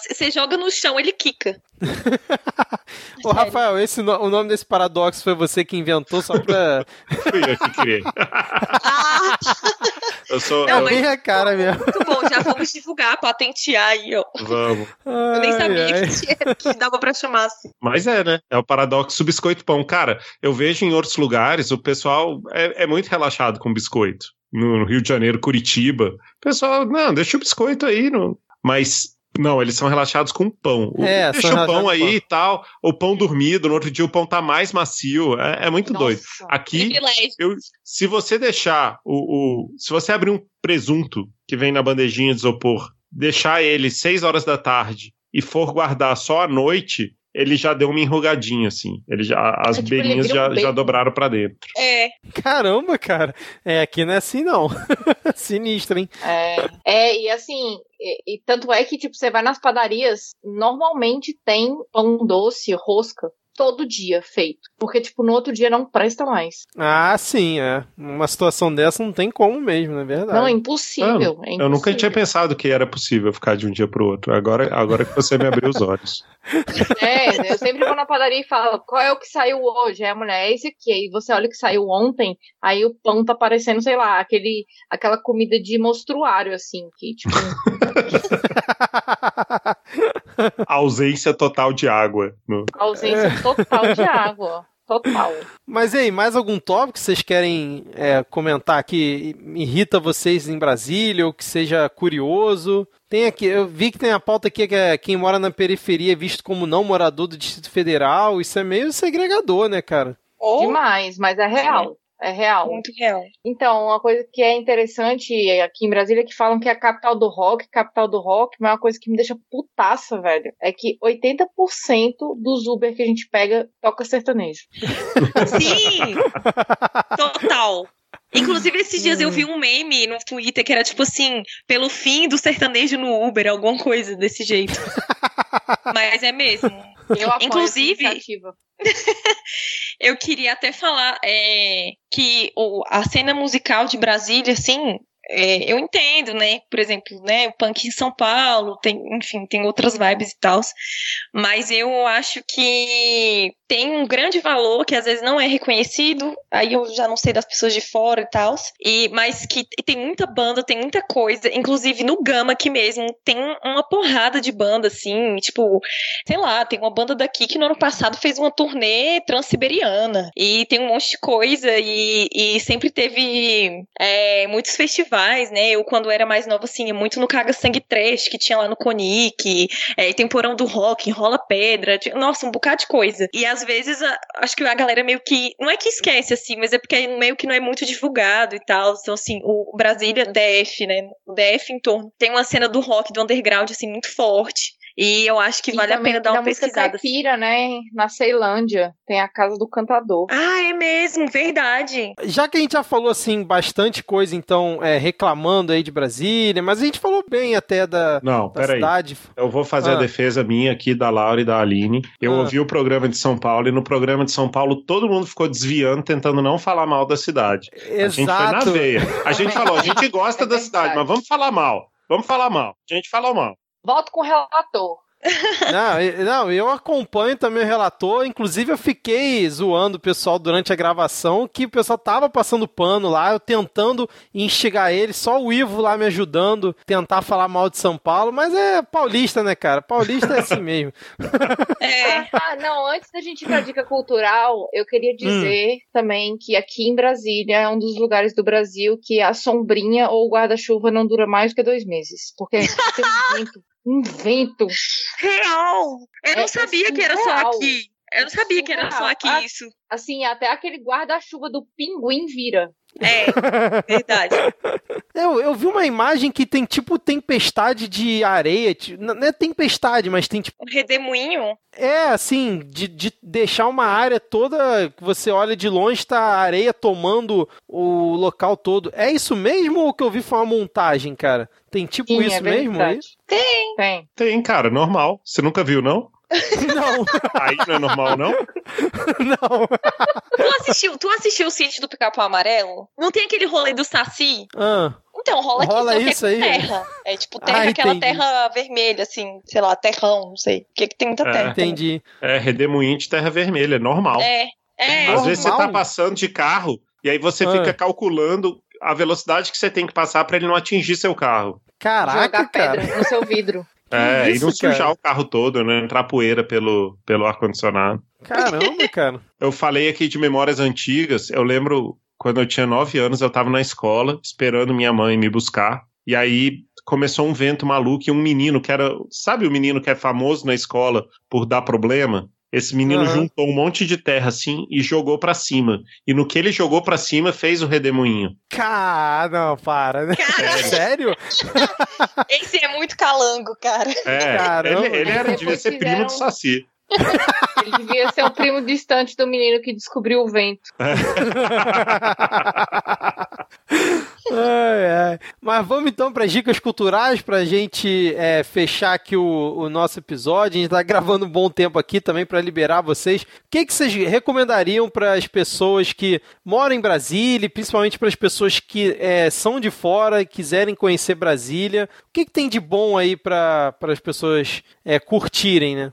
[SPEAKER 4] Você joga no chão, ele quica.
[SPEAKER 1] Ô, Rafael, esse, o nome desse paradoxo foi você que inventou só pra.
[SPEAKER 3] Fui eu que criei. ah!
[SPEAKER 1] Eu sou. Não,
[SPEAKER 4] é
[SPEAKER 1] a cara mesmo.
[SPEAKER 4] Muito bom, já vamos divulgar, patentear aí, ó.
[SPEAKER 3] Vamos.
[SPEAKER 4] Eu nem sabia ai. Que, tinha, que dava pra chamar assim.
[SPEAKER 3] Mas é, né? É o paradoxo biscoito pão. Cara, eu vejo em outros lugares o pessoal é, é muito relaxado com biscoito. No Rio de Janeiro, Curitiba. O pessoal, não, deixa o biscoito aí. No... Mas não, eles são relaxados com pão. É, Deixa o pão aí e tal, o pão dormido, no outro dia o pão tá mais macio. É, é muito Nossa, doido. Aqui, eu, se você deixar o, o, Se você abrir um presunto que vem na bandejinha de isopor, deixar ele 6 horas da tarde e for guardar só à noite, ele já deu uma enrugadinha, assim. Ele já, as é, tipo, beirinhas já, já dobraram para dentro.
[SPEAKER 4] É.
[SPEAKER 1] Caramba, cara. É, aqui não é assim, não. Sinistro, hein?
[SPEAKER 2] É, é e assim, e, e, tanto é que, tipo, você vai nas padarias, normalmente tem pão doce, rosca todo dia feito. Porque, tipo, no outro dia não presta mais.
[SPEAKER 1] Ah, sim, é. Uma situação dessa não tem como mesmo, não é verdade?
[SPEAKER 2] Não, é impossível, não, é impossível.
[SPEAKER 3] Eu nunca tinha pensado que era possível ficar de um dia pro outro. Agora, agora que você me abriu os olhos.
[SPEAKER 2] É, eu sempre vou na padaria e falo, qual é o que saiu hoje? A mulher, é esse aqui. Aí você olha o que saiu ontem, aí o pão tá parecendo, sei lá, aquele, aquela comida de monstruário, assim, que, tipo...
[SPEAKER 3] ausência total de água.
[SPEAKER 2] No... Ausência é. Total de água. Total.
[SPEAKER 1] Mas aí, mais algum tópico que vocês querem é, comentar que irrita vocês em Brasília ou que seja curioso? Tem aqui, eu vi que tem a pauta aqui que é quem mora na periferia é visto como não morador do Distrito Federal. Isso é meio segregador, né, cara?
[SPEAKER 2] Demais, mas é real. É real.
[SPEAKER 4] Muito real.
[SPEAKER 2] Então, uma coisa que é interessante aqui em Brasília é que falam que é a capital do rock, capital do rock, mas é uma coisa que me deixa putaça, velho. É que 80% dos Uber que a gente pega toca sertanejo.
[SPEAKER 4] Sim! Total. Inclusive, esses dias eu vi um meme no Twitter que era tipo assim, pelo fim do sertanejo no Uber, alguma coisa desse jeito. Mas é mesmo.
[SPEAKER 2] Eu apoio Inclusive,
[SPEAKER 4] eu queria até falar é, que o, a cena musical de Brasília, assim, é, eu entendo, né? Por exemplo, né? O punk em São Paulo, tem, enfim, tem outras vibes e tal. Mas eu acho que tem um grande valor que às vezes não é reconhecido. Aí eu já não sei das pessoas de fora e tal. E, mas que tem muita banda, tem muita coisa. Inclusive no Gama aqui mesmo, tem uma porrada de banda, assim. Tipo, sei lá, tem uma banda daqui que no ano passado fez uma turnê transiberiana. E tem um monte de coisa. E, e sempre teve é, muitos festivais, né? Eu, quando era mais nova, assim, muito no Caga Sangue Trash, que tinha lá no Conic. É, Temporão do Rock, Enrola Pedra. Nossa, um bocado de coisa. E às vezes a, acho que a galera meio que. Não é que esquece, assim, mas é porque meio que não é muito divulgado e tal. Então, assim, o Brasília DF, né? O DF em torno. Tem uma cena do rock, do underground, assim, muito forte. E eu acho que e vale a pena dar uma pesquisada.
[SPEAKER 2] Caipira, né? Na Ceilândia, tem a Casa do Cantador.
[SPEAKER 4] Ah, é mesmo, verdade.
[SPEAKER 1] Já que a gente já falou, assim, bastante coisa, então, é, reclamando aí de Brasília, mas a gente falou bem até da,
[SPEAKER 3] Não,
[SPEAKER 1] da cidade.
[SPEAKER 3] Aí. Eu vou fazer ah. a defesa minha aqui da Laura e da Aline. Eu ah. ouvi o programa de São Paulo e no programa de São Paulo todo mundo ficou desviando, tentando não falar mal da cidade.
[SPEAKER 1] Exato. A
[SPEAKER 3] gente foi na veia. A gente falou, a gente gosta é da cidade, mas vamos falar mal. Vamos falar mal. A gente falou mal.
[SPEAKER 2] Volto com o relator.
[SPEAKER 1] não, eu- não, eu acompanho também o relator. Inclusive, eu fiquei zoando o pessoal durante a gravação que o pessoal tava passando pano lá, eu tentando instigar ele, só o Ivo lá me ajudando, tentar falar mal de São Paulo, mas é paulista, né, cara? Paulista é assim mesmo.
[SPEAKER 4] É.
[SPEAKER 2] Ah, não, antes da gente ir pra dica cultural, eu queria
[SPEAKER 1] Hum.
[SPEAKER 2] dizer também que aqui em Brasília é um dos lugares do Brasil que a sombrinha ou o guarda-chuva não dura mais do que dois meses. Porque tem vento, um vento.
[SPEAKER 4] Real! Eu não
[SPEAKER 2] É
[SPEAKER 4] sabia que era só aqui. Eu não sabia que era só aqui isso.
[SPEAKER 2] Assim, até aquele guarda-chuva do pinguim vira.
[SPEAKER 4] É, verdade.
[SPEAKER 1] Eu, eu vi uma imagem que tem tipo tempestade de areia. ti- Não é tempestade, mas tem tipo.
[SPEAKER 4] Um redemoinho.
[SPEAKER 1] É assim, de, de deixar uma área toda que você olha de longe, tá a areia tomando o local todo. É isso mesmo ou o que eu vi foi uma montagem, cara? Tem tipo
[SPEAKER 2] Sim,
[SPEAKER 1] isso
[SPEAKER 2] é
[SPEAKER 1] mesmo aí?
[SPEAKER 2] verdade. Tem.
[SPEAKER 3] Tem, cara, normal. Você nunca viu, não?
[SPEAKER 1] Não,
[SPEAKER 3] Aí não é normal, não?
[SPEAKER 1] não.
[SPEAKER 4] Tu assistiu, tu assistiu o sítio do Pica-Pau Amarelo? Não tem aquele rolê do Saci?
[SPEAKER 1] Ah,
[SPEAKER 4] Então, rola aqui,
[SPEAKER 1] Rola
[SPEAKER 4] que
[SPEAKER 1] isso
[SPEAKER 4] é
[SPEAKER 1] aí?
[SPEAKER 4] com terra. É tipo terra,
[SPEAKER 1] Ah,
[SPEAKER 4] aquela terra vermelha, assim, sei lá, terrão, não sei. Porque aqui tem muita
[SPEAKER 3] É.
[SPEAKER 4] terra.
[SPEAKER 1] entendi.
[SPEAKER 3] É redemoinho de terra vermelha, é normal.
[SPEAKER 4] É, é.
[SPEAKER 3] Às vezes você tá passando de carro e aí você
[SPEAKER 1] Ah.
[SPEAKER 3] fica calculando a velocidade que você tem que passar pra ele não atingir seu carro.
[SPEAKER 1] Caraca,
[SPEAKER 2] Jogar
[SPEAKER 1] cara.
[SPEAKER 2] pedra no seu vidro.
[SPEAKER 3] É,
[SPEAKER 1] isso,
[SPEAKER 3] e não sujar
[SPEAKER 1] cara?
[SPEAKER 3] o carro todo, né? Entrar poeira pelo, pelo ar-condicionado.
[SPEAKER 1] Caramba, cara.
[SPEAKER 3] Eu falei aqui de memórias antigas. Eu lembro quando eu tinha nove anos, eu tava na escola esperando minha mãe me buscar. E aí começou um vento maluco e um menino que era. Sabe o menino que é famoso na escola por dar problema? Esse menino
[SPEAKER 1] Aham.
[SPEAKER 3] juntou um monte de terra assim e jogou pra cima. E no que ele jogou pra cima, fez o redemoinho.
[SPEAKER 1] Cara, não, para. né?
[SPEAKER 4] Cara,
[SPEAKER 1] Sério?
[SPEAKER 4] esse é muito calango, cara.
[SPEAKER 3] É,
[SPEAKER 1] Caramba.
[SPEAKER 3] ele, ele era, devia ser primo do Saci.
[SPEAKER 2] Ele devia ser um primo distante do menino que descobriu o vento.
[SPEAKER 1] Ai, ai. Mas vamos então para as dicas culturais para a gente é, fechar aqui o, o nosso episódio. A gente está gravando um bom tempo aqui também para liberar vocês. O que, que vocês recomendariam para as pessoas que moram em Brasília, principalmente para as pessoas que é, são de fora e quiserem conhecer Brasília? O que, que tem de bom aí para as pessoas é, curtirem, né?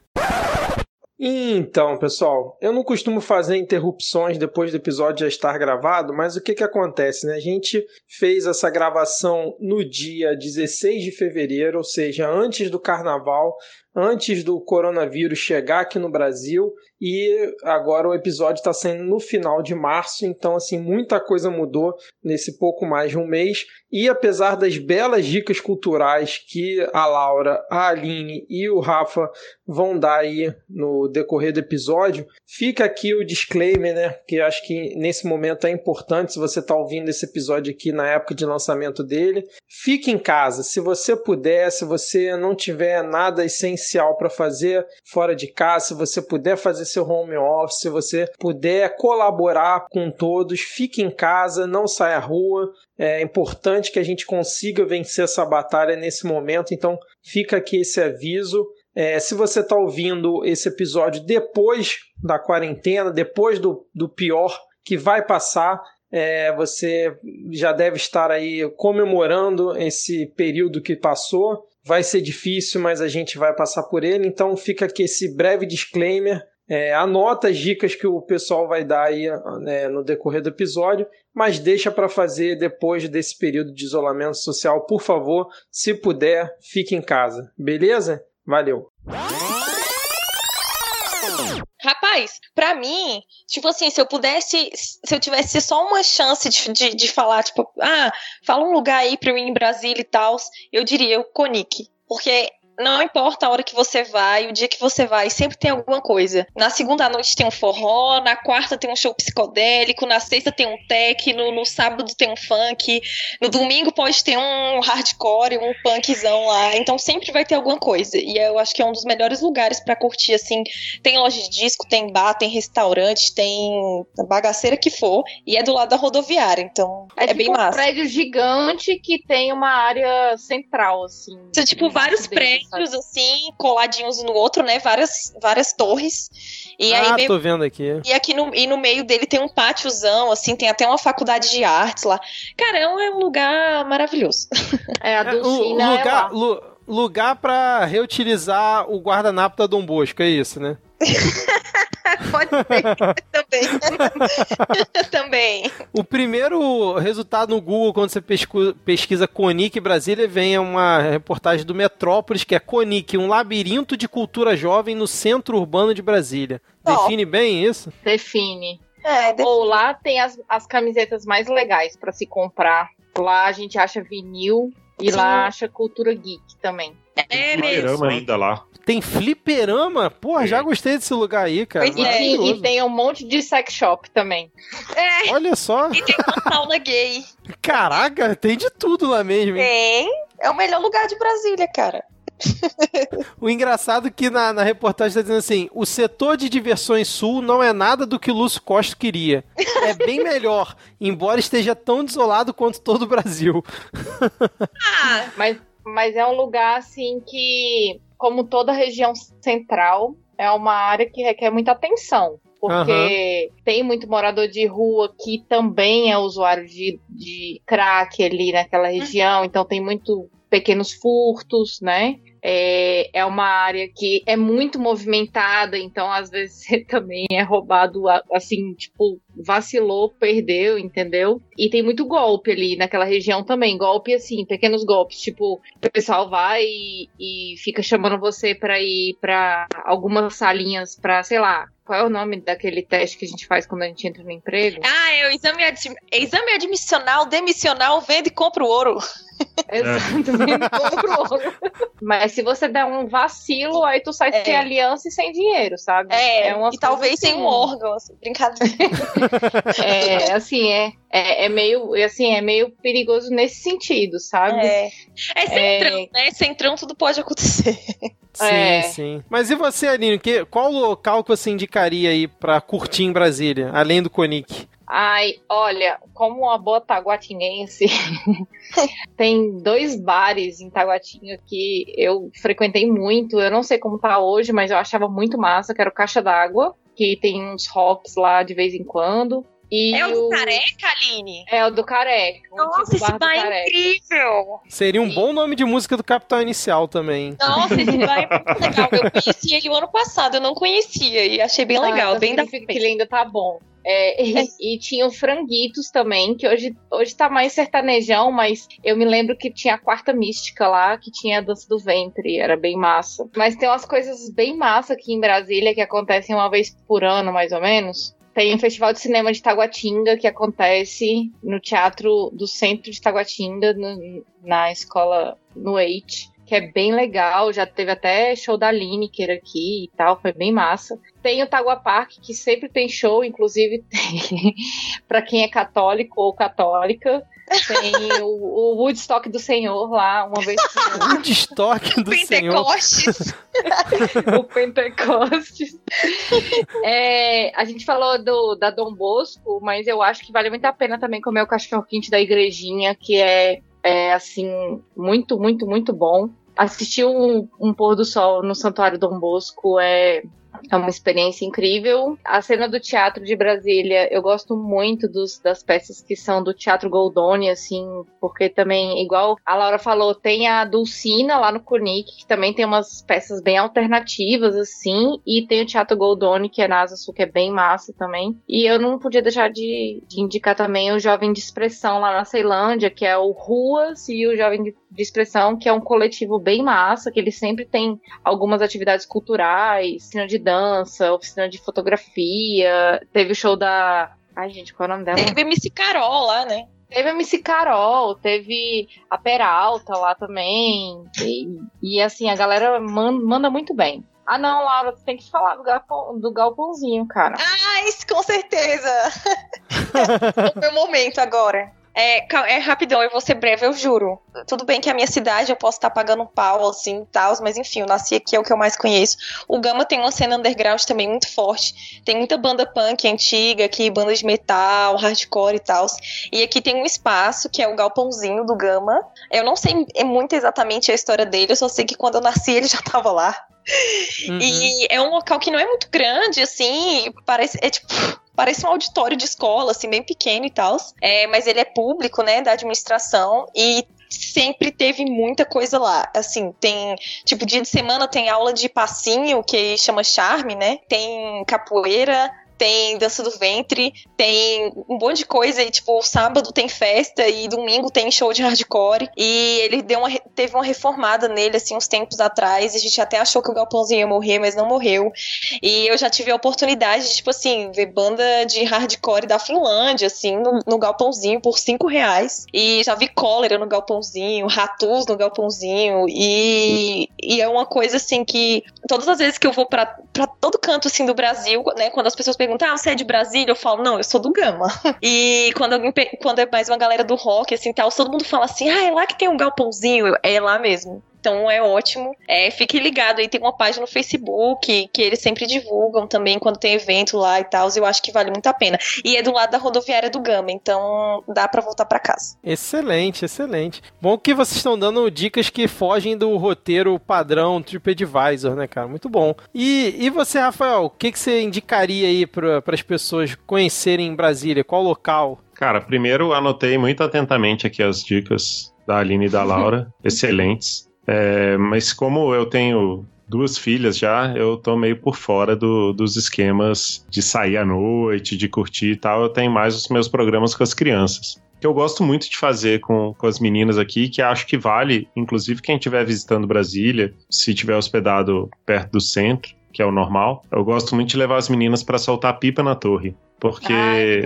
[SPEAKER 1] Então, pessoal, eu não costumo fazer interrupções depois do episódio já estar gravado, mas o que, que acontece, né? A gente fez essa gravação no dia 16 de fevereiro, ou seja, antes do carnaval, antes do coronavírus chegar aqui no Brasil, e agora o episódio está saindo no final de março, então, assim, muita coisa mudou nesse pouco mais de um mês. E apesar das belas dicas culturais que a Laura, a Aline e o Rafa vão dar aí no decorrer do episódio, fica aqui o disclaimer, né? Que acho que nesse momento é importante, se você está ouvindo esse episódio aqui na época de lançamento dele. Fique em casa, se você puder, se você não tiver nada essencial para fazer fora de casa, se você puder fazer seu home office, se você puder colaborar com todos, fique em casa, não saia à rua. É importante que a gente consiga vencer essa batalha nesse momento, então fica aqui esse aviso. É, se você está ouvindo esse episódio depois da quarentena, depois do, do pior que vai passar, é, você já deve estar aí comemorando esse período que passou. Vai ser difícil, mas a gente vai passar por ele. Então fica aqui esse breve disclaimer. É, anota as dicas que o pessoal vai dar aí né, no decorrer do episódio, mas deixa para fazer depois desse período de isolamento social, por favor. Se puder, fique em casa, beleza? Valeu!
[SPEAKER 4] Rapaz, pra mim, tipo assim, se eu pudesse, se eu tivesse só uma chance de, de, de falar, tipo, ah, fala um lugar aí pra ir em Brasília e tal, eu diria o Conic. Porque não importa a hora que você vai, o dia que você vai, sempre tem alguma coisa. Na segunda noite tem um forró, na quarta tem um show psicodélico, na sexta tem um tech, no, sábado tem um funk, no domingo pode ter um hardcore, um punkzão lá. Então sempre vai ter alguma coisa. E eu acho que é um dos melhores lugares pra curtir, assim. Tem loja de disco, tem bar, tem restaurante, tem bagaceira que for. E é do lado da rodoviária, então é,
[SPEAKER 2] tipo
[SPEAKER 4] bem
[SPEAKER 2] um
[SPEAKER 4] massa.
[SPEAKER 2] prédio gigante que tem uma área central, assim.
[SPEAKER 4] São, tipo, vários prédios,
[SPEAKER 2] sabe?
[SPEAKER 4] assim, coladinhos um no outro, né? Várias, várias torres. E aí,
[SPEAKER 1] ah,
[SPEAKER 4] meio-
[SPEAKER 1] tô vendo aqui.
[SPEAKER 4] e aqui no, e no meio dele tem um pátiozão, assim, tem até uma faculdade de artes lá. Cara, é um, é um lugar maravilhoso.
[SPEAKER 2] É, a
[SPEAKER 1] É,
[SPEAKER 2] Dulcina é
[SPEAKER 1] lugar, lu- lugar pra reutilizar o guardanapo da Dom Bosco, é isso, né?
[SPEAKER 4] Pode ser. Também. Também.
[SPEAKER 1] O primeiro resultado no Google, quando você pesquisa Conic Brasília, vem uma reportagem do Metrópolis, que é Conic, um labirinto de cultura jovem no centro urbano de Brasília.
[SPEAKER 4] Ó.
[SPEAKER 1] Define bem isso?
[SPEAKER 2] Define.
[SPEAKER 4] É,
[SPEAKER 2] Ou lá tem as, as camisetas mais legais pra se comprar. Lá a gente acha vinil e
[SPEAKER 4] Sim.
[SPEAKER 2] lá acha cultura geek também.
[SPEAKER 4] É mesmo.
[SPEAKER 3] Fliperama ainda lá.
[SPEAKER 1] Tem fliperama? Porra, já gostei desse lugar aí, cara.
[SPEAKER 4] Pois é,
[SPEAKER 2] E, e tem um monte de sex shop também.
[SPEAKER 4] É,
[SPEAKER 1] Olha só.
[SPEAKER 4] e tem uma sauna gay.
[SPEAKER 1] Caraca, tem de tudo lá mesmo. hein?
[SPEAKER 4] Tem. É o melhor lugar de Brasília, cara.
[SPEAKER 1] O engraçado é que na, na reportagem tá dizendo assim: o setor de diversões sul não é nada do que o Lúcio Costa queria. É bem melhor, embora esteja tão desolado quanto todo o Brasil.
[SPEAKER 4] Ah,
[SPEAKER 2] Mas, mas é um lugar assim que, como toda a região central, é uma área que requer muita atenção. Porque tem muito morador de rua que também é usuário de, de crack ali naquela região, então tem muito pequenos furtos, né? É, é uma área que é muito movimentada, então às vezes você também é roubado, assim, tipo, vacilou, perdeu, entendeu? E tem muito golpe ali naquela região também, golpe assim, pequenos golpes, tipo, o pessoal vai e, e fica chamando você pra ir pra algumas salinhas pra, sei lá, qual é o nome daquele teste que a gente faz quando a gente entra no emprego?
[SPEAKER 4] ah é o exame, admi- exame admissional, demissional, vende e compra o ouro.
[SPEAKER 2] Exatamente, compra o ouro. Mas se você der um vacilo, aí tu sai
[SPEAKER 4] É.
[SPEAKER 2] sem aliança e sem dinheiro, sabe?
[SPEAKER 4] É,
[SPEAKER 2] umas
[SPEAKER 4] e talvez
[SPEAKER 2] coisas
[SPEAKER 4] sem
[SPEAKER 2] assim.
[SPEAKER 4] um órgão, assim, brincadeira.
[SPEAKER 2] É, assim, é, é, é meio, assim, é meio perigoso nesse sentido, sabe?
[SPEAKER 4] É, é centrão, né? Centrão tudo pode acontecer.
[SPEAKER 1] Sim,
[SPEAKER 2] É.
[SPEAKER 1] sim. Mas e você, Aline? Que, qual local que você indicaria aí pra curtir em Brasília, além do Conic?
[SPEAKER 2] Ai, olha, como uma boa taguatinguense, tem dois bares em Taguatinga que eu frequentei muito. Eu não sei como tá hoje, mas eu achava muito massa, que era o Caixa d'Água, que tem uns rocks lá de vez em quando. E
[SPEAKER 4] É o do Careca, Aline?
[SPEAKER 2] É o do Careca. o
[SPEAKER 4] Nossa, esse
[SPEAKER 2] bar
[SPEAKER 4] é
[SPEAKER 2] Careca.
[SPEAKER 4] incrível!
[SPEAKER 1] Seria um bom nome de música do Capitão Inicial também.
[SPEAKER 4] Nossa, esse bar é muito legal. Eu conheci ele o ano passado, eu não conhecia e achei bem legal,
[SPEAKER 2] Ah, então
[SPEAKER 4] bem da
[SPEAKER 2] que ele ainda tá bom. É, e, e tinha o Franguitos também, que hoje, hoje tá mais sertanejão, mas eu me lembro que tinha a Quarta Mística lá, que tinha a dança do ventre, era bem massa. Mas tem umas coisas bem massa aqui em Brasília que acontecem uma vez por ano, mais ou menos. Tem um festival de cinema de Taguatinga que acontece no Teatro do Centro de Taguatinga, no- na escola no EIT, que é bem legal. Já teve até show da Lineker aqui e tal, foi bem massa. Tem o Tagua Park, que sempre tem show, inclusive tem para quem é católico ou católica. Tem o, o Woodstock do Senhor lá, uma vez por ano.
[SPEAKER 1] Woodstock do Senhor.
[SPEAKER 4] Pentecostes.
[SPEAKER 2] o Pentecostes. É, a gente falou do, da Dom Bosco, mas eu acho que vale muito a pena também comer o cachorro quente da igrejinha, que é, é, assim, muito, muito, muito bom. Assistir um, um pôr do sol no Santuário Dom Bosco é, é uma experiência incrível. A cena do teatro de Brasília, eu gosto muito dos, das peças que são do Teatro Goldoni, assim, porque também, igual a Laura falou, tem a Dulcina lá no Conic, que também tem umas peças bem alternativas, assim, e tem o Teatro Goldoni, que é na Asa Sul, que é bem massa também. E eu não podia deixar de, de indicar também o Jovem de Expressão lá na Ceilândia, que é o Ruas e o Jovem de, de Expressão, que é um coletivo bem massa, que ele sempre tem algumas atividades culturais, oficina de dança, oficina de fotografia, teve o show da. Ai, gente, qual é o nome dela?
[SPEAKER 4] Teve MC Carol lá, né?
[SPEAKER 2] Teve a MC Carol, teve a Peralta lá também. E, e, assim, a galera man- manda muito bem. Ah, não, Laura, você tem que falar do, galpão, do galpãozinho, cara.
[SPEAKER 4] Ah, isso com certeza. é o meu momento agora. É, é rapidão, eu vou ser breve, eu juro. Tudo bem que a minha cidade eu posso estar pagando um pau, assim, e tal, mas enfim, eu nasci aqui, é o que eu mais conheço. O Gama tem uma cena underground também muito forte. Tem muita banda punk antiga aqui, banda de metal, hardcore e tal. E aqui tem um espaço, que é o galpãozinho do Gama. Eu não sei é muito exatamente a história dele, eu só sei que quando eu nasci ele já tava lá.
[SPEAKER 1] Uhum.
[SPEAKER 4] E é um local que não é muito grande, assim, parece, é tipo, parece um auditório de escola, assim, bem pequeno e tal. É, mas ele é público, né, da administração, e sempre teve muita coisa lá. Assim, tem, tipo, dia de semana tem aula de passinho, que chama charme, né? Tem capoeira, tem dança do ventre, tem um monte de coisa. E, tipo, sábado tem festa e domingo tem show de hardcore. E ele deu uma, teve uma reformada nele, assim, uns tempos atrás. A gente até achou que o Galpãozinho ia morrer, mas não morreu. E eu já tive a oportunidade de, tipo assim, ver banda de hardcore da Finlândia, assim, no, no Galpãozinho por cinco reais. E já vi cólera no Galpãozinho, ratus no Galpãozinho. E, e é uma coisa, assim, que todas as vezes que eu vou para todo canto, assim, do Brasil, né, quando as pessoas perguntam, ah, você é de Brasília? Eu falo, não, eu sou do Gama. E quando, alguém, quando é mais uma galera do rock, assim, tal, todo mundo fala assim, ah, é lá que tem um galpãozinho. É lá mesmo. Então é ótimo. É, fique ligado aí, tem uma página no Facebook que eles sempre divulgam também quando tem evento lá e tal. Eu acho que vale muito a pena. E é do lado da rodoviária do Gama, então dá para voltar para casa.
[SPEAKER 1] Excelente, excelente. Bom que vocês estão dando dicas que fogem do roteiro padrão TripAdvisor, né, cara? Muito bom. E, e você, Rafael, o que, que você indicaria aí para as pessoas conhecerem Brasília? Qual local?
[SPEAKER 3] Cara, primeiro anotei muito atentamente aqui as dicas da Aline e da Laura, excelentes. É, mas como eu tenho duas filhas já, eu tô meio por fora do, dos esquemas de sair à noite, de curtir e tal. Eu tenho mais os meus programas com as crianças. Que eu gosto muito de fazer com, com as meninas aqui, que acho que vale, inclusive quem estiver visitando Brasília, se estiver hospedado perto do centro, que é o normal, eu gosto muito de levar as meninas para soltar pipa na torre. Porque
[SPEAKER 2] Ai,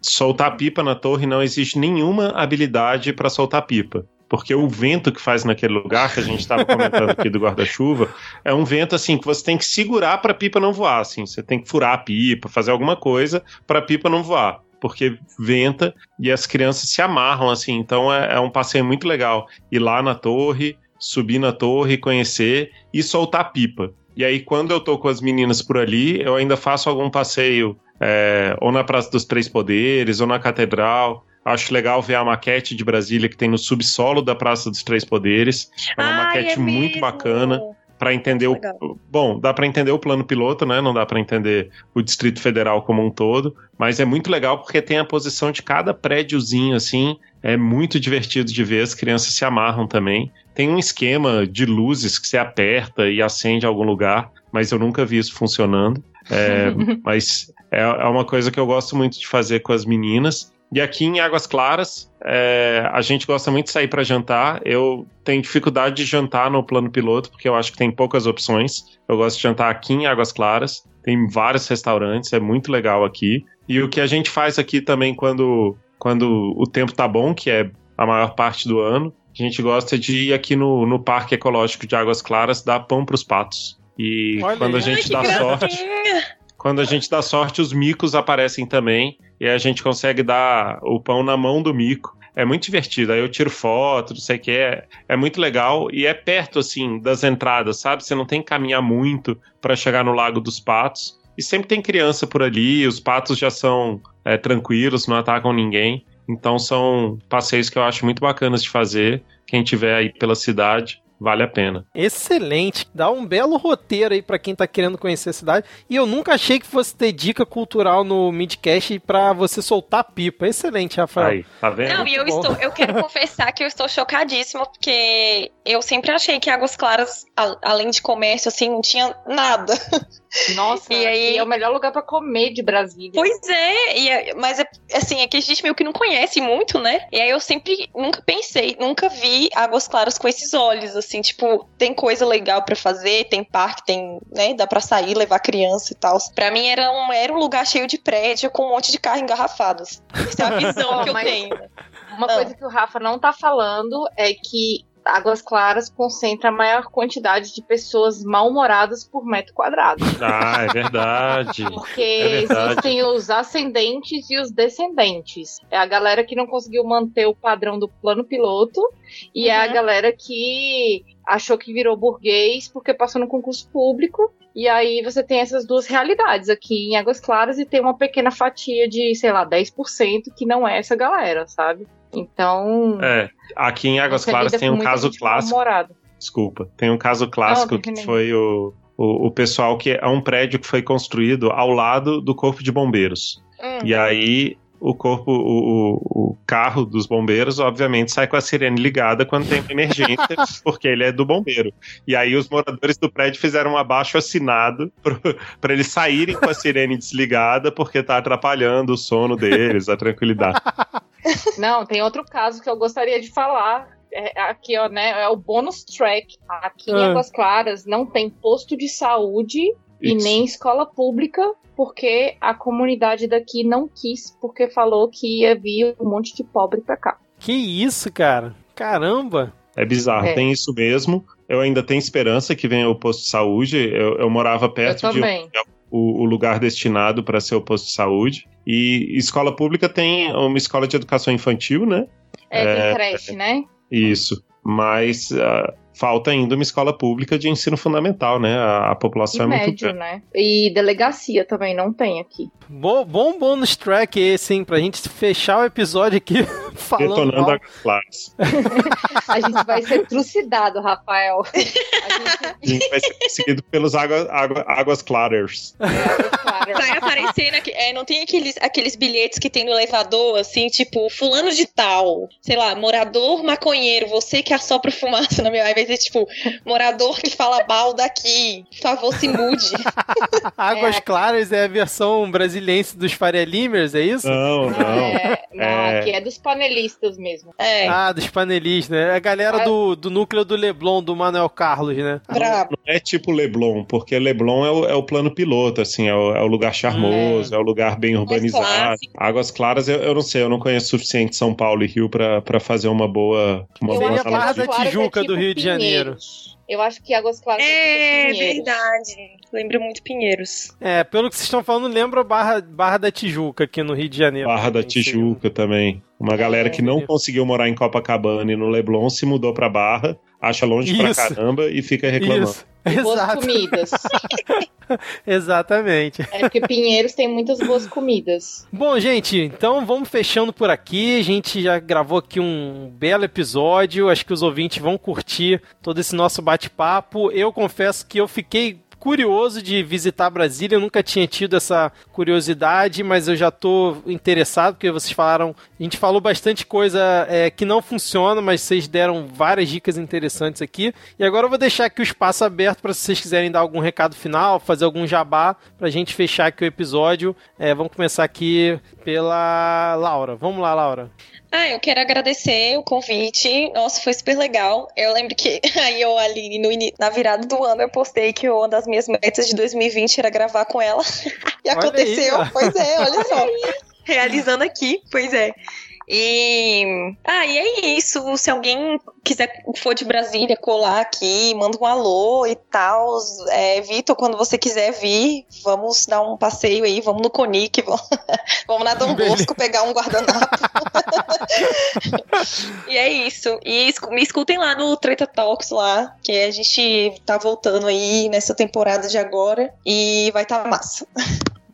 [SPEAKER 3] soltar pipa na torre não existe nenhuma habilidade para soltar pipa porque o vento que faz naquele lugar, que a gente estava comentando aqui do guarda-chuva, é um vento assim que você tem que segurar para a pipa não voar, assim, você tem que furar a pipa, fazer alguma coisa para a pipa não voar, porque venta e as crianças se amarram assim, então é, é um passeio muito legal ir lá na torre, subir na torre, conhecer e soltar pipa. E aí quando eu tô com as meninas por ali, eu ainda faço algum passeio é, ou na Praça dos Três Poderes, ou na Catedral, Acho legal ver a maquete de Brasília que tem no subsolo da Praça dos Três Poderes. É uma
[SPEAKER 4] Ai,
[SPEAKER 3] maquete
[SPEAKER 4] é
[SPEAKER 3] muito bacana para entender o bom dá para entender o plano piloto né? Não dá para entender o Distrito Federal como um todo mas é muito legal porque tem a posição de cada prédiozinho assim. É muito divertido de ver as crianças se amarram também. Tem um esquema de luzes que você aperta e acende em algum lugar mas eu nunca vi isso funcionando. É, mas é, é uma coisa que eu gosto muito de fazer com as meninas e aqui em Águas Claras, é, a gente gosta muito de sair para jantar. Eu tenho dificuldade de jantar no plano piloto, porque eu acho que tem poucas opções. Eu gosto de jantar aqui em Águas Claras. Tem vários restaurantes, é muito legal aqui. E o que a gente faz aqui também quando, quando o tempo tá bom, que é a maior parte do ano, a gente gosta de ir aqui no, no Parque Ecológico de Águas Claras dar pão para os patos. E
[SPEAKER 1] Olha
[SPEAKER 3] quando a gente dá sorte, quando a gente dá sorte, os micos aparecem também e a gente consegue dar o pão na mão do mico. É muito divertido. Aí eu tiro foto, não sei o que. É, é muito legal e é perto, assim, das entradas, sabe? Você não tem que caminhar muito para chegar no Lago dos Patos. E sempre tem criança por ali, os patos já são é, tranquilos, não atacam ninguém. Então são passeios que eu acho muito bacanas de fazer. Quem tiver aí pela cidade, vale a pena.
[SPEAKER 1] Excelente. Dá um belo roteiro aí pra quem tá querendo conhecer a cidade. E eu nunca achei que fosse ter dica cultural no Midcast pra você soltar pipa. Excelente, Rafael.
[SPEAKER 3] Aí, tá vendo?
[SPEAKER 4] Não, e eu,
[SPEAKER 1] bom.
[SPEAKER 4] estou, eu quero confessar que eu estou chocadíssima, porque eu sempre achei que Águas Claras, a- além de comércio, assim, não tinha nada.
[SPEAKER 2] Nossa,
[SPEAKER 4] E aí-
[SPEAKER 2] é o melhor lugar pra comer de Brasília.
[SPEAKER 4] Pois é, e é- mas é, assim, é que a gente meio que não conhece muito, né? E aí eu sempre, nunca pensei, nunca vi Águas Claras com esses olhos, assim, tipo, tem coisa legal pra fazer, tem parque, tem, né, dá pra sair, levar criança e tal. Pra mim era um, era um lugar cheio de prédio com um monte de carro engarrafados. Essa é a visão que eu
[SPEAKER 2] mas-
[SPEAKER 4] tenho.
[SPEAKER 2] Uma
[SPEAKER 4] Ah.
[SPEAKER 2] coisa que o Rafa não tá falando é que Águas Claras concentra a maior quantidade de pessoas mal-humoradas por metro quadrado.
[SPEAKER 3] Ah, é verdade.
[SPEAKER 2] Porque
[SPEAKER 3] É verdade.
[SPEAKER 2] existem os ascendentes e os descendentes. É a galera que não conseguiu manter o padrão do plano piloto e é a
[SPEAKER 4] Uhum.
[SPEAKER 2] galera que achou que virou burguês porque passou no concurso público. E aí você tem essas duas realidades aqui em Águas Claras e tem uma pequena fatia de, sei lá, 10% que não é essa galera, sabe? Então.
[SPEAKER 3] É, aqui em Águas Claras tem um caso clássico.
[SPEAKER 2] mal-humorada.
[SPEAKER 3] Desculpa. Tem um caso clássico
[SPEAKER 2] Não,
[SPEAKER 3] que foi o, o, o pessoal que é um prédio que foi construído ao lado do Corpo de Bombeiros.
[SPEAKER 4] Hum.
[SPEAKER 3] E aí o corpo, o, o, carro dos bombeiros, obviamente, sai com a sirene ligada quando tem uma emergência, porque ele é do bombeiro. E aí os moradores do prédio fizeram um abaixo assinado para eles saírem com a sirene desligada, porque tá atrapalhando o sono deles, a tranquilidade.
[SPEAKER 2] Não, tem outro caso que eu gostaria de falar. É, aqui, ó, né? É o bônus track. Aqui em ah. Águas Claras não tem posto de saúde Isso. e nem escola pública porque a comunidade daqui não quis, porque falou que ia vir um monte de pobre pra cá.
[SPEAKER 1] Que isso, cara? Caramba!
[SPEAKER 3] É bizarro, é. tem isso mesmo. Eu ainda tenho esperança que venha o posto de saúde. Eu, eu morava perto eu de o, o, lugar destinado para ser o posto de saúde. E escola pública tem uma escola de educação infantil, né?
[SPEAKER 2] É, tem é, creche, né?
[SPEAKER 3] Isso. Mas uh, falta ainda uma escola pública de ensino fundamental, né? A, a população e é médio, muito grande.
[SPEAKER 2] né? E delegacia também não tem aqui.
[SPEAKER 1] Bom, bom bônus track esse, hein? Pra gente fechar o episódio aqui falando Detonando mal. a
[SPEAKER 2] classe. a gente vai ser trucidado, Rafael. A
[SPEAKER 3] gente... a gente vai ser perseguido pelos água, água, águas claras.
[SPEAKER 4] Vai aparecendo aqui, é, não tem aqueles, aqueles bilhetes que tem no elevador, assim, tipo, fulano de tal, sei lá, morador maconheiro, você que assopra fumaça na minha. Aí vai ser tipo, morador que fala mal daqui, por favor, se mude.
[SPEAKER 1] Águas é. Claras é a versão brasilense dos Faria Limers, é isso?
[SPEAKER 3] Não, não.
[SPEAKER 2] É, não, é... aqui é dos panelistas mesmo.
[SPEAKER 1] É. Ah, dos panelistas, né? É a galera do, do núcleo do Leblon, do Manuel Carlos, né?
[SPEAKER 3] Não, não é tipo Leblon, porque Leblon é o, é o plano piloto, assim, é o, é o lugar charmoso, é. é. o lugar bem urbanizado. Águas Claras, eu, eu, não sei, eu não conheço o suficiente São Paulo e Rio para fazer uma boa. Uma
[SPEAKER 1] eu boa a Barra da Tijuca é tipo do Rio de Janeiro.
[SPEAKER 2] Eu acho que Águas Claras
[SPEAKER 4] é, é verdade. Lembra muito Pinheiros.
[SPEAKER 1] É, pelo que vocês estão falando, lembra Barra, Barra da Tijuca aqui no Rio de Janeiro.
[SPEAKER 3] Barra da Tijuca também. Uma galera que não conseguiu morar em Copacabana e no Leblon se mudou pra Barra, acha longe Isso. pra caramba e fica reclamando. Isso.
[SPEAKER 2] E boas comidas.
[SPEAKER 1] Exatamente.
[SPEAKER 2] É porque Pinheiros tem muitas boas comidas.
[SPEAKER 1] Bom, gente, então vamos fechando por aqui. A gente já gravou aqui um belo episódio. Acho que os ouvintes vão curtir todo esse nosso bate-papo. Eu confesso que eu fiquei curioso de visitar Brasília, eu nunca tinha tido essa curiosidade, mas eu já tô interessado, porque vocês falaram, a gente falou bastante coisa é, que não funciona, mas vocês deram várias dicas interessantes aqui. E agora eu vou deixar aqui o espaço aberto para se vocês quiserem dar algum recado final, fazer algum jabá, pra gente fechar aqui o episódio. É, vamos começar aqui pela Laura. Vamos lá, Laura.
[SPEAKER 4] Ah, eu quero agradecer o convite. Nossa, foi super legal. Eu lembro que aí eu ali no, na virada do ano eu postei que uma das minhas metas de 2020 era gravar com ela. e olha aconteceu. Aí, pois é, olha só. Realizando aqui, pois é. E. Ah, e é isso. Se alguém quiser for de Brasília colar aqui, manda um alô e tal. É, Vitor, quando você quiser vir, vamos dar um passeio aí, vamos no Conic, vamos, vamos na Dom Bosco pegar um guardanapo. e é isso. E me escutem lá no Treta Talks lá, que a gente tá voltando aí nessa temporada de agora e vai estar tá massa.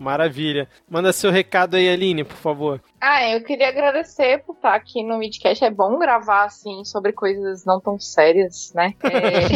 [SPEAKER 1] Maravilha. Manda seu recado aí, Aline, por favor.
[SPEAKER 2] Ah, eu queria agradecer por estar aqui no Midcast. É bom gravar, assim, sobre coisas não tão sérias, né? É...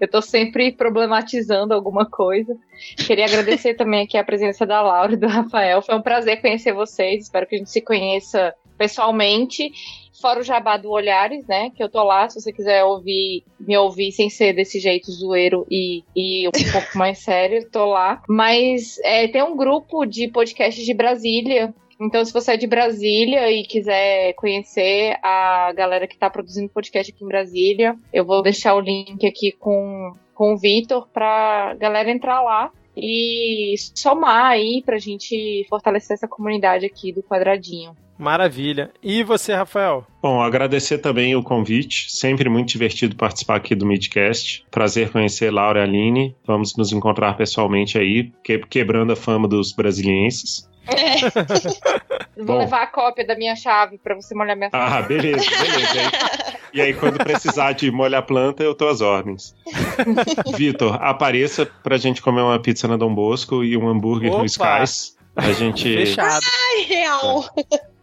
[SPEAKER 2] eu tô sempre problematizando alguma coisa. Queria agradecer também aqui a presença da Laura e do Rafael. Foi um prazer conhecer vocês. Espero que a gente se conheça pessoalmente. Fora o jabá do Olhares, né? Que eu tô lá, se você quiser ouvir, me ouvir sem ser desse jeito zoeiro e, e um pouco mais sério, tô lá. Mas é, tem um grupo de podcasts de Brasília então, se você é de Brasília e quiser conhecer a galera que está produzindo podcast aqui em Brasília, eu vou deixar o link aqui com, com o Vitor pra galera entrar lá e somar aí pra gente fortalecer essa comunidade aqui do quadradinho.
[SPEAKER 1] Maravilha. E você, Rafael?
[SPEAKER 3] Bom, agradecer também o convite. Sempre muito divertido participar aqui do Midcast. Prazer conhecer Laura e Aline. Vamos nos encontrar pessoalmente aí, quebrando a fama dos brasilienses.
[SPEAKER 2] É. Vou Bom. levar a cópia da minha chave para você molhar minha
[SPEAKER 3] planta. Ah, beleza, beleza. E aí, quando precisar de molhar planta, eu tô às ordens. Vitor, apareça pra gente comer uma pizza na Dom Bosco e um hambúrguer Opa. no Skies. A gente.
[SPEAKER 1] Fechado.
[SPEAKER 4] Ai, real.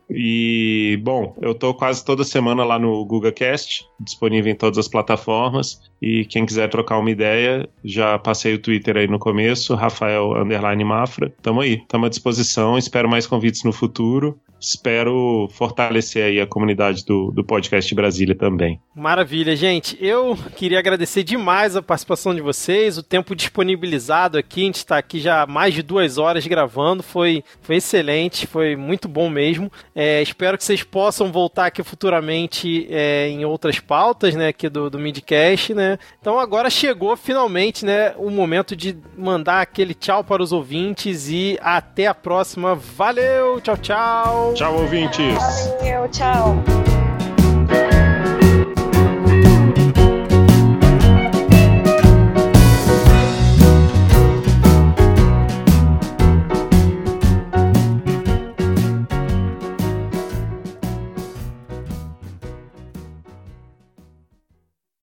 [SPEAKER 3] E, bom, eu tô quase toda semana lá no GugaCast, disponível em todas as plataformas. E quem quiser trocar uma ideia, já passei o Twitter aí no começo, Rafael Underline Mafra. Tamo aí, tamo à disposição. Espero mais convites no futuro espero fortalecer aí a comunidade do, do podcast Brasília também.
[SPEAKER 1] Maravilha, gente. Eu queria agradecer demais a participação de vocês, o tempo disponibilizado aqui. A gente está aqui já há mais de duas horas gravando. Foi, foi excelente, foi muito bom mesmo. É, espero que vocês possam voltar aqui futuramente é, em outras pautas, né, aqui do, do Midcast, né. Então agora chegou finalmente, né, o momento de mandar aquele tchau para os ouvintes e até a próxima. Valeu, tchau, tchau.
[SPEAKER 3] Tchau, ouvintes.
[SPEAKER 4] Valeu, tchau.